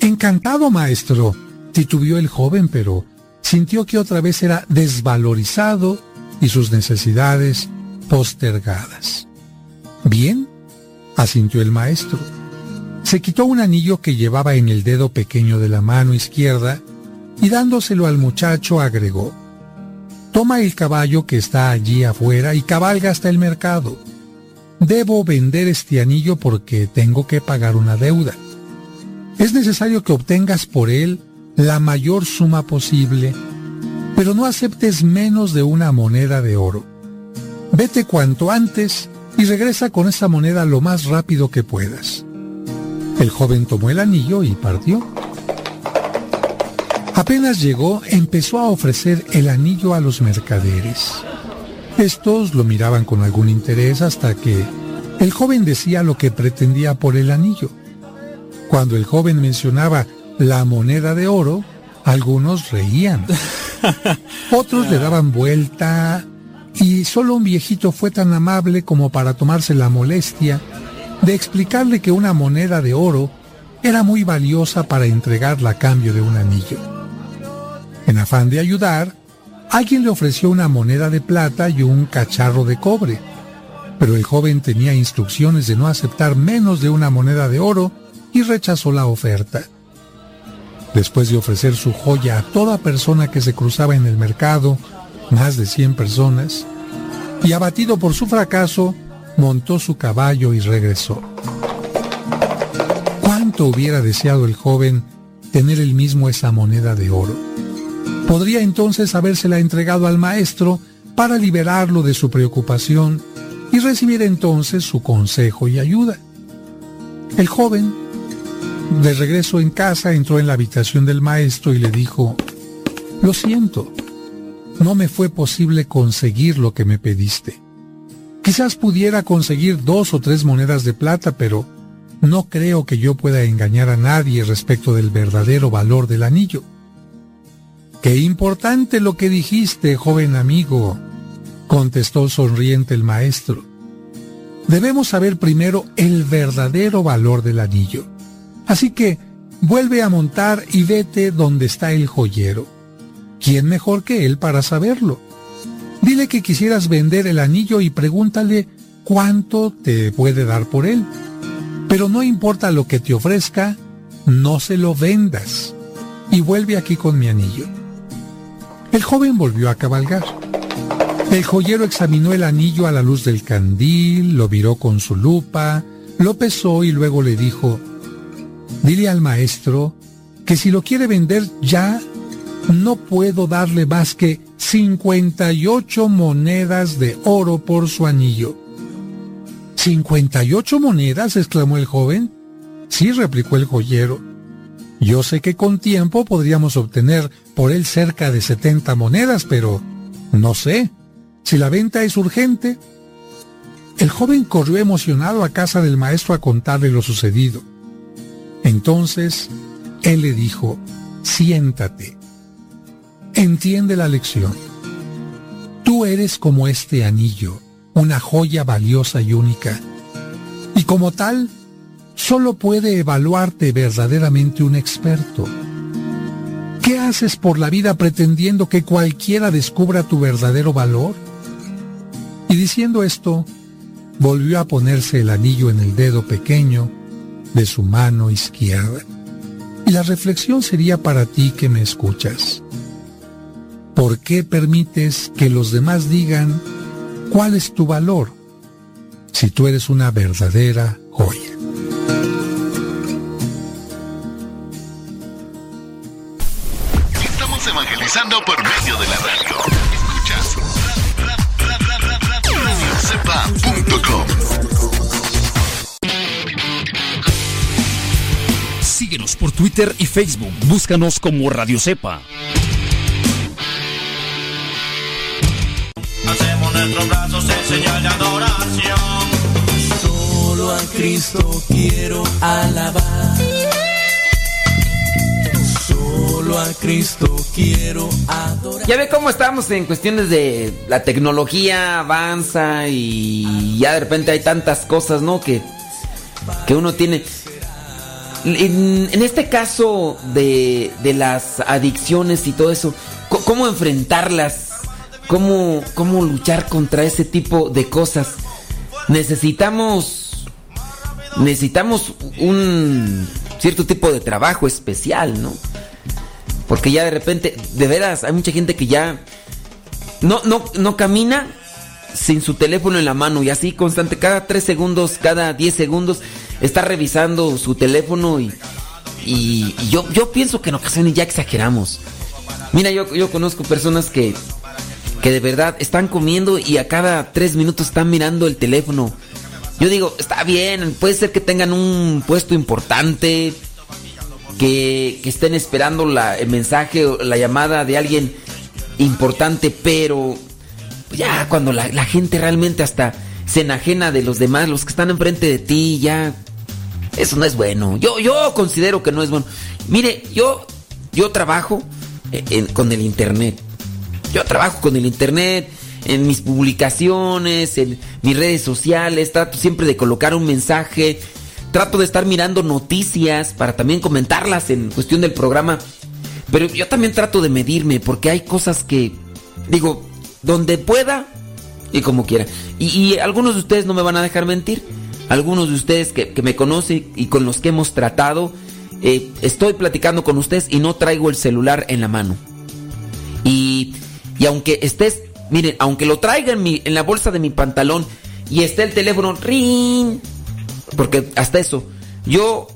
Encantado, maestro, titubeó el joven, pero sintió que otra vez era desvalorizado y sus necesidades postergadas. Bien, asintió el maestro. Se quitó un anillo que llevaba en el dedo pequeño de la mano izquierda y dándoselo al muchacho agregó, Toma el caballo que está allí afuera y cabalga hasta el mercado. Debo vender este anillo porque tengo que pagar una deuda. Es necesario que obtengas por él la mayor suma posible, pero no aceptes menos de una moneda de oro. Vete cuanto antes y regresa con esa moneda lo más rápido que puedas. El joven tomó el anillo y partió. Apenas llegó, empezó a ofrecer el anillo a los mercaderes. Estos lo miraban con algún interés hasta que el joven decía lo que pretendía por el anillo. Cuando el joven mencionaba la moneda de oro, algunos reían. Otros le daban vuelta y solo un viejito fue tan amable como para tomarse la molestia de explicarle que una moneda de oro era muy valiosa para entregarla a cambio de un anillo. En afán de ayudar, alguien le ofreció una moneda de plata y un cacharro de cobre, pero el joven tenía instrucciones de no aceptar menos de una moneda de oro y rechazó la oferta. Después de ofrecer su joya a toda persona que se cruzaba en el mercado, más de 100 personas, y abatido por su fracaso, montó su caballo y regresó. ¿Cuánto hubiera deseado el joven tener el mismo esa moneda de oro? Podría entonces habérsela entregado al maestro para liberarlo de su preocupación y recibir entonces su consejo y ayuda. El joven, de regreso en casa, entró en la habitación del maestro y le dijo, Lo siento, no me fue posible conseguir lo que me pediste. Quizás pudiera conseguir dos o tres monedas de plata, pero no creo que yo pueda engañar a nadie respecto del verdadero valor del anillo. Qué importante lo que dijiste, joven amigo, contestó sonriente el maestro. Debemos saber primero el verdadero valor del anillo. Así que vuelve a montar y vete donde está el joyero. ¿Quién mejor que él para saberlo? Dile que quisieras vender el anillo y pregúntale cuánto te puede dar por él. Pero no importa lo que te ofrezca, no se lo vendas. Y vuelve aquí con mi anillo. El joven volvió a cabalgar. El joyero examinó el anillo a la luz del candil, lo miró con su lupa, lo pesó y luego le dijo, dile al maestro que si lo quiere vender ya, no puedo darle más que 58 monedas de oro por su anillo. ¿58 monedas? exclamó el joven. Sí, replicó el joyero. Yo sé que con tiempo podríamos obtener por él cerca de 70 monedas, pero no sé. Si la venta es urgente. El joven corrió emocionado a casa del maestro a contarle lo sucedido. Entonces, él le dijo, siéntate. Entiende la lección. Tú eres como este anillo, una joya valiosa y única. Y como tal, solo puede evaluarte verdaderamente un experto. ¿Qué haces por la vida pretendiendo que cualquiera descubra tu verdadero valor? Y diciendo esto, volvió a ponerse el anillo en el dedo pequeño de su mano izquierda. Y la reflexión sería para ti que me escuchas. ¿Por qué permites que los demás digan cuál es tu valor si tú eres una verdadera joya? Estamos evangelizando por medio de la radio. Escuchas radiocepa.com. Síguenos por Twitter y Facebook. Búscanos como Radio Cepa. Nuestros brazos en señal de adoración. Solo a Cristo quiero alabar. Solo a Cristo quiero adorar. Ya ve cómo estamos en cuestiones de la tecnología avanza y ya de repente hay tantas cosas, ¿no? Que, que uno tiene. En, en este caso de, de las adicciones y todo eso, ¿cómo enfrentarlas? ¿Cómo, ¿Cómo luchar contra ese tipo de cosas? Necesitamos. Necesitamos un cierto tipo de trabajo especial, ¿no? Porque ya de repente, de veras, hay mucha gente que ya no, no, no camina sin su teléfono en la mano y así constante, cada tres segundos, cada 10 segundos, está revisando su teléfono y, y, y yo, yo pienso que en ocasiones ya exageramos. Mira, yo, yo conozco personas que, que de verdad están comiendo y a cada tres minutos están mirando el teléfono. Yo digo, está bien, puede ser que tengan un puesto importante, que, que estén esperando la, el mensaje o la llamada de alguien importante, pero ya cuando la, gente realmente hasta se enajena de los demás, los que están enfrente de ti, ya eso no es bueno. Yo, yo considero que no es bueno. Mire, yo, yo trabajo en- en- con el internet. Yo trabajo con el internet, en mis publicaciones, en mis redes sociales, trato siempre de colocar un mensaje, trato de estar mirando noticias para también comentarlas en cuestión del programa. Pero yo también trato de medirme porque hay cosas que, digo, donde pueda y como quiera. Y, algunos de ustedes no me van a dejar mentir. Algunos de ustedes que, que me conocen y con los que hemos tratado, eh, estoy platicando con ustedes y no traigo el celular en la mano. Y, y aunque estés, miren, aunque lo traiga en, la bolsa de mi pantalón y esté el teléfono, ring, porque hasta eso, yo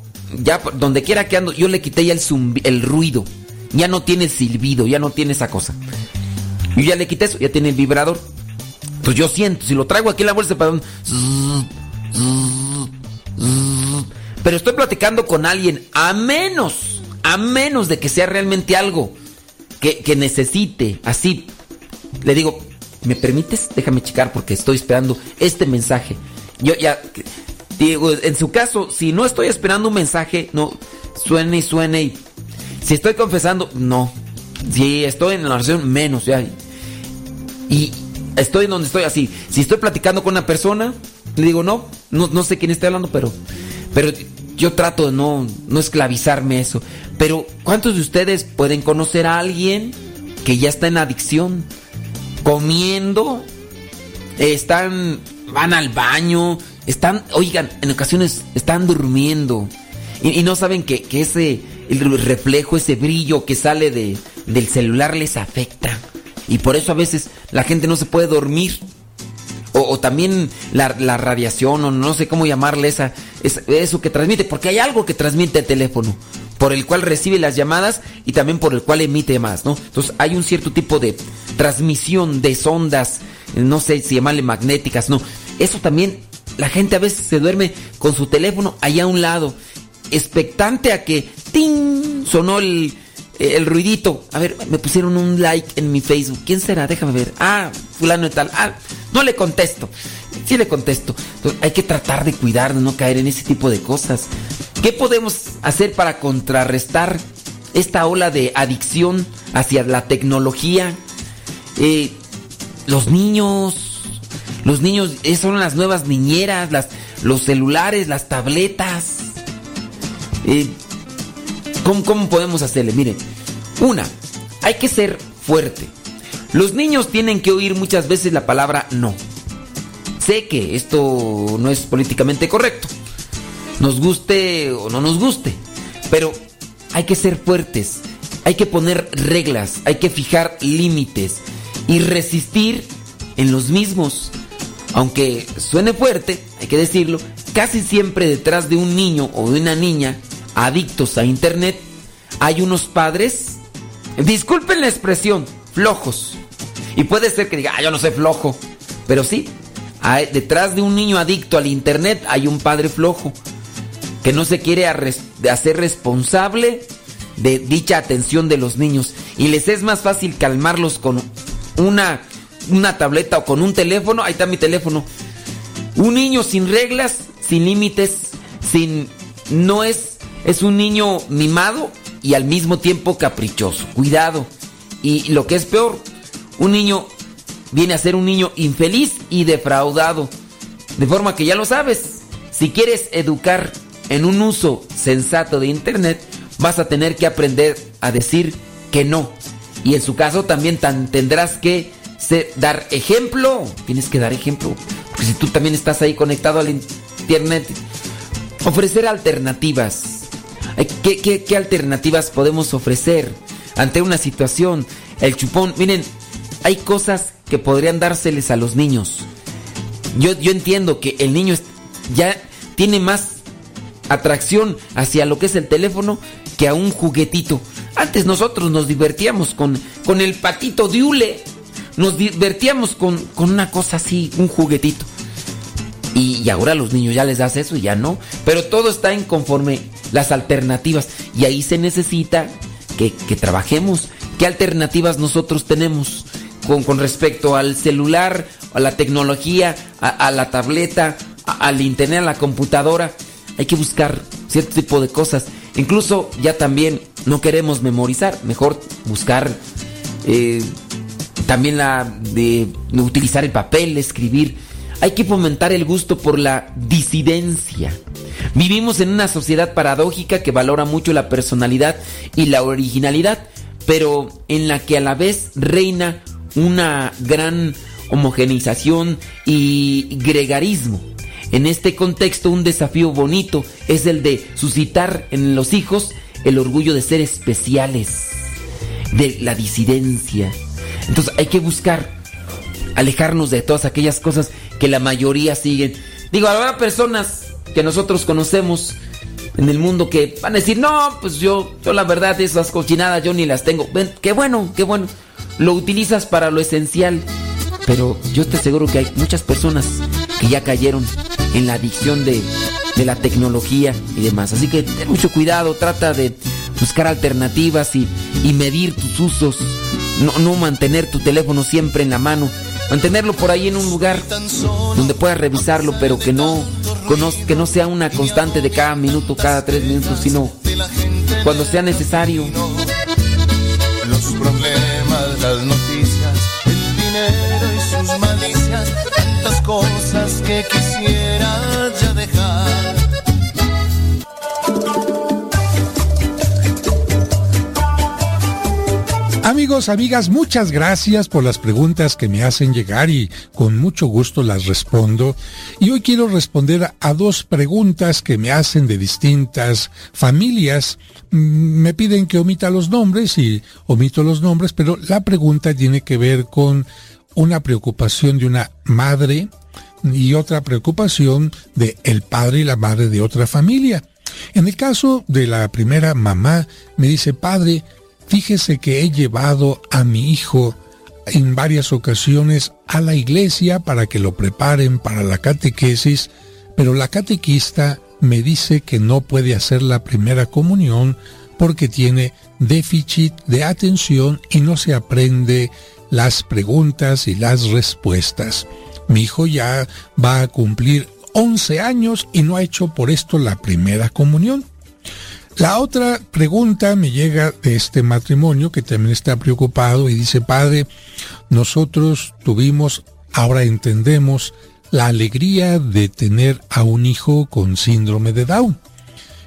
ya donde quiera que ando, yo le quité ya el, zumbi- el ruido. Ya no tiene silbido, ya no tiene esa cosa. Yo ya le quité eso, ya tiene el vibrador. Pues yo siento, si lo traigo aquí en la bolsa de pantalón, pero estoy platicando con alguien, a menos, a menos de que sea realmente algo que, necesite, así. Le digo, ¿me permites? Déjame checar porque estoy esperando este mensaje. Yo ya, digo, en su caso, si no estoy esperando un mensaje, no, suene y suene y... Si estoy confesando, no. Si estoy en la oración, menos, ya. Y estoy en donde estoy así. Si estoy platicando con una persona, le digo, no, no, no sé quién está hablando, pero, pero yo trato de no, no esclavizarme eso. Pero, ¿cuántos de ustedes pueden conocer a alguien que ya está en adicción? Comiendo, están, van al baño, están, oigan, en ocasiones están durmiendo. Y, y no saben que, que ese el reflejo, ese brillo que sale de, del celular les afecta. Y por eso a veces la gente no se puede dormir. O, también la, la radiación, o no sé cómo llamarle esa, es- eso que transmite, porque hay algo que transmite el teléfono, por el cual recibe las llamadas y también por el cual emite más, ¿no? Entonces hay un cierto tipo de transmisión de sondas, no sé si llamarle magnéticas, no. Eso también, la gente a veces se duerme con su teléfono allá a un lado, expectante a que ¡ting! sonó el, el ruidito. A ver, me pusieron un like en mi Facebook. ¿Quién será? Déjame ver. Ah, fulano y tal. Ah, no le contesto. Sí le contesto. Hay que tratar de cuidar, de no caer en ese tipo de cosas. ¿Qué podemos hacer para contrarrestar esta ola de adicción hacia la tecnología? Eh, los niños, los niños eh, son las nuevas niñeras, los celulares, las tabletas. Eh, ¿cómo, podemos hacerle? Miren, una, hay que ser fuerte. Los niños tienen que oír muchas veces la palabra no. Sé que esto no es políticamente correcto. Nos guste o no nos guste. Pero hay que ser fuertes. Hay que poner reglas. Hay que fijar límites. Y resistir en los mismos. Aunque suene fuerte, hay que decirlo, casi siempre detrás de un niño o de una niña adictos a internet hay unos padres, disculpen la expresión, flojos. Y puede ser que diga, ah, yo no soy flojo. Pero sí, hay- detrás de un niño adicto al internet hay un padre flojo que no se quiere hacer responsable de dicha atención de los niños. Y les es más fácil calmarlos con una, una tableta o con un teléfono. Ahí está mi teléfono. Un niño sin reglas, sin límites, sin... No es... Es un niño mimado y al mismo tiempo caprichoso. Cuidado. Y lo que es peor, un niño viene a ser un niño infeliz y defraudado. De forma que ya lo sabes. Si quieres educar en un uso sensato de Internet, vas a tener que aprender a decir que no. Y en su caso también tendrás que dar ejemplo. Tienes que dar ejemplo. Porque si tú también estás ahí conectado al Internet, ofrecer alternativas. ¿Qué, alternativas podemos ofrecer ante una situación? El chupón, miren, hay cosas que podrían dárseles a los niños. Yo, yo entiendo que el niño ya tiene más atracción hacia lo que es el teléfono que a un juguetito. Antes nosotros nos divertíamos con, con el patito de hule. Nos divertíamos con, con una cosa así, un juguetito. Y, y, ahora los niños ya les das eso y ya no. Pero todo está en conforme las alternativas. Y ahí se necesita que, que trabajemos. ¿Qué alternativas nosotros tenemos con, con respecto al celular, a la tecnología, a, la tableta, al internet, a la computadora? Hay que buscar cierto tipo de cosas. Incluso ya también no queremos memorizar, mejor buscar eh, también la de utilizar el papel, escribir. Hay que fomentar el gusto por la disidencia. Vivimos en una sociedad paradójica que valora mucho la personalidad y la originalidad, pero en la que a la vez reina una gran homogeneización y gregarismo. En este contexto un desafío bonito es el de suscitar en los hijos el orgullo de ser especiales, de la disidencia. Entonces hay que buscar alejarnos de todas aquellas cosas que la mayoría siguen. Digo, habrá personas que nosotros conocemos en el mundo que van a decir, no, pues yo, yo la verdad esas cochinadas yo ni las tengo. Ven, qué bueno, qué bueno. Lo utilizas para lo esencial. Pero yo te aseguro que hay muchas personas que ya cayeron en la adicción de, de la tecnología y demás. Así que ten mucho cuidado, trata de buscar alternativas y, y medir tus usos. No, no mantener tu teléfono siempre en la mano. Mantenerlo por ahí en un lugar donde puedas revisarlo, pero que no, que no sea una constante de cada minuto, cada tres minutos, sino cuando sea necesario. Los problemas, las noticias, el dinero y sus malicias, tantas cosas que quisiera Amigos, amigas, muchas gracias por las preguntas que me hacen llegar y con mucho gusto las respondo. Y hoy quiero responder a dos preguntas que me hacen de distintas familias. Mm, Me piden que omita los nombres y omito los nombres, pero la pregunta tiene que ver con una preocupación de una madre y otra preocupación de el padre y la madre de otra familia. En el caso de la primera mamá, me dice, padre, Fíjese que he llevado a mi hijo en varias ocasiones a la iglesia para que lo preparen para la catequesis, pero la catequista me dice que no puede hacer la primera comunión porque tiene déficit de atención y no se aprende las preguntas y las respuestas. Mi hijo ya va a cumplir 11 años y no ha hecho por esto la primera comunión. La otra pregunta me llega de este matrimonio que también está preocupado y dice, padre, nosotros tuvimos, ahora entendemos, la alegría de tener a un hijo con síndrome de Down.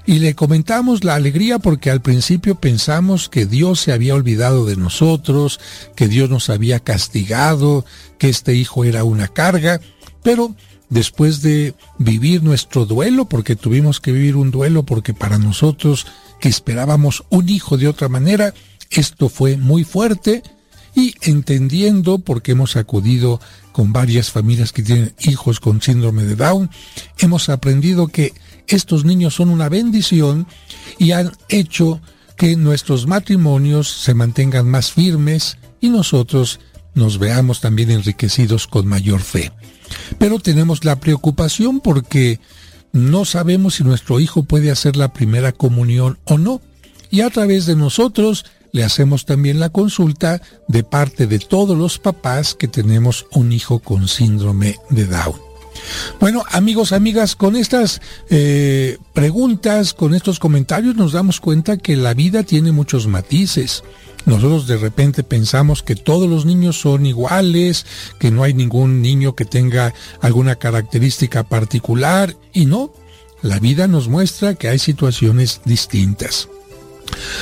Y le comentamos la alegría porque al principio pensamos que Dios se había olvidado de nosotros, que Dios nos había castigado, que este hijo era una carga, pero después de vivir nuestro duelo, porque tuvimos que vivir un duelo, porque para nosotros que esperábamos un hijo de otra manera, esto fue muy fuerte y entendiendo, porque hemos acudido con varias familias que tienen hijos con síndrome de Down, hemos aprendido que estos niños son una bendición y han hecho que nuestros matrimonios se mantengan más firmes y nosotros nos veamos también enriquecidos con mayor fe. Pero tenemos la preocupación porque no sabemos si nuestro hijo puede hacer la primera comunión o no. Y a través de nosotros le hacemos también la consulta de parte de todos los papás que tenemos un hijo con síndrome de Down. Bueno, amigos, amigas, con estas eh, preguntas, con estos comentarios nos damos cuenta que la vida tiene muchos matices. Nosotros de repente pensamos que todos los niños son iguales, que no hay ningún niño que tenga alguna característica particular y no, la vida nos muestra que hay situaciones distintas.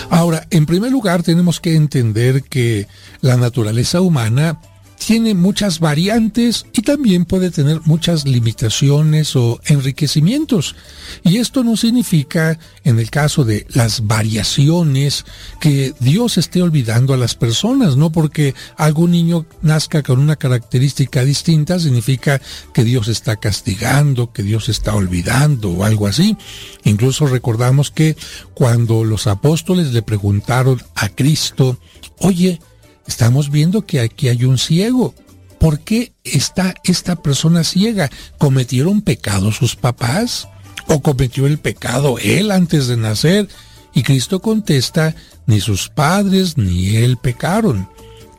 Ahora, en primer lugar tenemos que entender que la naturaleza humana tiene muchas variantes y también puede tener muchas limitaciones o enriquecimientos. Y esto no significa, en el caso de las variaciones, que Dios esté olvidando a las personas, no porque algún niño nazca con una característica distinta significa que Dios está castigando, que Dios está olvidando o algo así. Incluso recordamos que cuando los apóstoles le preguntaron a Cristo, oye, Estamos viendo que aquí hay un ciego. ¿Por qué está esta persona ciega? ¿Cometieron pecado sus papás? ¿O cometió el pecado él antes de nacer? Y Cristo contesta, ni sus padres ni él pecaron.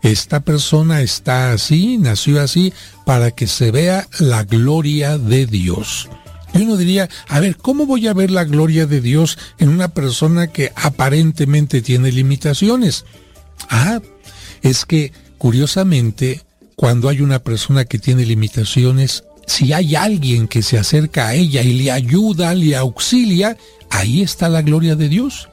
Esta persona está así, nació así, para que se vea la gloria de Dios. Y uno diría, a ver, ¿cómo voy a ver la gloria de Dios en una persona que aparentemente tiene limitaciones? Ah, es que, curiosamente, cuando hay una persona que tiene limitaciones, si hay alguien que se acerca a ella y le ayuda, le auxilia, ahí está la gloria de Dios.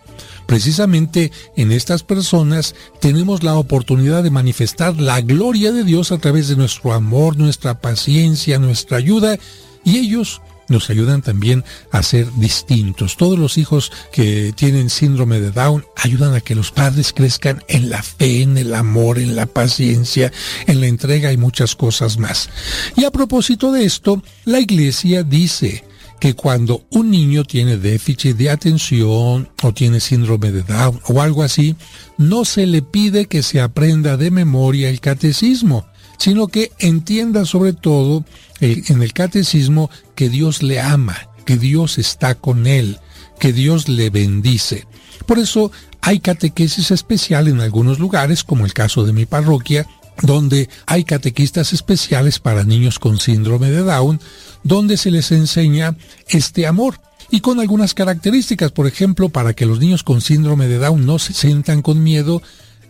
Precisamente en estas personas tenemos la oportunidad de manifestar la gloria de Dios a través de nuestro amor, nuestra paciencia, nuestra ayuda, y ellos nos ayudan también a ser distintos. Todos los hijos que tienen síndrome de Down ayudan a que los padres crezcan en la fe, en el amor, en la paciencia, en la entrega y muchas cosas más. Y a propósito de esto, la iglesia dice, que cuando un niño tiene déficit de atención o tiene síndrome de Down o algo así, no se le pide que se aprenda de memoria el catecismo, sino que entienda sobre todo en el catecismo que Dios le ama, que Dios está con él, que Dios le bendice. Por eso hay catequesis especial en algunos lugares, como el caso de mi parroquia, donde hay catequistas especiales para niños con síndrome de Down, donde se les enseña este amor y con algunas características, por ejemplo, para que los niños con síndrome de Down no se sientan con miedo,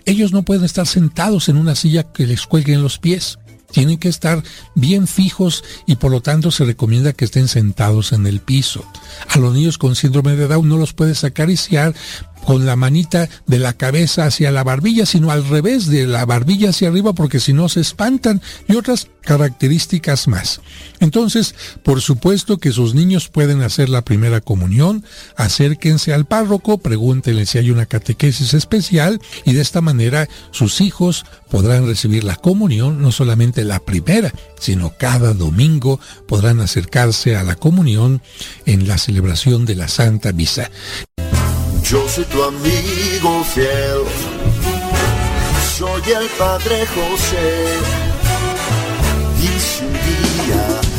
ellos no pueden estar sentados en una silla que les cuelguen los pies. Tienen que estar bien fijos y por lo tanto se recomienda que estén sentados en el piso. A los niños con síndrome de Down no los puedes acariciar con la manita de la cabeza hacia la barbilla, sino al revés de la barbilla hacia arriba porque si no se espantan y otras características más. Entonces, por supuesto que sus niños pueden hacer la primera comunión, acérquense al párroco, pregúntenle si hay una catequesis especial y de esta manera sus hijos podrán recibir la comunión, no solamente la primera, sino cada domingo podrán acercarse a la comunión en la celebración de la Santa Misa. Yo soy tu amigo fiel, soy el Padre José, y día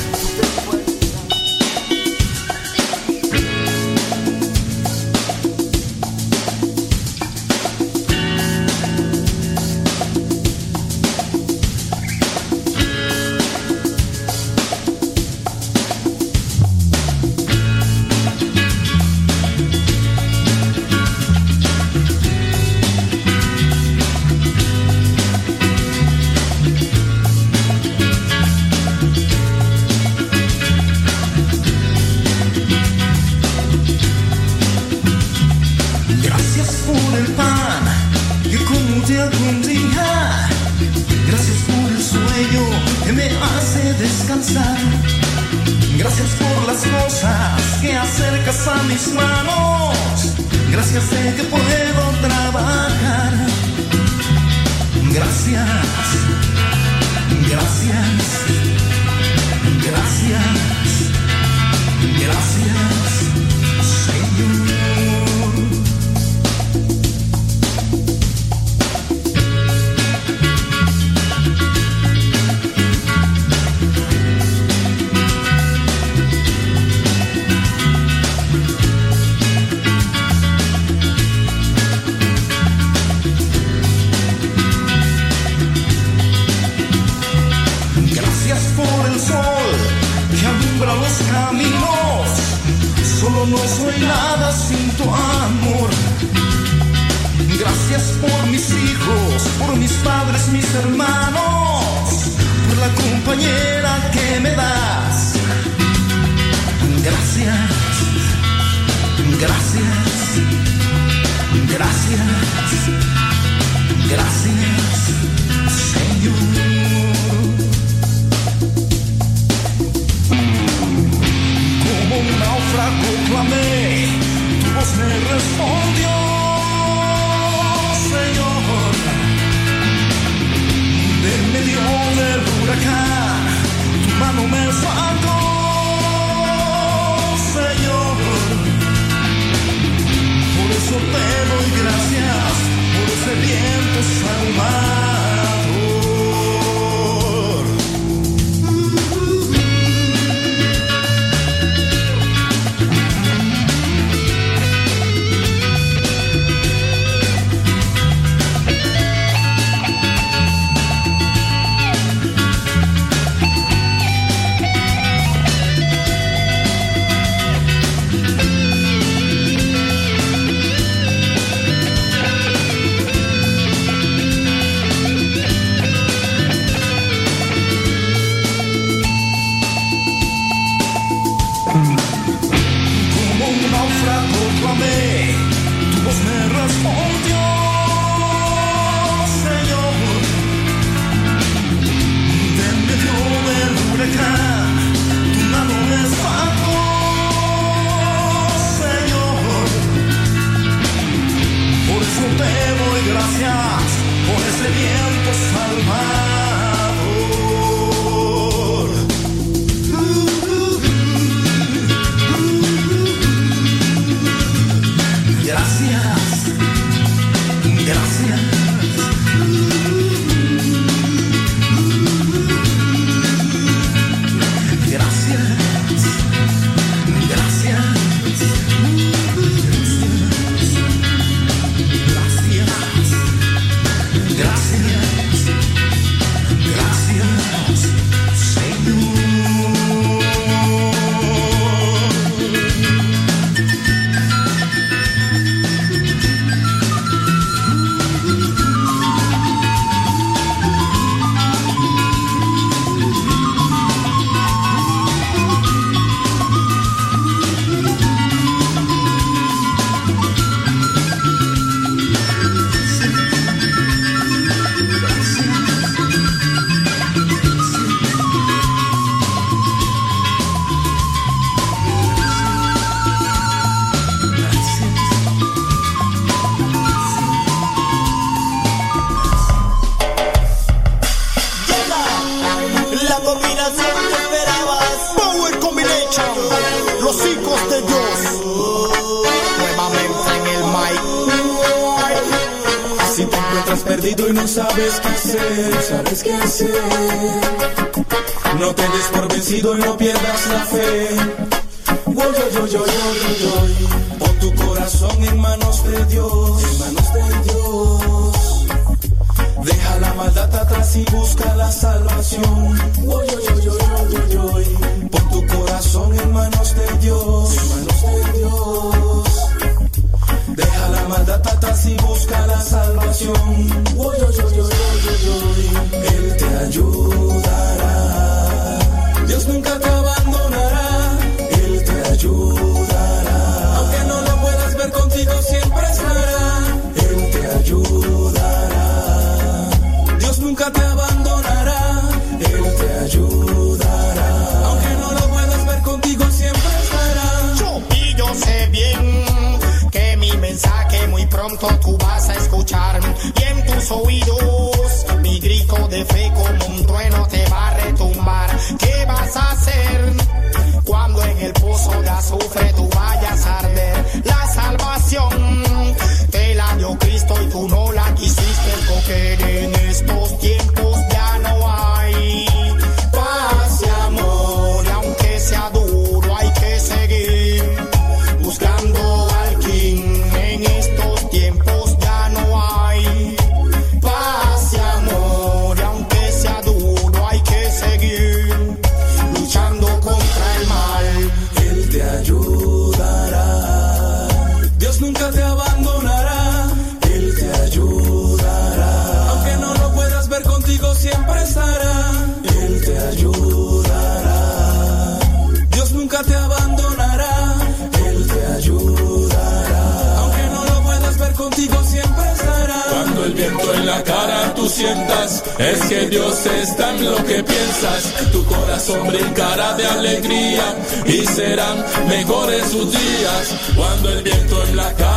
y serán mejores sus días cuando el viento en la calle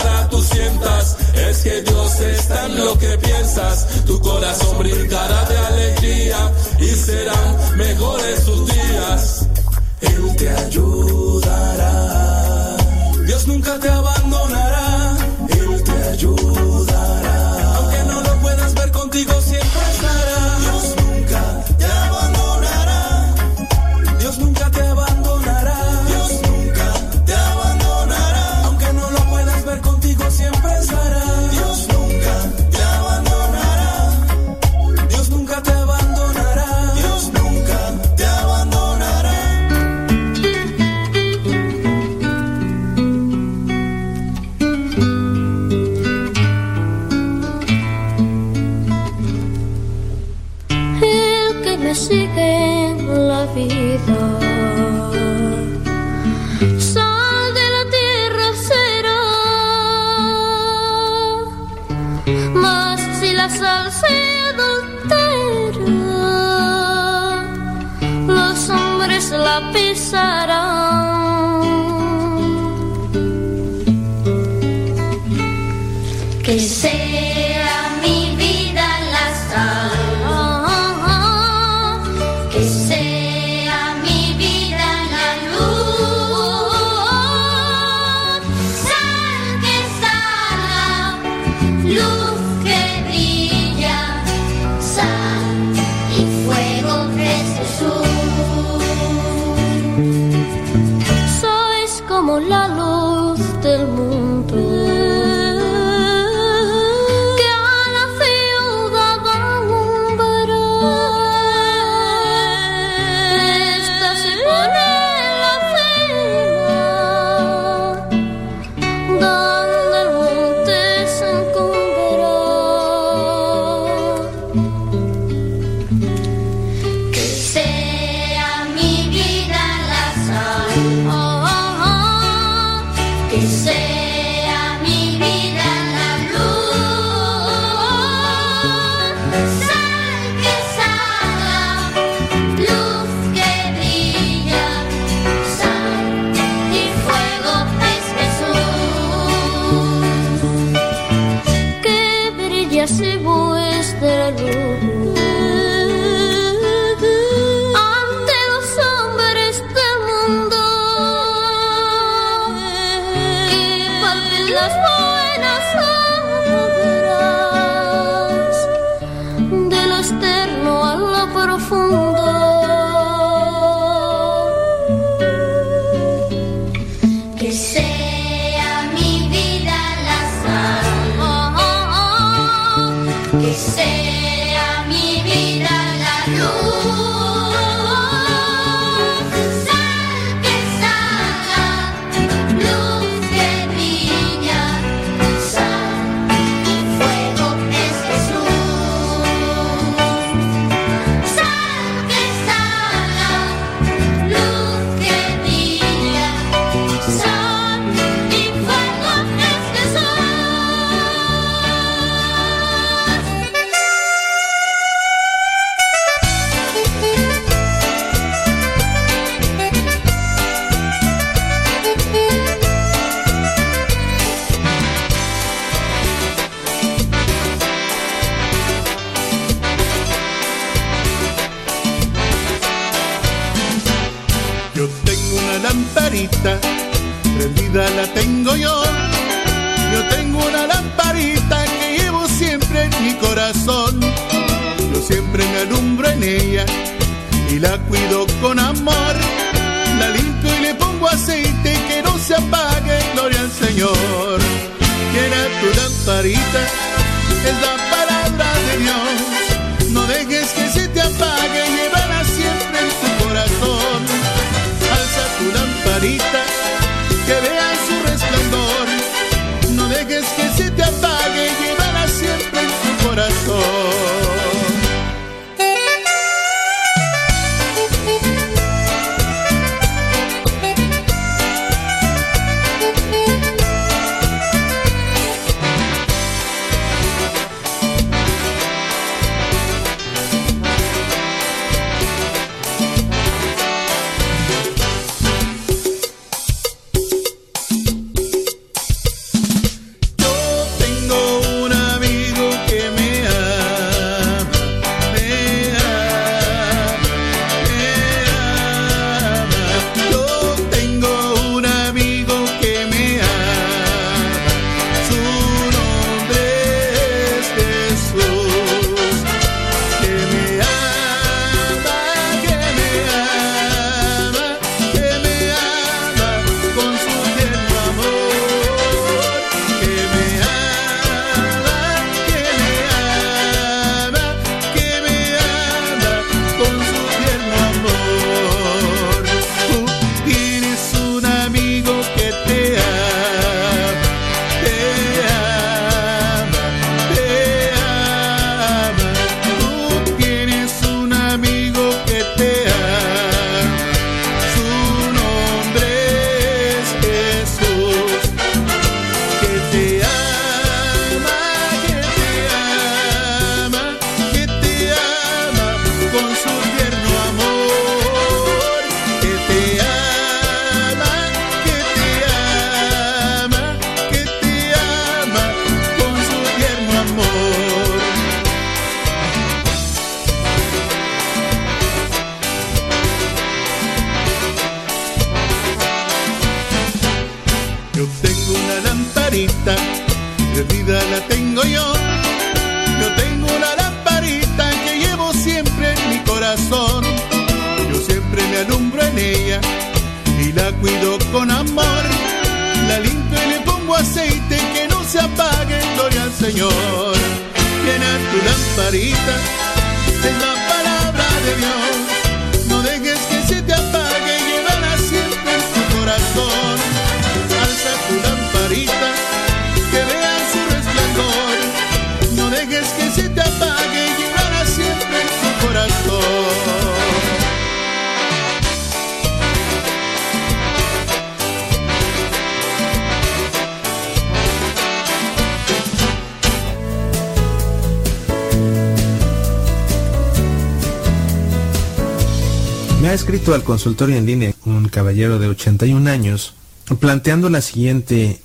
al consultorio en línea un caballero de 81 años planteando la siguiente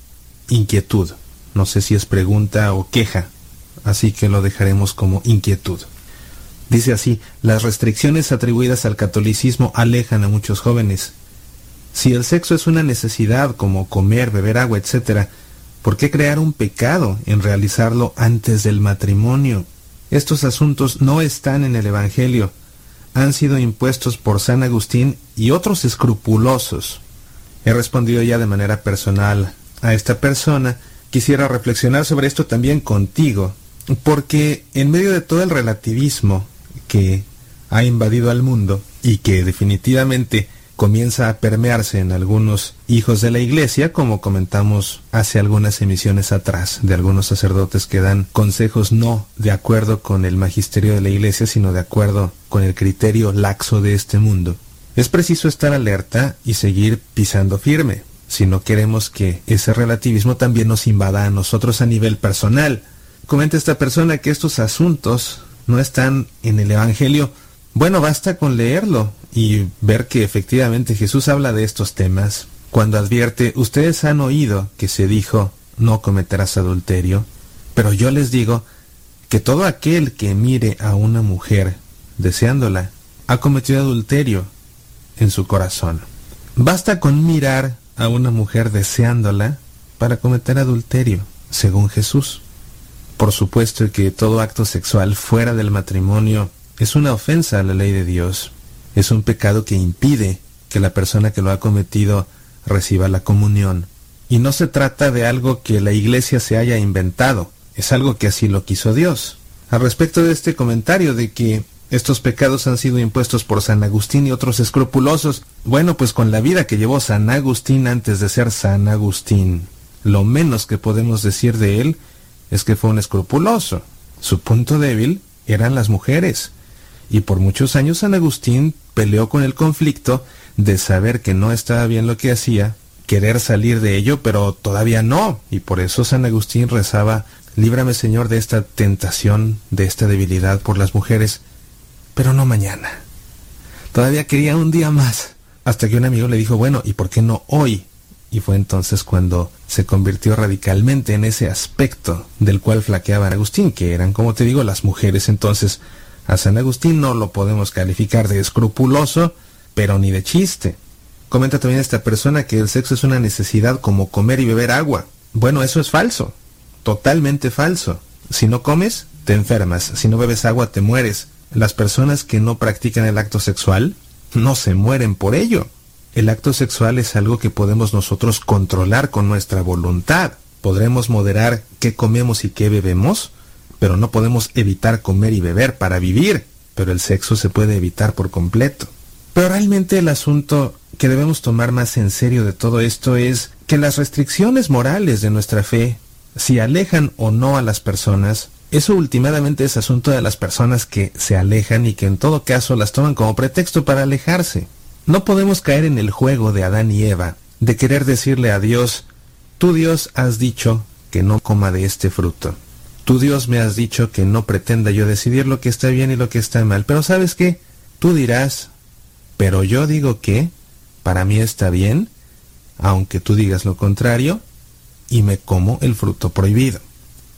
inquietud. No sé si es pregunta o queja, así que lo dejaremos como inquietud. Dice así, las restricciones atribuidas al catolicismo alejan a muchos jóvenes. Si el sexo es una necesidad como comer, beber agua, etc., ¿por qué crear un pecado en realizarlo antes del matrimonio? Estos asuntos no están en el Evangelio han sido impuestos por San Agustín y otros escrupulosos. He respondido ya de manera personal a esta persona. Quisiera reflexionar sobre esto también contigo, porque en medio de todo el relativismo que ha invadido al mundo y que definitivamente comienza a permearse en algunos hijos de la iglesia, como comentamos hace algunas emisiones atrás, de algunos sacerdotes que dan consejos no de acuerdo con el magisterio de la iglesia, sino de acuerdo con el criterio laxo de este mundo. Es preciso estar alerta y seguir pisando firme, si no queremos que ese relativismo también nos invada a nosotros a nivel personal. Comenta esta persona que estos asuntos no están en el Evangelio. Bueno, basta con leerlo y ver que efectivamente Jesús habla de estos temas cuando advierte, ustedes han oído que se dijo, no cometerás adulterio, pero yo les digo que todo aquel que mire a una mujer deseándola, ha cometido adulterio en su corazón. Basta con mirar a una mujer deseándola para cometer adulterio, según Jesús. Por supuesto que todo acto sexual fuera del matrimonio es una ofensa a la ley de Dios. Es un pecado que impide que la persona que lo ha cometido reciba la comunión. Y no se trata de algo que la iglesia se haya inventado, es algo que así lo quiso Dios. Al respecto de este comentario de que estos pecados han sido impuestos por San Agustín y otros escrupulosos. Bueno, pues con la vida que llevó San Agustín antes de ser San Agustín, lo menos que podemos decir de él es que fue un escrupuloso. Su punto débil eran las mujeres. Y por muchos años San Agustín peleó con el conflicto de saber que no estaba bien lo que hacía, querer salir de ello, pero todavía no. Y por eso San Agustín rezaba, líbrame Señor de esta tentación, de esta debilidad por las mujeres pero no mañana. Todavía quería un día más. Hasta que un amigo le dijo, bueno, ¿y por qué no hoy? Y fue entonces cuando se convirtió radicalmente en ese aspecto del cual flaqueaba Agustín, que eran, como te digo, las mujeres. Entonces, a San Agustín no lo podemos calificar de escrupuloso, pero ni de chiste. Comenta también esta persona que el sexo es una necesidad como comer y beber agua. Bueno, eso es falso. Totalmente falso. Si no comes, te enfermas. Si no bebes agua, te mueres las personas que no practican el acto sexual no se mueren por ello. El acto sexual es algo que podemos nosotros controlar con nuestra voluntad. Podremos moderar qué comemos y qué bebemos, pero no podemos evitar comer y beber para vivir. Pero el sexo se puede evitar por completo. Pero realmente el asunto que debemos tomar más en serio de todo esto es que las restricciones morales de nuestra fe, si alejan o no a las personas, eso últimamente es asunto de las personas que se alejan y que en todo caso las toman como pretexto para alejarse. No podemos caer en el juego de Adán y Eva, de querer decirle a Dios, tú Dios has dicho que no coma de este fruto. Tú Dios me has dicho que no pretenda yo decidir lo que está bien y lo que está mal. Pero sabes qué? Tú dirás, pero yo digo que para mí está bien, aunque tú digas lo contrario, y me como el fruto prohibido.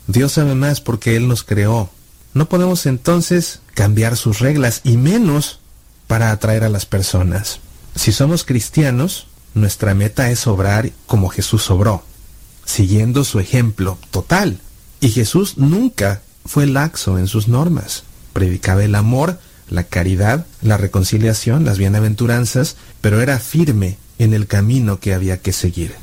Dios sabe más porque Él nos creó. No podemos entonces cambiar sus reglas y menos para atraer a las personas. Si somos cristianos, nuestra meta es obrar como Jesús obró, siguiendo su ejemplo total. Y Jesús nunca fue laxo en sus normas. Predicaba el amor, la caridad, la reconciliación, las bienaventuranzas, pero era firme en el camino que había que seguir.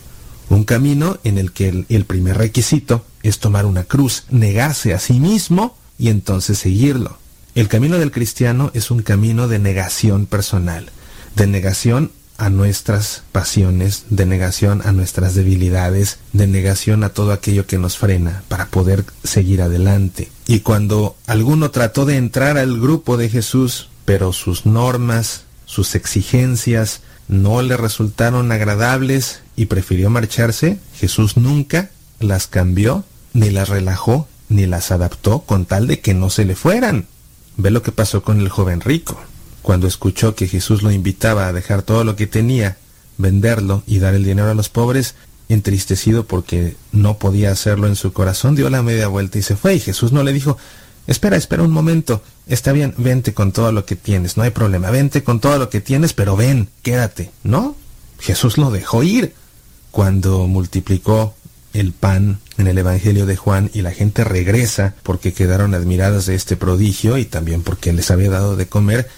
Un camino en el que el, primer requisito es tomar una cruz, negarse a sí mismo y entonces seguirlo. El camino del cristiano es un camino de negación personal, de negación a nuestras pasiones, de negación a nuestras debilidades, de negación a todo aquello que nos frena para poder seguir adelante. Y cuando alguno trató de entrar al grupo de Jesús, pero sus normas, sus exigencias no le resultaron agradables y prefirió marcharse, Jesús nunca las cambió, ni las relajó, ni las adaptó con tal de que no se le fueran. Ve lo que pasó con el joven rico cuando escuchó que Jesús lo invitaba a dejar todo lo que tenía, venderlo y dar el dinero a los pobres, entristecido porque no podía hacerlo en su corazón, dio la media vuelta y se fue. Y Jesús no le dijo, espera, espera un momento, está bien, vente con todo lo que tienes, no hay problema, vente con todo lo que tienes, pero ven, quédate. No, Jesús lo dejó ir. Cuando multiplicó el pan en el Evangelio de Juan y la gente regresa porque quedaron admiradas de este prodigio y también porque les había dado de comer,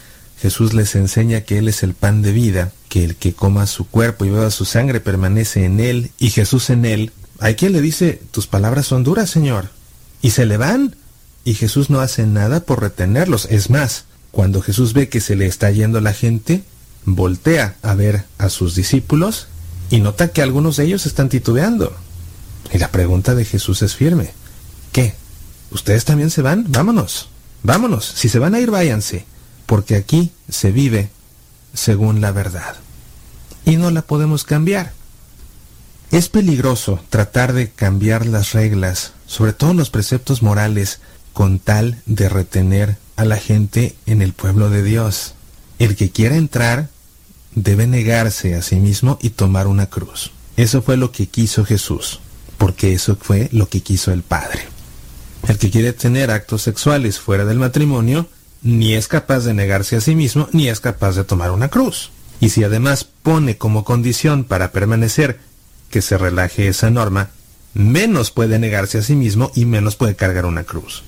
Jesús les enseña que Él es el pan de vida, que el que coma su cuerpo y beba su sangre permanece en Él y Jesús en Él. Hay quien le dice, tus palabras son duras, Señor. Y se le van. Y Jesús no hace nada por retenerlos. Es más, cuando Jesús ve que se le está yendo la gente, voltea a ver a sus discípulos y nota que algunos de ellos están titubeando. Y la pregunta de Jesús es firme. ¿Qué? ¿Ustedes también se van? Vámonos. Vámonos. Si se van a ir, váyanse porque aquí se vive según la verdad. Y no la podemos cambiar. Es peligroso tratar de cambiar las reglas, sobre todo los preceptos morales, con tal de retener a la gente en el pueblo de Dios. El que quiera entrar debe negarse a sí mismo y tomar una cruz. Eso fue lo que quiso Jesús, porque eso fue lo que quiso el Padre. El que quiere tener actos sexuales fuera del matrimonio ni es capaz de negarse a sí mismo, ni es capaz de tomar una cruz. Y si además pone como condición para permanecer que se relaje esa norma, menos puede negarse a sí mismo y menos puede cargar una cruz.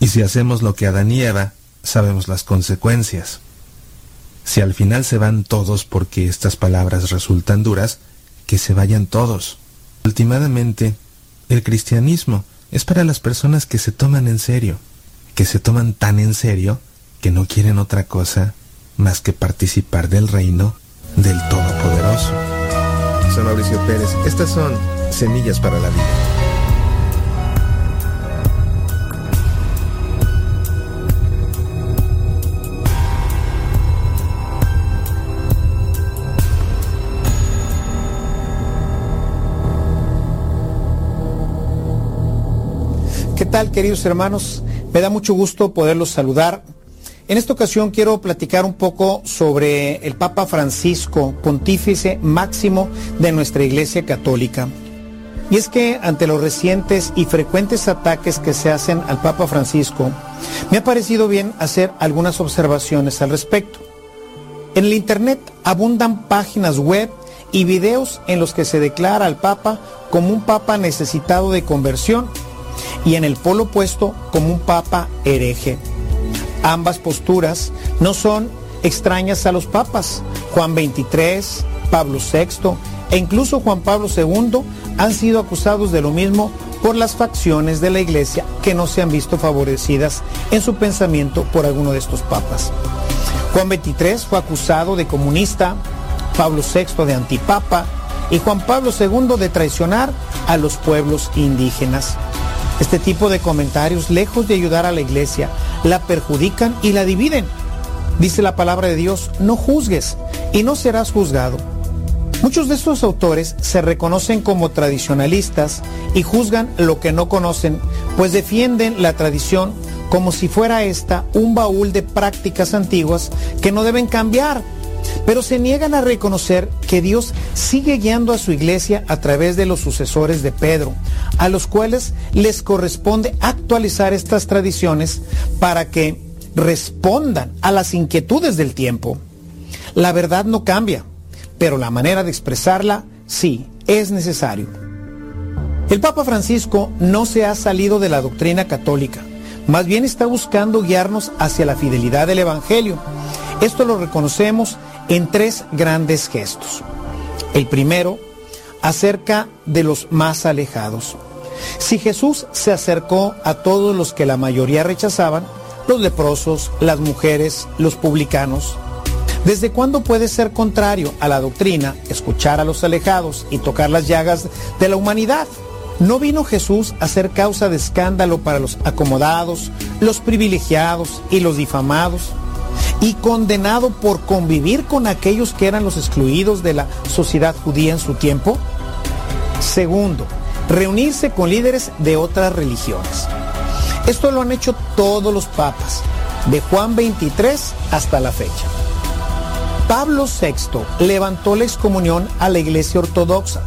Y si hacemos lo que Adán y Eva, sabemos las consecuencias. Si al final se van todos porque estas palabras resultan duras, que se vayan todos. Últimamente, el cristianismo es para las personas que se toman en serio, que se toman tan en serio que no quieren otra cosa más que participar del reino del Todopoderoso. Soy Mauricio Pérez. Estas son semillas para la vida. ¿Qué tal, queridos hermanos? Me da mucho gusto poderlos saludar en esta ocasión quiero platicar un poco sobre el Papa Francisco, pontífice máximo de nuestra Iglesia Católica. Y es que ante los recientes y frecuentes ataques que se hacen al Papa Francisco, me ha parecido bien hacer algunas observaciones al respecto. En el Internet abundan páginas web y videos en los que se declara al Papa como un Papa necesitado de conversión y en el polo opuesto como un Papa hereje. Ambas posturas no son extrañas a los papas. Juan XXIII, Pablo VI e incluso Juan Pablo II han sido acusados de lo mismo por las facciones de la iglesia que no se han visto favorecidas en su pensamiento por alguno de estos papas. Juan XXIII fue acusado de comunista, Pablo VI de antipapa y Juan Pablo II de traicionar a los pueblos indígenas. Este tipo de comentarios, lejos de ayudar a la iglesia, la perjudican y la dividen. Dice la palabra de Dios, no juzgues y no serás juzgado. Muchos de estos autores se reconocen como tradicionalistas y juzgan lo que no conocen, pues defienden la tradición como si fuera esta un baúl de prácticas antiguas que no deben cambiar, pero se niegan a reconocer que Dios sigue guiando a su iglesia a través de los sucesores de Pedro, a los cuales les corresponde actualizar estas tradiciones para que respondan a las inquietudes del tiempo. La verdad no cambia, pero la manera de expresarla sí es necesario. El Papa Francisco no se ha salido de la doctrina católica, más bien está buscando guiarnos hacia la fidelidad del Evangelio. Esto lo reconocemos en tres grandes gestos. El primero, acerca de los más alejados. Si Jesús se acercó a todos los que la mayoría rechazaban, los leprosos, las mujeres, los publicanos, ¿desde cuándo puede ser contrario a la doctrina escuchar a los alejados y tocar las llagas de la humanidad? ¿No vino Jesús a ser causa de escándalo para los acomodados, los privilegiados y los difamados? ¿Y condenado por convivir con aquellos que eran los excluidos de la sociedad judía en su tiempo? Segundo, reunirse con líderes de otras religiones. Esto lo han hecho todos los papas, de Juan 23 hasta la fecha. Pablo VI levantó la excomunión a la iglesia ortodoxa.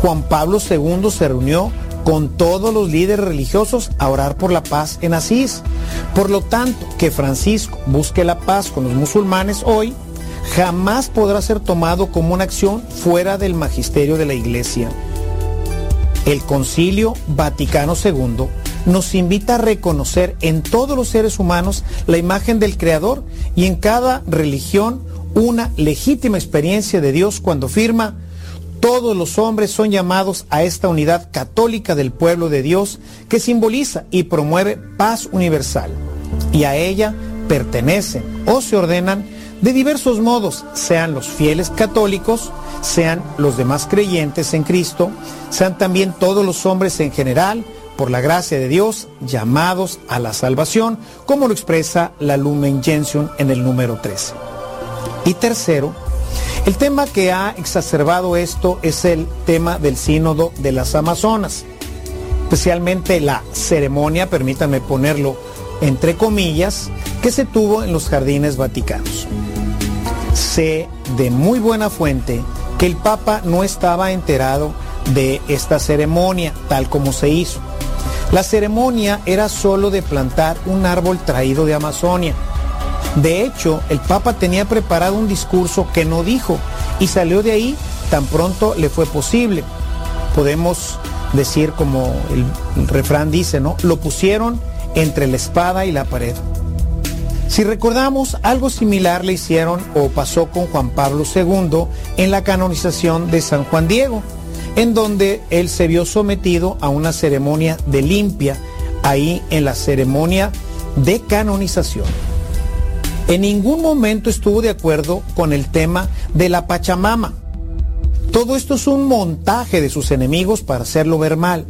Juan Pablo II se reunió con todos los líderes religiosos a orar por la paz en Asís. Por lo tanto, que Francisco busque la paz con los musulmanes hoy jamás podrá ser tomado como una acción fuera del magisterio de la iglesia. El Concilio Vaticano II nos invita a reconocer en todos los seres humanos la imagen del Creador y en cada religión una legítima experiencia de Dios cuando firma todos los hombres son llamados a esta unidad católica del pueblo de Dios que simboliza y promueve paz universal. Y a ella pertenecen o se ordenan de diversos modos, sean los fieles católicos, sean los demás creyentes en Cristo, sean también todos los hombres en general, por la gracia de Dios, llamados a la salvación, como lo expresa la Lumen Gentium en el número 13. Y tercero, el tema que ha exacerbado esto es el tema del sínodo de las Amazonas, especialmente la ceremonia, permítanme ponerlo entre comillas, que se tuvo en los jardines vaticanos. Sé de muy buena fuente que el Papa no estaba enterado de esta ceremonia tal como se hizo. La ceremonia era solo de plantar un árbol traído de Amazonia. De hecho, el Papa tenía preparado un discurso que no dijo y salió de ahí tan pronto le fue posible. Podemos decir como el, refrán dice, ¿no? Lo pusieron entre la espada y la pared. Si recordamos, algo similar le hicieron o pasó con Juan Pablo II en la canonización de San Juan Diego, en donde él se vio sometido a una ceremonia de limpia, ahí en la ceremonia de canonización. En ningún momento estuvo de acuerdo con el tema de la Pachamama. Todo esto es un montaje de sus enemigos para hacerlo ver mal.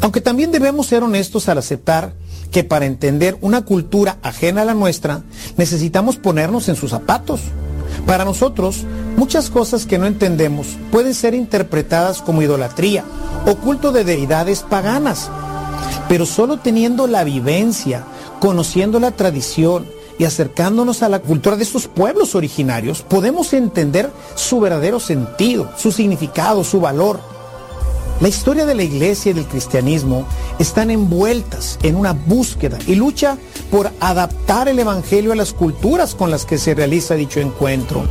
Aunque también debemos ser honestos al aceptar que para entender una cultura ajena a la nuestra, necesitamos ponernos en sus zapatos. Para nosotros, muchas cosas que no entendemos pueden ser interpretadas como idolatría o culto de deidades paganas. Pero solo teniendo la vivencia, conociendo la tradición y acercándonos a la cultura de estos pueblos originarios, podemos entender su verdadero sentido, su significado, su valor. La historia de la iglesia y del cristianismo están envueltas en una búsqueda y lucha por adaptar el Evangelio a las culturas con las que se realiza dicho encuentro.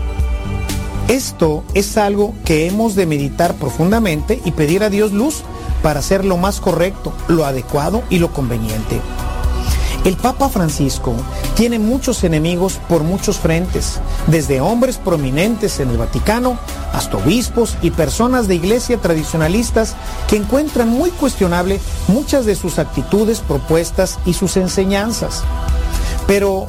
Esto es algo que hemos de meditar profundamente y pedir a Dios luz para hacer lo más correcto, lo adecuado y lo conveniente. El Papa Francisco tiene muchos enemigos por muchos frentes, desde hombres prominentes en el Vaticano hasta obispos y personas de iglesia tradicionalistas que encuentran muy cuestionable muchas de sus actitudes, propuestas y sus enseñanzas. Pero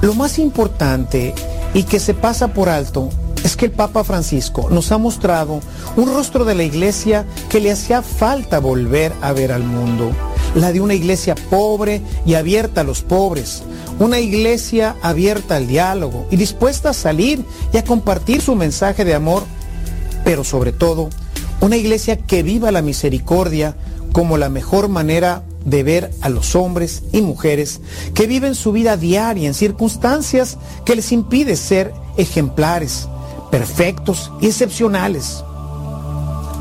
lo más importante y que se pasa por alto es que el Papa Francisco nos ha mostrado un rostro de la iglesia que le hacía falta volver a ver al mundo la de una iglesia pobre y abierta a los pobres, una iglesia abierta al diálogo y dispuesta a salir y a compartir su mensaje de amor, pero sobre todo, una iglesia que viva la misericordia como la mejor manera de ver a los hombres y mujeres que viven su vida diaria en circunstancias que les impide ser ejemplares, perfectos y excepcionales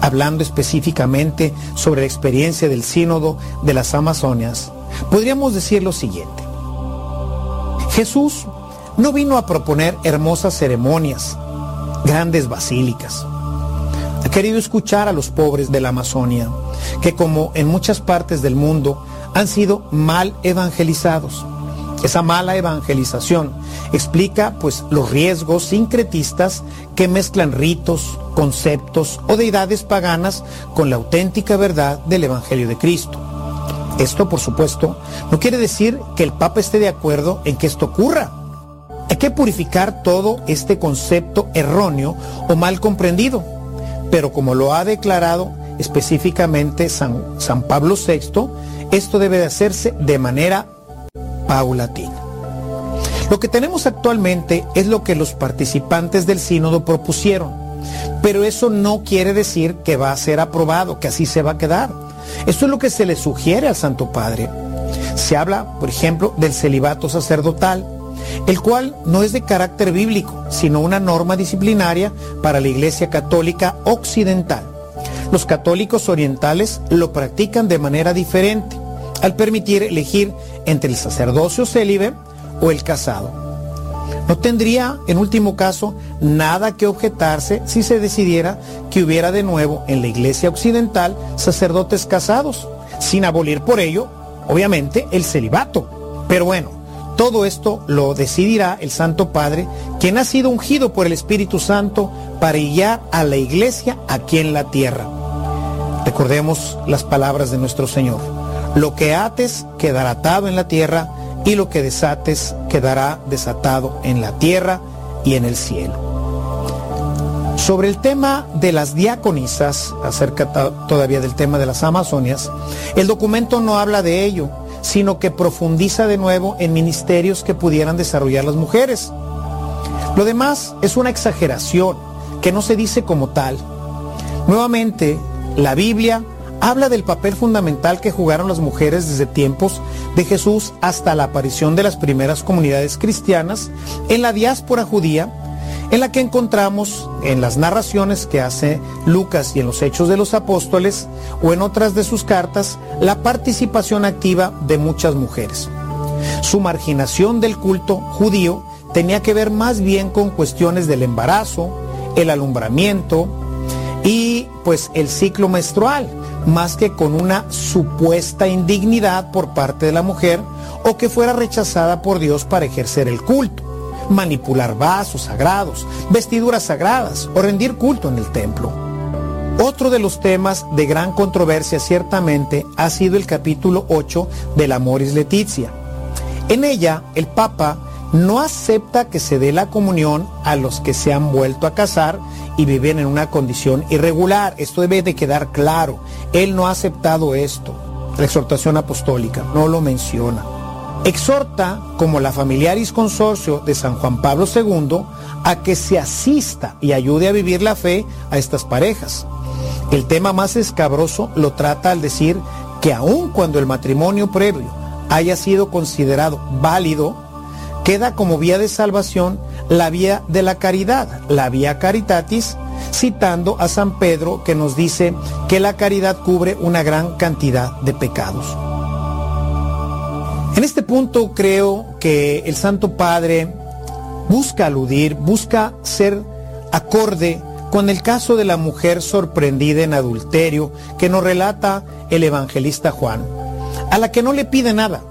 hablando específicamente sobre la experiencia del sínodo de las Amazonias, podríamos decir lo siguiente. Jesús no vino a proponer hermosas ceremonias, grandes basílicas. Ha querido escuchar a los pobres de la Amazonia, que como en muchas partes del mundo han sido mal evangelizados. Esa mala evangelización explica pues los riesgos sincretistas que mezclan ritos, conceptos o deidades paganas con la auténtica verdad del Evangelio de Cristo. Esto, por supuesto, no quiere decir que el Papa esté de acuerdo en que esto ocurra. Hay que purificar todo este concepto erróneo o mal comprendido. Pero como lo ha declarado específicamente San, San Pablo VI, esto debe de hacerse de manera paulatina. Lo que tenemos actualmente es lo que los participantes del sínodo propusieron, pero eso no quiere decir que va a ser aprobado, que así se va a quedar. Esto es lo que se le sugiere al Santo Padre. Se habla, por ejemplo, del celibato sacerdotal, el cual no es de carácter bíblico, sino una norma disciplinaria para la Iglesia Católica Occidental. Los católicos orientales lo practican de manera diferente, al permitir elegir entre el sacerdocio célibe o el casado. No tendría, en último caso, nada que objetarse si se decidiera que hubiera de nuevo en la Iglesia Occidental sacerdotes casados, sin abolir por ello, obviamente, el celibato. Pero bueno, todo esto lo decidirá el Santo Padre, quien ha sido ungido por el Espíritu Santo para guiar a la Iglesia aquí en la tierra. Recordemos las palabras de nuestro Señor. Lo que ates quedará atado en la tierra y lo que desates quedará desatado en la tierra y en el cielo. Sobre el tema de las diaconisas, acerca todavía del tema de las Amazonias, el documento no habla de ello, sino que profundiza de nuevo en ministerios que pudieran desarrollar las mujeres. Lo demás es una exageración que no se dice como tal. Nuevamente, la Biblia habla del papel fundamental que jugaron las mujeres desde tiempos de Jesús hasta la aparición de las primeras comunidades cristianas en la diáspora judía, en la que encontramos en las narraciones que hace Lucas y en los Hechos de los Apóstoles o en otras de sus cartas la participación activa de muchas mujeres. Su marginación del culto judío tenía que ver más bien con cuestiones del embarazo, el alumbramiento y pues el ciclo menstrual, más que con una supuesta indignidad por parte de la mujer o que fuera rechazada por Dios para ejercer el culto, manipular vasos sagrados, vestiduras sagradas o rendir culto en el templo. Otro de los temas de gran controversia ciertamente ha sido el capítulo 8 de la Moris Letizia. En ella, el Papa no acepta que se dé la comunión a los que se han vuelto a casar y viven en una condición irregular. Esto debe de quedar claro. Él no ha aceptado esto. La exhortación apostólica no lo menciona. Exhorta, como la Familiaris Consorcio de San Juan Pablo II, a que se asista y ayude a vivir la fe a estas parejas. El tema más escabroso lo trata al decir que aun cuando el matrimonio previo haya sido considerado válido, queda como vía de salvación la vía de la caridad, la vía caritatis, citando a San Pedro que nos dice que la caridad cubre una gran cantidad de pecados. En este punto creo que el Santo Padre busca aludir, busca ser acorde con el caso de la mujer sorprendida en adulterio que nos relata el evangelista Juan, a la que no le pide nada,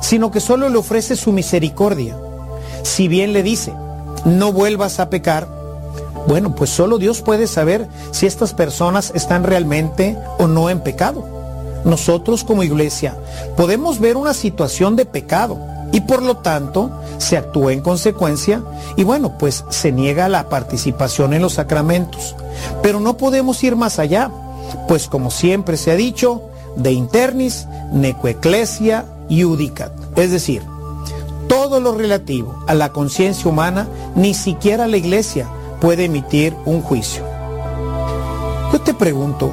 sino que solo le ofrece su misericordia. Si bien le dice, no vuelvas a pecar, bueno, pues solo Dios puede saber si estas personas están realmente o no en pecado. Nosotros como iglesia podemos ver una situación de pecado y por lo tanto se actúa en consecuencia y bueno, pues se niega la participación en los sacramentos. Pero no podemos ir más allá, pues como siempre se ha dicho, de internis neco ecclesia iudicat, es decir, todo lo relativo a la conciencia humana, ni siquiera la iglesia puede emitir un juicio. Yo te pregunto,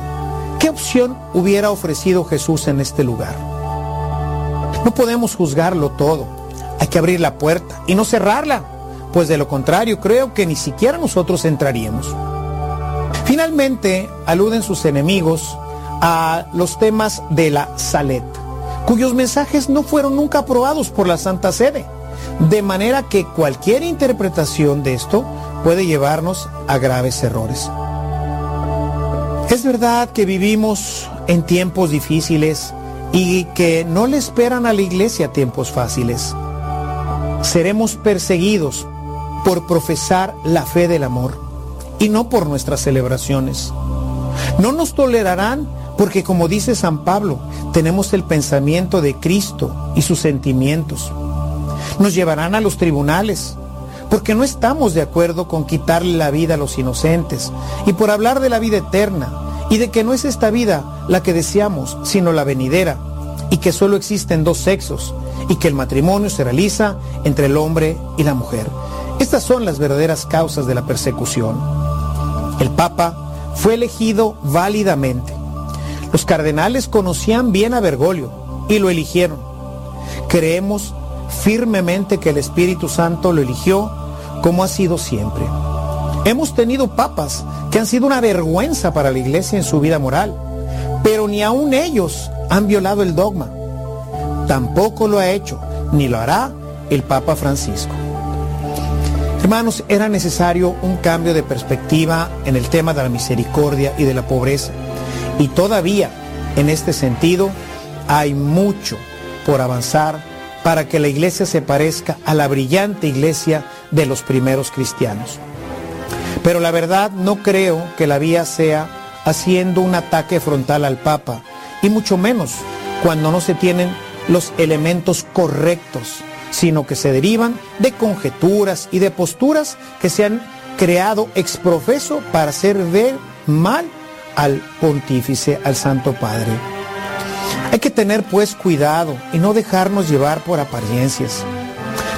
¿qué opción hubiera ofrecido Jesús en este lugar? No podemos juzgarlo todo, hay que abrir la puerta y no cerrarla, pues de lo contrario creo que ni siquiera nosotros entraríamos. Finalmente, aluden sus enemigos a los temas de la Salet, cuyos mensajes no fueron nunca aprobados por la Santa Sede, de manera que cualquier interpretación de esto puede llevarnos a graves errores. Es verdad que vivimos en tiempos difíciles y que no le esperan a la iglesia tiempos fáciles. Seremos perseguidos por profesar la fe del amor y no por nuestras celebraciones. No nos tolerarán porque como dice San Pablo, tenemos el pensamiento de Cristo y sus sentimientos. Nos llevarán a los tribunales porque no estamos de acuerdo con quitarle la vida a los inocentes y por hablar de la vida eterna y de que no es esta vida la que deseamos, sino la venidera y que solo existen dos sexos y que el matrimonio se realiza entre el hombre y la mujer. Estas son las verdaderas causas de la persecución. El Papa fue elegido válidamente. Los cardenales conocían bien a Bergoglio y lo eligieron. Creemos firmemente que el Espíritu Santo lo eligió como ha sido siempre. Hemos tenido papas que han sido una vergüenza para la iglesia en su vida moral, pero ni aun ellos han violado el dogma. Tampoco lo ha hecho, ni lo hará el Papa Francisco. Hermanos, era necesario un cambio de perspectiva en el tema de la misericordia y de la pobreza. Y todavía, en este sentido, hay mucho por avanzar para que la iglesia se parezca a la brillante iglesia de los primeros cristianos. Pero la verdad no creo que la vía sea haciendo un ataque frontal al Papa, y mucho menos cuando no se tienen los elementos correctos, sino que se derivan de conjeturas y de posturas que se han creado exprofeso para hacer ver mal al pontífice, al Santo Padre. Hay que tener pues cuidado y no dejarnos llevar por apariencias.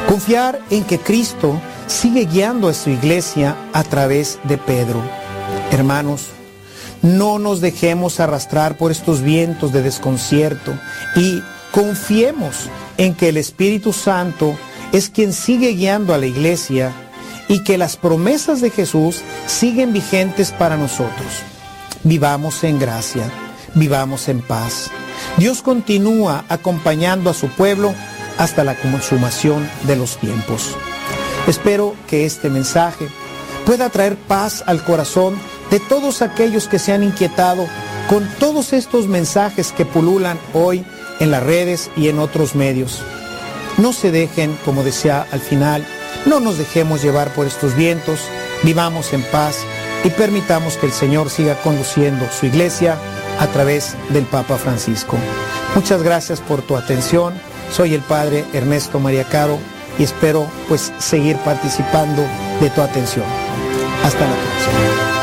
Confiar en que Cristo sigue guiando a su iglesia a través de Pedro. Hermanos, no nos dejemos arrastrar por estos vientos de desconcierto y confiemos en que el Espíritu Santo es quien sigue guiando a la iglesia y que las promesas de Jesús siguen vigentes para nosotros. Vivamos en gracia, vivamos en paz. Dios continúa acompañando a su pueblo hasta la consumación de los tiempos. Espero que este mensaje pueda traer paz al corazón de todos aquellos que se han inquietado con todos estos mensajes que pululan hoy en las redes y en otros medios. No se dejen, como decía al final, no nos dejemos llevar por estos vientos, vivamos en paz y permitamos que el Señor siga conduciendo su iglesia a través del Papa Francisco. Muchas gracias por tu atención. Soy el Padre Ernesto María Caro y espero pues seguir participando de tu atención. Hasta la próxima.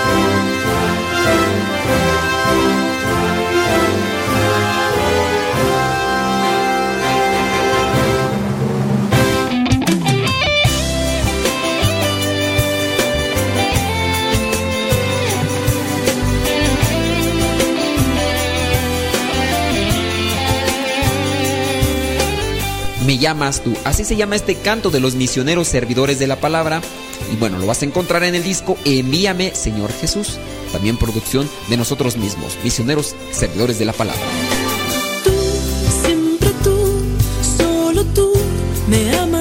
Me llamas tú. Así se llama este canto de los misioneros servidores de la palabra. Y bueno, lo vas a encontrar en el disco Envíame, Señor Jesús. También producción de nosotros mismos, misioneros servidores de la palabra. Tú, siempre tú, solo tú, me amas.